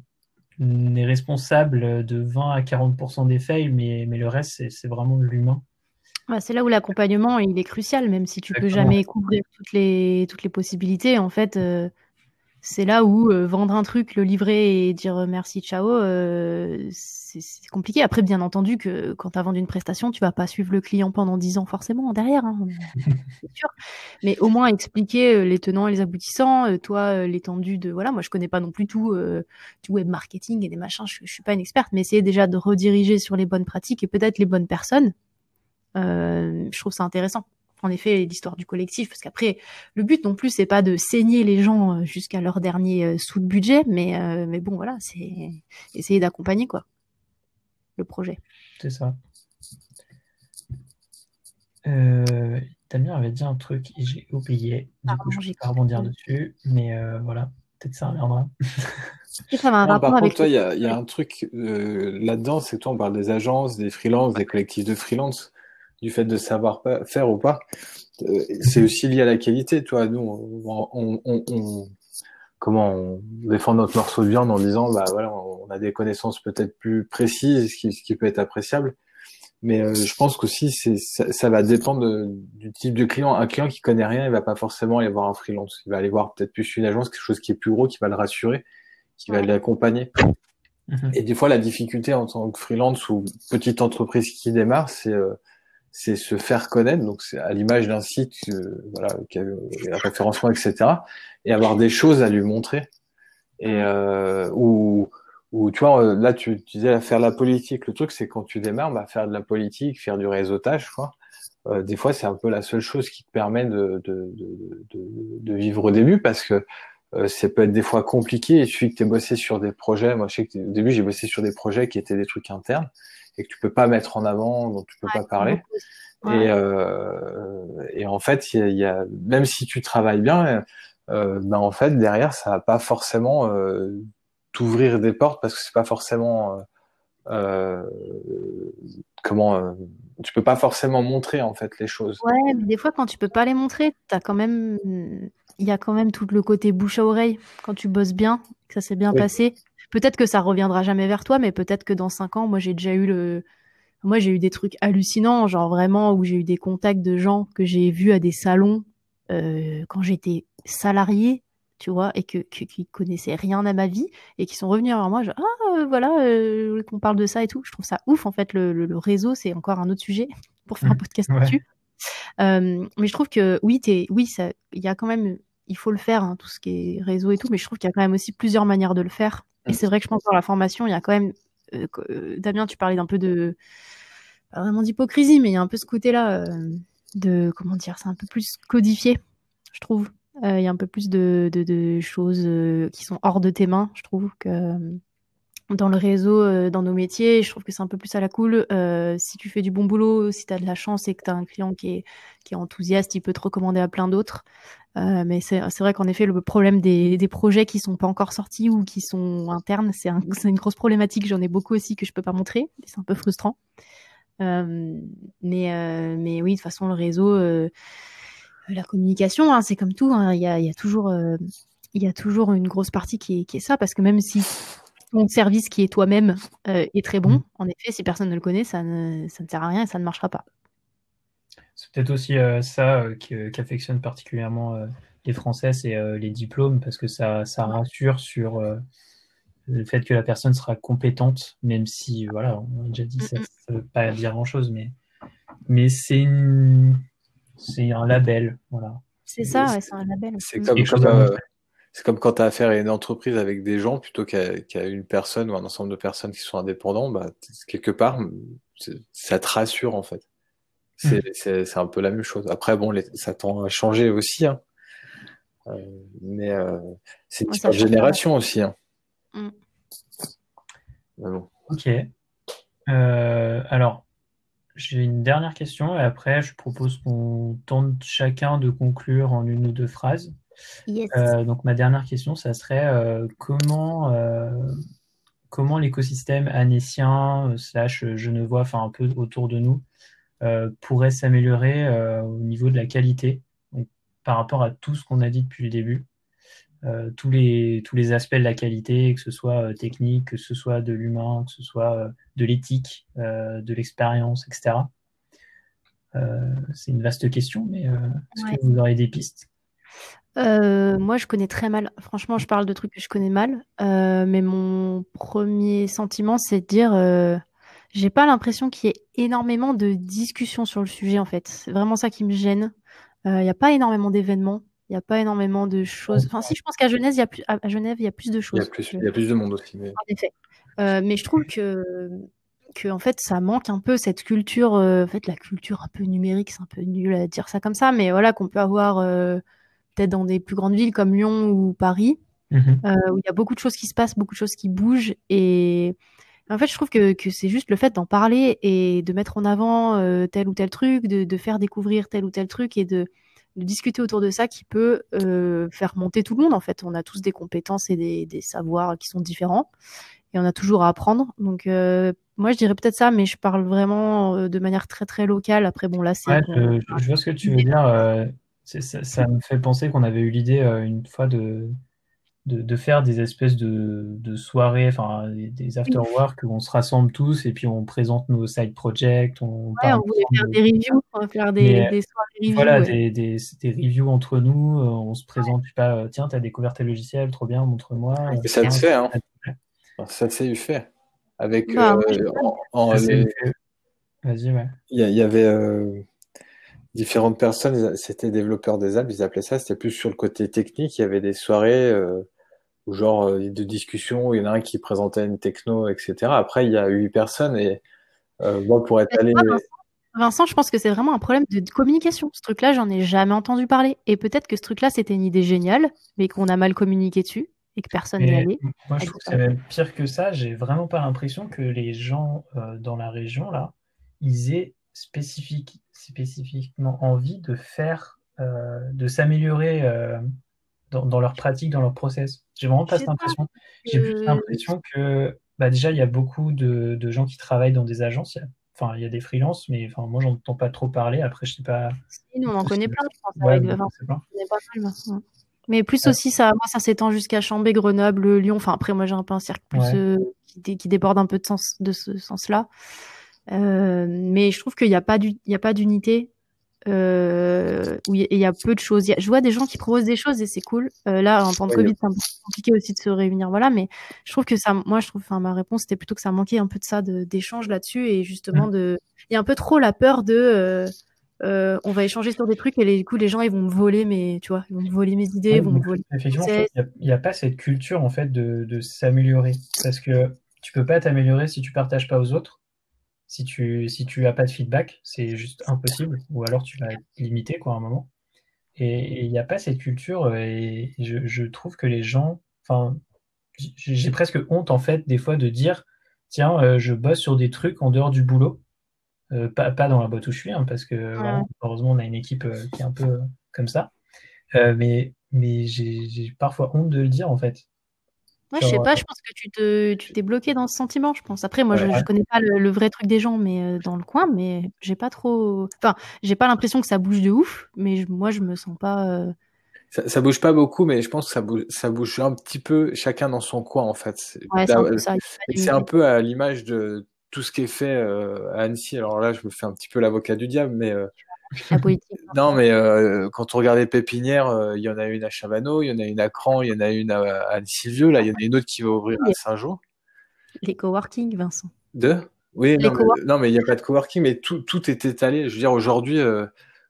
est responsable de 20 à 40% des fails, mais, mais le reste, c'est vraiment de l'humain. Bah, c'est là où l'accompagnement il est crucial, même si tu peux jamais couvrir toutes les toutes les possibilités. En fait, euh, c'est là où euh, vendre un truc, le livrer et dire euh, merci, ciao, c'est compliqué. Après, bien entendu que quand tu as vendu une prestation, tu vas pas suivre le client pendant dix ans forcément derrière, hein, [LAUGHS] c'est sûr. Mais au moins expliquer les tenants et les aboutissants, toi l'étendue de voilà, moi je connais pas non plus tout du web marketing et des machins, je, je suis pas une experte, mais essayer déjà de rediriger sur les bonnes pratiques et peut-être les bonnes personnes euh, je trouve ça intéressant. En effet, l'histoire du collectif, parce qu'après, le but non plus, c'est pas de saigner les gens euh, jusqu'à leur dernier euh, sous de budget, mais, mais bon, voilà, c'est essayer d'accompagner quoi le projet. C'est ça. Euh, Damien avait dit un truc et j'ai oublié. Du coup, je vais pas rebondir dessus, mais voilà, peut-être ça reviendra. ça par contre, toi, il y, y, a un truc là-dedans, c'est que toi, on parle des agences, des freelances, des collectifs de freelance du fait de savoir faire ou pas. Euh, c'est aussi lié à la qualité, toi. Nous, on, on, on, comment on défend notre morceau de viande en disant, bah voilà, on a des connaissances peut-être plus précises, ce qui, ce qui peut être appréciable. Mais euh, je pense qu'aussi, c'est, ça, ça, va dépendre du type de client. Un client qui connaît rien, il va pas forcément aller voir un freelance. Il va aller voir peut-être plus une agence, quelque chose qui est plus gros, qui va le rassurer, qui va l'accompagner. Mhm. Et des fois, la difficulté en tant que freelance ou petite entreprise qui démarre, c'est euh, c'est se faire connaître, donc c'est à l'image d'un site, euh, voilà, qui a un référencement, etc., et avoir des choses à lui montrer. Et euh, ou, ou tu vois, là tu, tu disais faire la politique. Le truc, c'est quand tu démarres, bah, faire de la politique, faire du réseautage, quoi. Euh, des fois, c'est un peu la seule chose qui te permet de, de, de, de, de vivre au début, parce que euh, ça peut être des fois compliqué. Il suffit que tu aies bossé sur des projets. Moi, je sais que au début, j'ai bossé sur des projets qui étaient des trucs internes et que tu peux pas mettre en avant, dont tu peux pas parler. Et, euh, et en fait, il y, a, même si tu travailles bien, euh, ben en fait derrière, ça va pas forcément euh, t'ouvrir des portes parce que c'est pas forcément euh, comment euh, tu peux pas forcément montrer en fait les choses. Ouais, mais des fois quand tu peux pas les montrer, t'as quand même il y a quand même tout le côté bouche à oreille quand tu bosses bien, que ça s'est bien passé peut-être que ça reviendra jamais vers toi, mais peut-être que dans cinq ans, moi j'ai déjà eu le, moi j'ai eu des trucs hallucinants, genre vraiment où j'ai eu des contacts de gens que j'ai vus à des salons euh, quand j'étais salarié, tu vois, et que, qui connaissaient rien à ma vie et qui sont revenus vers moi, genre, ah euh, voilà, euh, qu'on parle de ça et tout. Je trouve ça ouf en fait. Le, le, réseau, c'est encore un autre sujet pour faire un [LAUGHS] podcast dessus. Euh, mais je trouve que oui, t'es, oui, ça, il y a quand même, il faut le faire, hein, tout ce qui est réseau et tout. Mais je trouve qu'il y a quand même aussi plusieurs manières de le faire. Et c'est vrai que je pense que dans la formation, il y a quand même. Euh, euh, Damien, tu parlais d'un peu de. Pas vraiment d'hypocrisie, mais il y a un peu ce côté-là euh, de. Comment dire C'est un peu plus codifié, je trouve. Il y a un peu plus de, de, de choses qui sont hors de tes mains, je trouve, que dans le réseau, dans nos métiers. Je trouve que c'est un peu plus à la cool. si tu fais du bon boulot, si tu as de la chance et que tu as un client qui est, qui est enthousiaste, il peut te recommander à plein d'autres. Euh, mais c'est vrai qu'en effet, le problème des, des, projets qui sont pas encore sortis ou qui sont internes, c'est un, une grosse problématique. J'en ai beaucoup aussi que je peux pas montrer. C'est un peu frustrant. Euh, mais, euh, mais oui, de toute façon, le réseau, la communication, hein, c'est comme tout. Hein. Il, y a, il, y a, toujours, il y a toujours une grosse partie qui est, qui est ça, parce que même si ton service qui est toi-même est très bon, mmh. en effet, si personne ne le connaît, ça ne, ça ne sert à rien et ça ne marchera pas. C'est peut-être aussi euh, ça euh, qu'affectionnent particulièrement euh, les Français, c'est les diplômes, parce que ça, ça rassure sur le fait que la personne sera compétente, même si, voilà, on a déjà dit, ça ne veut pas dire grand-chose, mais, mais c'est c'est un label, voilà. C'est ça, c'est un label. C'est comme, comme, comme, quand tu as affaire à une entreprise avec des gens plutôt qu'à une personne ou un ensemble de personnes qui sont indépendants, bah, quelque part, ça te rassure en fait. Mm. C'est un peu la même chose. Après, bon, les, ça tend à changer aussi. Hein. Euh, mais euh, c'est une génération aussi. Hein. Mm. Bon. Ok. Euh, alors, j'ai une dernière question et après, je propose qu'on tente chacun de conclure en une ou deux phrases. Yes. Euh, donc, ma dernière question, ça serait euh, comment, euh, comment l'écosystème anécien slash genevois, enfin un peu autour de nous, pourrait s'améliorer euh, au niveau de la qualité donc, par rapport à tout ce qu'on a dit depuis le début. Euh, tous, les, tous les aspects de la qualité, que ce soit technique, que ce soit de l'humain, que ce soit de l'éthique, de l'expérience, etc. c'est une vaste question, mais est-ce que vous aurez des pistes? Moi, je connais très mal. Franchement, je parle de trucs que je connais mal. mais mon premier sentiment, c'est de dire j'ai pas l'impression qu'il y ait énormément de discussions sur le sujet en fait. C'est vraiment ça qui me gêne. Il euh, n'y a pas énormément d'événements, il n'y a pas énormément de choses. Enfin, si je pense qu'à Genève, il y a plus, à Genève, il y a plus de choses. Il y a plus, il y a plus de monde aussi. Mais... En effet. Euh, mais je trouve que que en fait ça manque un peu cette culture euh, en fait la culture un peu numérique c'est un peu nul à dire ça comme ça mais voilà qu'on peut avoir euh, peut-être dans des plus grandes villes comme Lyon ou Paris euh, où il y a beaucoup de choses qui se passent beaucoup de choses qui bougent et en fait, je trouve que, que c'est juste le fait d'en parler et de mettre en avant euh, tel ou tel truc, de, de, faire découvrir tel ou tel truc et de, de discuter autour de ça qui peut euh, faire monter tout le monde. En fait, on a tous des compétences et des, des savoirs qui sont différents et on a toujours à apprendre. Donc, euh, moi, je dirais peut-être ça, mais je parle vraiment euh, de manière très très locale. Après, bon, là, c'est. Ouais, je, je, vois ce que tu veux dire. Euh, ça, ça, me fait penser qu'on avait eu l'idée une fois de de, faire des espèces de, soirées, enfin des after work où on se rassemble tous et puis on présente nos side projects. On, ouais, on voulait faire des reviews, on va faire des, soirées reviews. Voilà, des, des, reviews entre nous. Euh, on se présente, je sais pas, euh, tiens, tu as découvert tel logiciel, trop bien, montre-moi. ça se fait, hein. Ça s'est eu fait. Avec. Bah, euh, Vas-y, ouais. Il y, avait différentes personnes, c'était développeurs des apps, ils appelaient ça, c'était plus sur le côté technique, il y avait des soirées ou genre euh, de discussion où il y en a un qui présentait une techno, etc. Après, il y a huit personnes et euh, moi, pour être allé. Vincent, je pense que c'est vraiment un problème de communication. Ce truc-là, j'en ai jamais entendu parler. Et peut-être que ce truc-là, c'était une idée géniale, mais qu'on a mal communiqué dessus et que personne n'y allait. Moi, je trouve que c'est même pire que ça. J'ai vraiment pas l'impression que les gens euh, dans la région, là, ils aient spécifique, spécifiquement envie de faire, euh, de s'améliorer euh, dans, dans, leur pratique, dans leur process. J'ai vraiment pas cette impression. J'ai plus l'impression que bah déjà il y a beaucoup de, de, gens qui travaillent dans des agences. Enfin, il y a des freelances, mais enfin moi j'entends pas trop parler. Après, je sais pas. nous on en connaît plein, je pense. Ouais, avec... pas Mais plus aussi, ça, moi, ça s'étend jusqu'à Chambé, Grenoble, Lyon. Enfin, après, moi, j'ai un peu un cercle plus euh, qui, qui, déborde un peu de, sens, de ce sens-là. Euh, mais je trouve qu'il n'y a pas d'unité euh, où il y, a peu de choses. je vois des gens qui proposent des choses et c'est cool. Euh, là, en temps de Covid, c'est un peu compliqué aussi de se réunir, voilà. Mais je trouve que ça, moi, je trouve, enfin, ma réponse c'était plutôt que ça manquait un peu de ça, d'échange là-dessus et justement de, il y a un peu trop la peur de, euh, euh on va échanger sur des trucs et les, du coup, les gens ils vont me voler mes, tu vois, ils vont me voler mes idées, ils vont me voler. Effectivement, il n'y a, pas cette culture en fait de, de s'améliorer parce que tu peux pas t'améliorer si tu partages pas aux autres si tu si tu as pas de feedback, c'est juste impossible, ou alors tu vas être limité quoi à un moment. Et il n'y a pas cette culture, et je, je, trouve que les gens, enfin, j'ai presque honte en fait des fois de dire, tiens, euh, je bosse sur des trucs en dehors du boulot, euh, pas, pas dans la boîte où je suis, hein, parce que heureusement on a une équipe euh, qui est un peu comme ça. mais mais j'ai parfois honte de le dire en fait. Ouais, je sais pas, je pense que tu te, tu t'es bloqué dans ce sentiment, je pense. Après, moi, je, je connais pas le, vrai truc des gens, mais dans le coin, mais j'ai pas trop, enfin, j'ai pas l'impression que ça bouge de ouf, mais moi, je me sens pas. Ça, ça, bouge pas beaucoup, mais je pense que ça bouge, ça bouge un petit peu, chacun dans son coin en fait. c'est un, peu à l'image de tout ce qui est fait euh, à Annecy. Alors là, je me fais un petit peu l'avocat du diable, mais euh, [LAUGHS] non, mais euh, quand on regarde les pépinières, euh, il y en a une à Chavano, il y en a une à Cran, il y en a une à, Annecy-le-Vieux, là, il y en a une autre qui va ouvrir à Saint-Jean. Les coworking, Vincent. De? Oui, non mais, il n'y a pas de coworking, mais tout, tout est étalé. Je veux dire, aujourd'hui,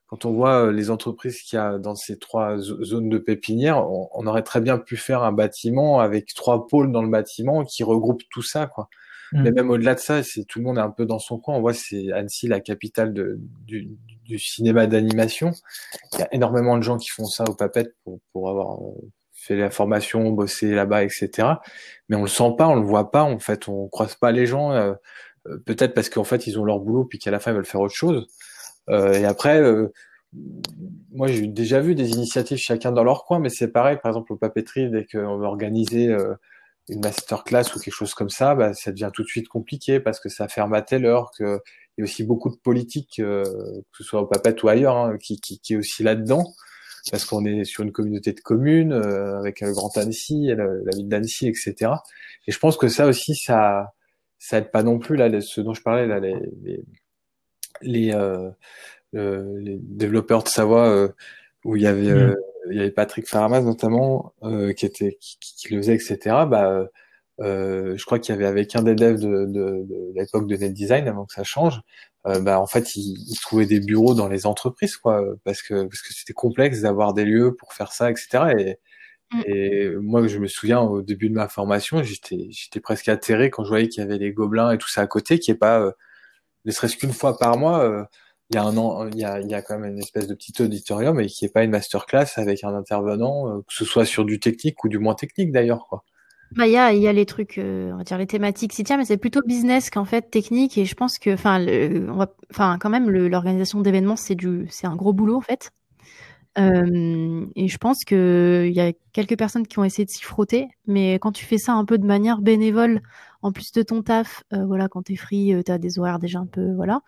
quand on voit les entreprises qu'il y a dans ces trois zones de pépinière, on, on, aurait très bien pu faire un bâtiment avec trois pôles dans le bâtiment qui regroupent tout ça, quoi. Mm. Mais même au-delà de ça, c'est tout le monde est un peu dans son coin. On voit c'est Annecy, la capitale de, du, du cinéma d'animation. Il y a énormément de gens qui font ça au Papette pour, pour avoir euh, fait la formation, bossé là-bas, etc. Mais on le sent pas, on le voit pas. En fait, on croise pas les gens. Euh, euh, peut-être parce qu'en fait ils ont leur boulot puis qu'à la fin ils veulent faire autre chose. Euh, et après, moi j'ai déjà vu des initiatives chacun dans leur coin, mais c'est pareil. Par exemple au papeterie, dès qu'on veut organiser une masterclass ou quelque chose comme ça, bah, ça devient tout de suite compliqué parce que ça ferme à telle heure, qu'il y a aussi beaucoup de politique, euh, que ce soit au Papette ou ailleurs, hein, qui, qui, qui, est aussi là-dedans, parce qu'on est sur une communauté de communes euh, avec le Grand Annecy, la, la ville d'Annecy, etc. Et je pense que ça aussi, ça ça aide pas non plus là, ce dont je parlais là, les les, les, euh, les développeurs de Savoie où il y avait mmh il y avait Patrick Faramas notamment euh, qui était qui, qui, le faisait, etc. Bah, euh, je crois qu'il y avait avec un des devs de, de, de l'époque de Net Design avant que ça change. Euh, bah, en fait, il, il, trouvait des bureaux dans les entreprises, quoi, parce que parce que c'était complexe d'avoir des lieux pour faire ça, etc. Et, mm. et moi, je me souviens au début de ma formation, j'étais j'étais presque atterré quand je voyais qu'il y avait les gobelins et tout ça à côté, qui est pas euh, ne serait-ce qu'une fois par mois. Euh, il y a un an, il y a, il y a quand même une espèce de petit auditorium et qui est pas une masterclass avec un intervenant, euh, que ce soit sur du technique ou du moins technique d'ailleurs, quoi. Bah, il y a, il y a les trucs, euh, on va dire les thématiques s'y tient, mais c'est plutôt business qu'en fait technique. Et je pense que, enfin, on va, enfin, quand même, l'organisation d'événements, c'est du, c'est un gros boulot en fait. Euh, et je pense qu'il y a quelques personnes qui ont essayé de s'y frotter, mais quand tu fais ça un peu de manière bénévole, en plus de ton taf, euh, voilà, quand t'es free, euh, t'as des horaires déjà un peu, voilà.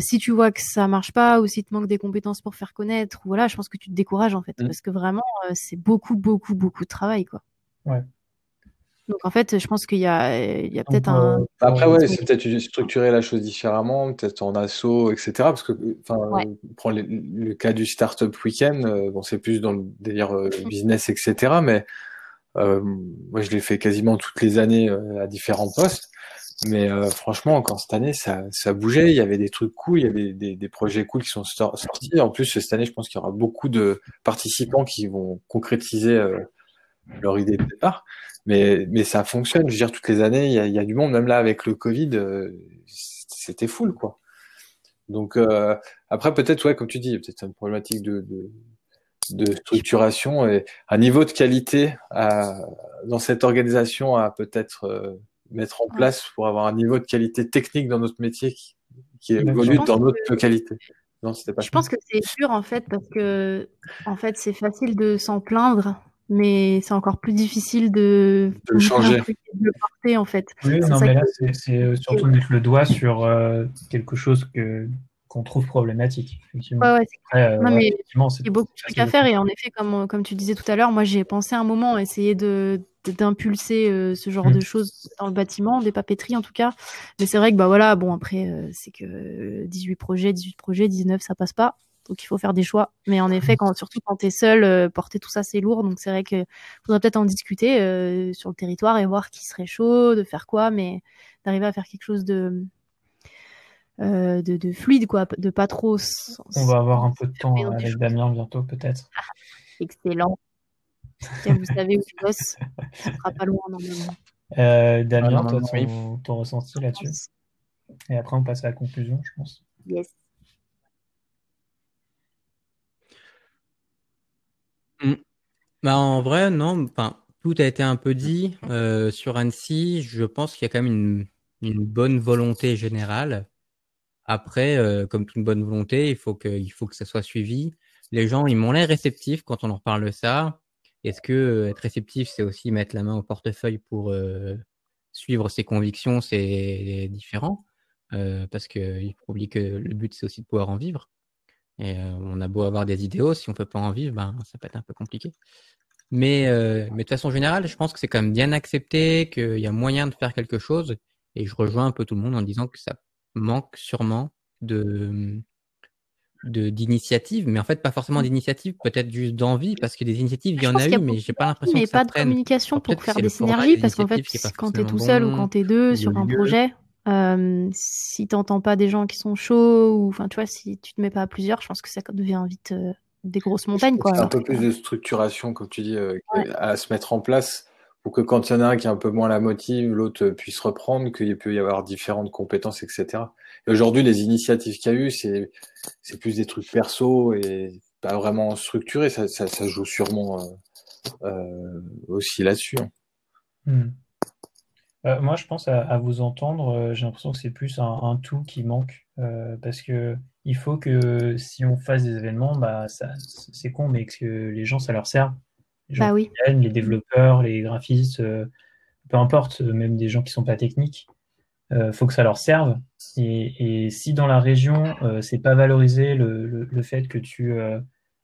Si tu vois que ça marche pas ou si te manque des compétences pour faire connaître, voilà, je pense que tu te décourages en fait, mmh. parce que vraiment, c'est beaucoup, beaucoup, beaucoup de travail, quoi. Ouais. Donc en fait, je pense qu'il y a, il y a peut-être un. Après, ouais, c'est peut-être structurer la chose différemment, peut-être en assaut, etc. Parce que, enfin, prend le, cas du Startup Weekend, euh, bon, c'est plus dans le délire euh, business, etc. Mais euh, moi, je l'ai fait quasiment toutes les années à différents postes. Mais franchement, encore cette année, ça, ça bougeait. Il y avait des trucs cool, il y avait des, des projets cool qui sont sortis. En plus, cette année, je pense qu'il y aura beaucoup de participants qui vont concrétiser leur idée de départ. Mais, mais ça fonctionne. Je veux dire, toutes les années, il y a, y a, du monde. Même là, avec le Covid, euh, c'était full, quoi. Donc, euh, après, peut-être, ouais, comme tu dis, peut-être une problématique de, de, de, structuration et un niveau de qualité à, dans cette organisation à peut-être euh, mettre en place pour avoir un niveau de qualité technique dans notre métier qui, qui évolue dans notre localité. Non, c'était pas je pense que c'est dur en fait parce que en fait c'est facile de s'en plaindre mais c'est encore plus difficile de, de le changer, de le porter en fait. Oui, non, mais là, c'est euh, surtout mettre le doigt sur euh, quelque chose que qu'on trouve problématique. Effectivement. Ouais, ouais, Après, non, mais il y a beaucoup de trucs à faire et en effet, comme, comme tu disais tout à l'heure, moi j'ai pensé un moment à essayer de d'impulser euh, ce genre mmh. de choses dans le bâtiment, des papeteries en tout cas. Mais c'est vrai que bah voilà, bon après c'est que 18 projets, 18 projets, 19 ça passe pas. Donc il faut faire des choix. Mais en effet, quand, surtout quand tu es seul, euh, porter tout ça c'est lourd. Donc c'est vrai qu'il faudrait peut-être en discuter euh, sur le territoire et voir qui serait chaud, de faire quoi, mais d'arriver à faire quelque chose de, euh, de, de, fluide, quoi, de pas trop. On va avoir un peu de temps avec Damien bientôt, peut-être. Ah, excellent. vous savez où je bosse, [LAUGHS] ce sera pas loin normalement. Euh, Damien, toi, ton, ton ressenti là-dessus Et après, on passe à la conclusion, je pense. Yes. Mmh. Bah, en vrai, non. Enfin, tout a été un peu dit euh, sur Annecy. Je pense qu'il y a quand même une, une bonne volonté générale. Après, euh, comme toute bonne volonté, il faut que, il faut que ça soit suivi. les gens, ils m'ont l'air réceptifs quand on leur parle de ça. Est-ce que euh, être réceptif, c'est aussi mettre la main au portefeuille pour euh, suivre ses convictions, c'est différent euh, parce qu'il faut oublier que le but, c'est aussi de pouvoir en vivre. Et on a beau avoir des idéaux, si on peut pas en vivre, ben, ça peut être un peu compliqué. Mais, mais de façon générale, je pense que c'est quand même bien accepté, qu'il y a moyen de faire quelque chose. Et je rejoins un peu tout le monde en disant que ça manque sûrement de d'initiatives, mais en fait pas forcément d'initiatives, peut-être juste d'envie, parce que des initiatives, il y en a, eu, mais j'ai pas l'impression que ça pas de communication pour faire des synergies, parce qu'en fait, quand tu es tout seul ou quand tu es deux sur un projet, euh, si t'entends pas des gens qui sont chauds, ou enfin tu vois, si tu te mets pas à plusieurs, je pense que ça devient vite euh, des grosses montagnes. Quoi. Un peu plus de structuration, comme tu dis, euh, à se mettre en place pour que quand il y en a un qui a un peu moins la motive, l'autre puisse reprendre, qu'il peut y avoir différentes compétences, etc. Et aujourd'hui, les initiatives qu'il y a eu, c'est, c'est plus des trucs perso et pas vraiment structurés. Ça, ça, ça joue sûrement euh, euh, aussi là-dessus. Hein. Hmm. Euh, moi, je pense à, à vous entendre. Euh, j'ai l'impression que c'est plus un, un, tout qui manque euh, parce que il faut que si on fasse des événements, bah, ça, c'est con, mais que les gens, ça leur sert. Les, bah oui. viennent, les développeurs, les graphistes, peu importe, même des gens qui sont pas techniques, euh, faut que ça leur serve. Et, et si dans la région, c'est pas valorisé le, le, le, fait que tu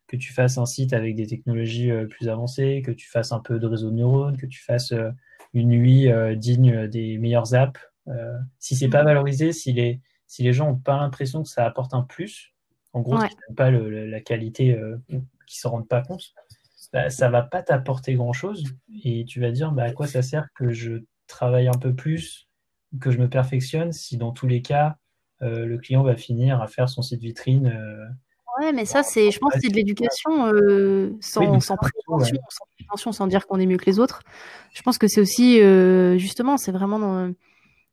que tu fasses un site avec des technologies plus avancées, que tu fasses un peu de réseau de neurones, que tu fasses une nuit digne des meilleures apps, si c'est pas valorisé, si les si les gens ont pas l'impression que ça apporte un plus, en gros, ouais. pas le, la qualité, qui se rendent pas compte, bah, ça va pas t'apporter grand chose et tu vas dire bah, à quoi ça sert que je travaille un peu plus que je me perfectionne si dans tous les cas, euh, le client va finir à faire son site vitrine. Euh, ouais, mais ça, c'est, je pense que c'est de l'éducation euh, sans, oui, sans, prétention, ouais. sans, dire qu'on est mieux que les autres. Je pense que c'est aussi, euh, justement, c'est vraiment dans.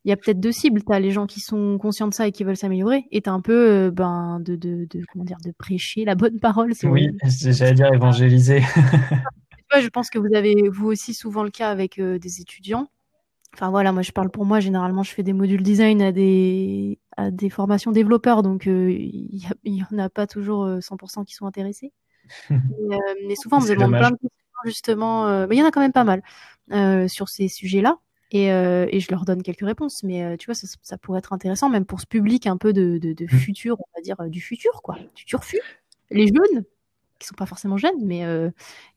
Il y a peut-être deux cibles. Tu as les gens qui sont conscients de ça et qui veulent s'améliorer, et tu un peu euh, ben, de, de, de, comment dire, de prêcher la bonne parole. Oui, j'allais dire évangéliser. [LAUGHS] je pense que vous avez, vous aussi, souvent le cas avec euh, des étudiants Enfin voilà, moi je parle pour moi. Généralement, je fais des modules design à des à des formations développeurs, donc il euh, y, y, en a pas toujours euh, 100% qui sont intéressés. Mais, euh, mais, souvent, on me demande plein de questions justement. Euh, mais il y en a quand même pas mal euh, sur ces sujets-là. Et, et, je leur donne quelques réponses. Mais tu vois, ça, ça, pourrait être intéressant, même pour ce public un peu de, de, de futur, on va dire du futur, quoi, du turfu. Les jeunes, qui sont pas forcément jeunes, mais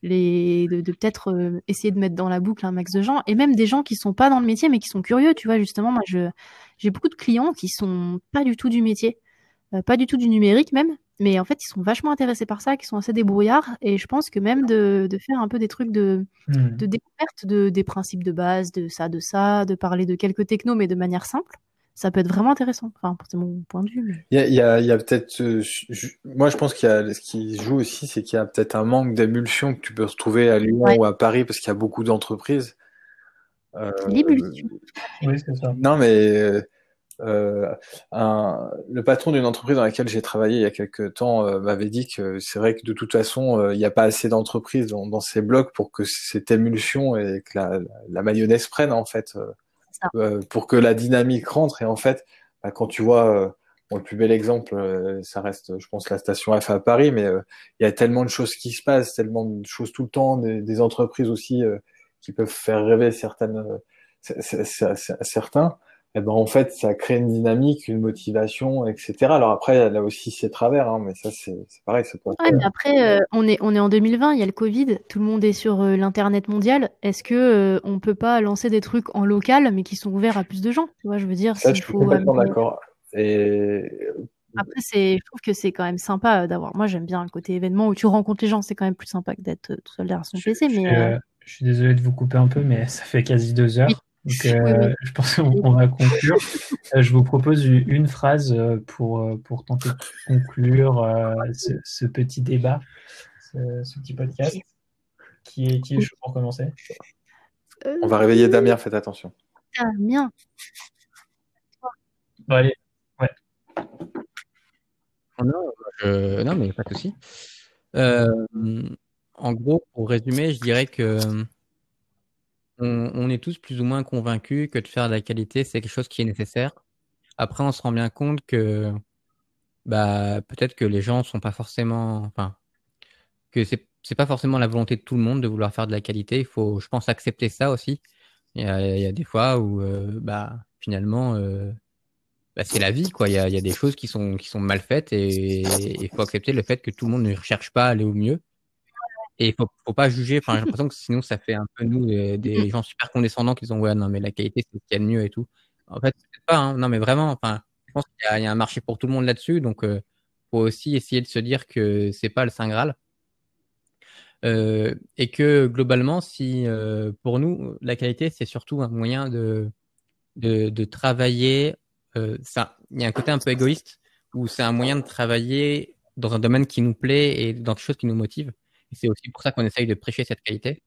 les, de, de peut-être essayer de mettre dans la boucle un max de gens, et même des gens qui sont pas dans le métier, mais qui sont curieux, tu vois, justement, moi, j'ai beaucoup de clients qui sont pas du tout du métier, pas du tout du numérique même, mais en fait, ils sont vachement intéressés par ça, qui sont assez débrouillards, et je pense que même de, de faire un peu des trucs de, mmh. de découverte de, des principes de base, de ça, de ça, de parler de quelques technos, mais de manière simple, ça peut être vraiment intéressant. Enfin, c'est mon point de vue. Il y a, il y a, a peut-être, euh, moi je pense qu'il y a, ce qui joue aussi, c'est qu'il y a peut-être un manque d'émulsion que tu peux retrouver à Lyon ouais. ou à Paris parce qu'il y a beaucoup d'entreprises. Euh, L'émulsion. Oui, c'est ça. Non, mais euh, un, le patron d'une entreprise dans laquelle j'ai travaillé il y a quelques temps euh, m'avait dit que c'est vrai que de toute façon, euh, il n'y a pas assez d'entreprises dans, dans, ces blocs pour que cette émulsion et que la, la mayonnaise prenne en fait euh, pour que la dynamique rentre. Et en fait, bah, quand tu vois, euh, bon, le plus bel exemple, euh, ça reste, je pense, la station F à Paris, mais il y a tellement de choses qui se passent, tellement de choses tout le temps, des, des entreprises aussi qui peuvent faire rêver certaines, certains eh ben en fait ça crée une dynamique, une motivation, etc. Alors après elle a aussi ses travers, hein, mais ça c'est pareil. Ouais, mais après euh, on est on est en 2020, il y a le Covid, tout le monde est sur euh, l'internet mondial. Est-ce que euh, on peut pas lancer des trucs en local, mais qui sont ouverts à plus de gens? Tu vois, je veux dire. Ça, je suis faut, complètement euh, d'accord. Et après, c'est, je trouve que c'est quand même sympa d'avoir. Moi, j'aime bien le côté événement où tu rencontres les gens. C'est quand même plus sympa que d'être tout seul derrière son je, PC. Je, mais euh... je suis désolé de vous couper un peu, mais ça fait quasi deux heures. Donc, euh, oui, oui. je pense qu'on va conclure. Euh, je vous propose une phrase euh, pour, pour tenter de conclure ce, ce, petit débat, ce, ce, petit podcast. Qui est, qui est chaud pour commencer On va réveiller Damien, faites attention. Damien. Bon, allez, ouais. Oh non, non, mais pas de souci. Euh, en gros, pour résumer, je dirais que on, est tous plus ou moins convaincus que de faire de la qualité, c'est quelque chose qui est nécessaire. Après, on se rend bien compte que bah, peut-être que les gens sont pas forcément. Enfin, que c'est pas forcément la volonté de tout le monde de vouloir faire de la qualité. Il faut, je pense, accepter ça aussi. Il y a, il y a des fois où, euh, bah, finalement, euh, bah, c'est la vie, quoi. Il y a, il y a des choses qui sont, qui sont mal faites et il faut accepter le fait que tout le monde ne cherche pas à aller au mieux. Et il faut, faut pas juger. Enfin, j'ai [LAUGHS] l'impression que sinon, ça fait un peu nous des, des gens super condescendants qui disent ouais, non, mais la qualité, c'est ce qu'il y a de mieux et tout. En fait, c'est pas. Hein. Non, mais vraiment. Enfin, je pense qu'il y, y, a un marché pour tout le monde là-dessus. Donc, euh, faut aussi essayer de se dire que c'est pas le saint graal. Euh, et que globalement, si euh, pour nous, la qualité, c'est surtout un moyen de, de, de travailler. Euh, ça, il y a un côté un peu égoïste où c'est un moyen de travailler dans un domaine qui nous plaît et dans quelque chose qui nous motive. C'est aussi pour ça qu'on essaye de prêcher cette qualité.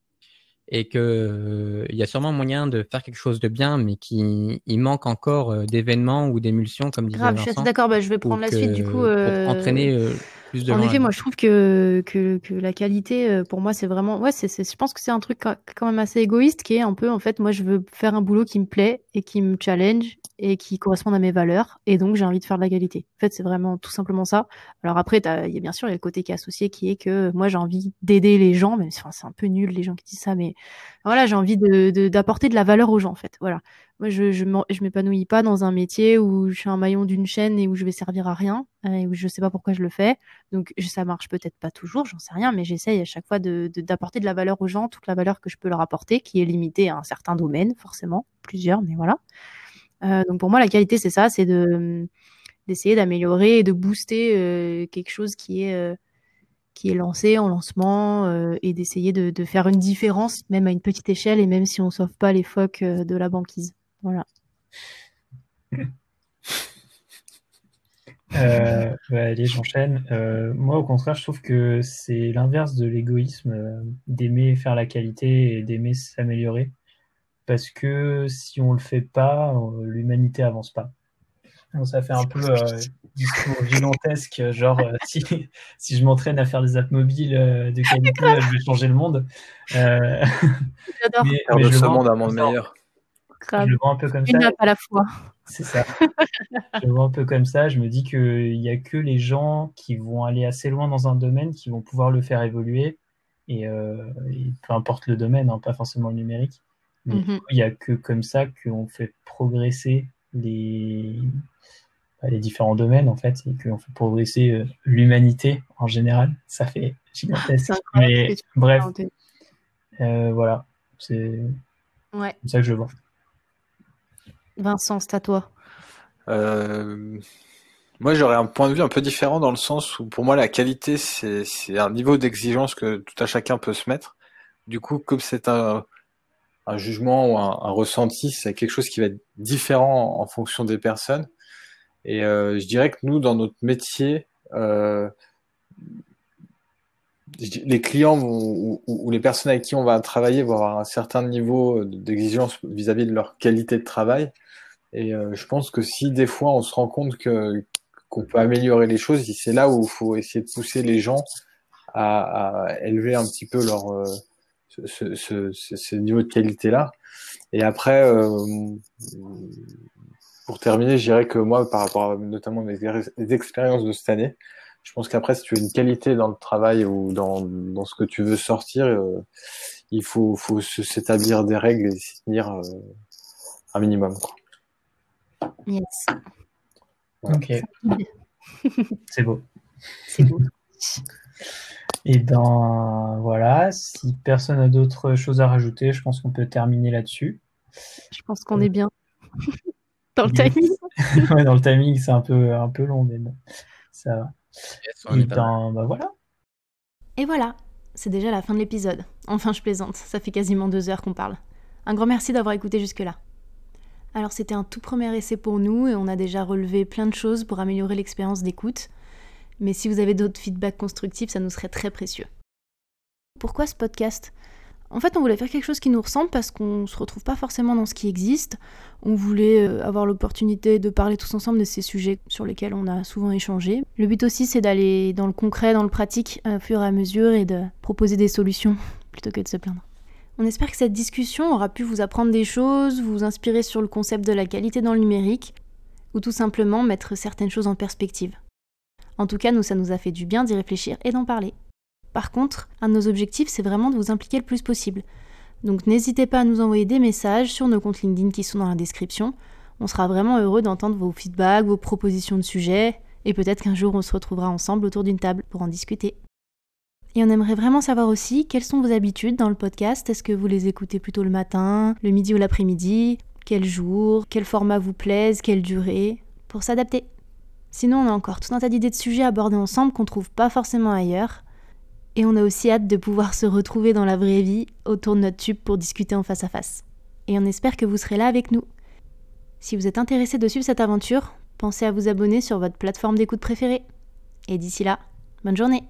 Et que euh, il y a sûrement moyen de faire quelque chose de bien, mais qui il manque encore euh, d'événements ou d'émulsions, comme disait Grave, Vincent. je suis d'accord. Bah, je vais prendre la que- suite du coup. Pour euh, entraîner euh, plus de En effet, moi je trouve que, que, que la qualité, euh, pour moi, c'est vraiment. Ouais, c'est, je pense que c'est un truc quand même assez égoïste qui est un peu, en fait, moi je veux faire un boulot qui me plaît et qui me challenge et qui correspond à mes valeurs. Et donc j'ai envie de faire de la qualité. En fait, c'est vraiment tout simplement ça. Alors après, il y a bien sûr il y a le côté qui est associé qui est que moi j'ai envie d'aider les gens, même si enfin, c'est un peu nul les gens qui disent ça, mais voilà, j'ai envie de, de- d'apporter de la valeur aux gens en fait. Voilà. Moi, je je, m'épanouis pas dans un métier où je suis un maillon d'une chaîne et où je vais servir à rien euh, et où je sais pas pourquoi je le fais. Donc ça marche peut-être pas toujours, j'en sais rien, mais j'essaye à chaque fois de de- d'apporter de, la valeur aux gens, toute la valeur que je peux leur apporter, qui est limitée à un certain domaine, forcément, plusieurs, mais voilà. Euh, donc pour moi, la qualité, c'est ça, c'est de d'essayer d'améliorer et de booster euh, quelque chose qui est euh, qui est lancé en lancement euh, et d'essayer de, de faire une différence, même à une petite échelle et même si on sauve pas les phoques euh, de la banquise. Voilà. [LAUGHS] Euh, bah, allez, j'enchaîne. Euh, moi, au contraire, je trouve que c'est l'inverse de l'égoïsme, euh, d'aimer faire la qualité et d'aimer s'améliorer. Parce que si on le fait pas, l'humanité avance pas. Donc, ça fait un peu euh, discours gigantesque, genre euh, si, [LAUGHS] si je m'entraîne à faire des apps mobiles euh, de qualité, euh, je vais changer le monde. Euh, [LAUGHS] J'adore. mais, Faire mais de je ce le monde un monde meilleur. Je le vois un peu comme Une ça. à la fois. C'est ça. Je le vois un peu comme ça. Je me dis qu'il n'y a que les gens qui vont aller assez loin dans un domaine qui vont pouvoir le faire évoluer. Et, euh, et peu importe le domaine, hein, pas forcément le numérique. Mais Mhm. il n'y a que comme ça qu'on fait progresser les, bah, les différents domaines, en fait, et qu'on fait progresser euh, l'humanité en général. Ça fait gigantesque. Mais bref, euh, voilà. C'est Ouais. comme ça que je le vois. Vincent, c'est à toi. Euh, moi, j'aurais un point de vue un peu différent dans le sens où, pour moi, la qualité, c'est, un niveau d'exigence que tout à chacun peut se mettre. Du coup, comme c'est un, jugement ou un, ressenti, c'est quelque chose qui va être différent en, fonction des personnes. Et euh, je dirais que nous, dans notre métier, euh, les clients ou les personnes avec qui on va travailler vont avoir un certain niveau d'exigence vis-à-vis de leur qualité de travail. Et euh, je pense que si des fois on se rend compte que qu'on peut améliorer les choses, c'est là où il faut essayer de pousser les gens à, à élever un petit peu leur euh, ce, ce, ce, niveau de qualité là. Et après, euh, pour terminer, je dirais que moi, par rapport à notamment mes expériences de cette année, je pense qu'après, si tu as une qualité dans le travail ou dans, dans ce que tu veux sortir, euh, il faut, faut s'établir des règles et s'y tenir euh, un minimum. Quoi. Yes. Ok, [LAUGHS] c'est beau. C'est beau. Et ben voilà, si personne n'a d'autres choses à rajouter, je pense qu'on peut terminer là-dessus. Je pense qu'on est bien. [LAUGHS] Dans le timing. [LAUGHS] Ouais, dans le timing, c'est un peu, un peu long, mais bon, ça va. Yes, Et ben bah voilà. Et voilà, c'est déjà la fin de l'épisode. Enfin, je plaisante, ça fait quasiment deux heures qu'on parle. Un grand merci d'avoir écouté jusque-là. Alors, c'était un tout premier essai pour nous et on a déjà relevé plein de choses pour améliorer l'expérience d'écoute. Mais si vous avez d'autres feedbacks constructifs, ça nous serait très précieux. Pourquoi ce podcast? En fait, on voulait faire quelque chose qui nous ressemble parce qu'on se retrouve pas forcément dans ce qui existe. On voulait euh, avoir l'opportunité de parler tous ensemble de ces sujets sur lesquels on a souvent échangé. Le but aussi, c'est d'aller dans le concret, dans le pratique, au fur et à mesure et de proposer des solutions [LAUGHS] plutôt que de se plaindre. On espère que cette discussion aura pu vous apprendre des choses, vous inspirer sur le concept de la qualité dans le numérique, ou tout simplement mettre certaines choses en perspective. En tout cas, nous, ça nous a fait du bien d'y réfléchir et d'en parler. Par contre, un de nos objectifs, c'est vraiment de vous impliquer le plus possible. Donc n'hésitez pas à nous envoyer des messages sur nos comptes LinkedIn qui sont dans la description. On sera vraiment heureux d'entendre vos feedbacks, vos propositions de sujets, et peut-être qu'un jour on se retrouvera ensemble autour d'une table pour en discuter. Et on aimerait vraiment savoir aussi quelles sont vos habitudes dans le podcast? Est-ce que vous les écoutez plutôt le matin, le midi ou l'après-midi? Quel jour? Quel format vous plaise? Quelle durée? Pour s'adapter. Sinon, on a encore tout un tas d'idées de sujets abordés ensemble qu'on trouve pas forcément ailleurs. Et on a aussi hâte de pouvoir se retrouver dans la vraie vie autour de notre tube pour discuter en face à face. Et on espère que vous serez là avec nous. Si vous êtes intéressé de suivre cette aventure, pensez à vous abonner sur votre plateforme d'écoute préférée. Et d'ici là, bonne journée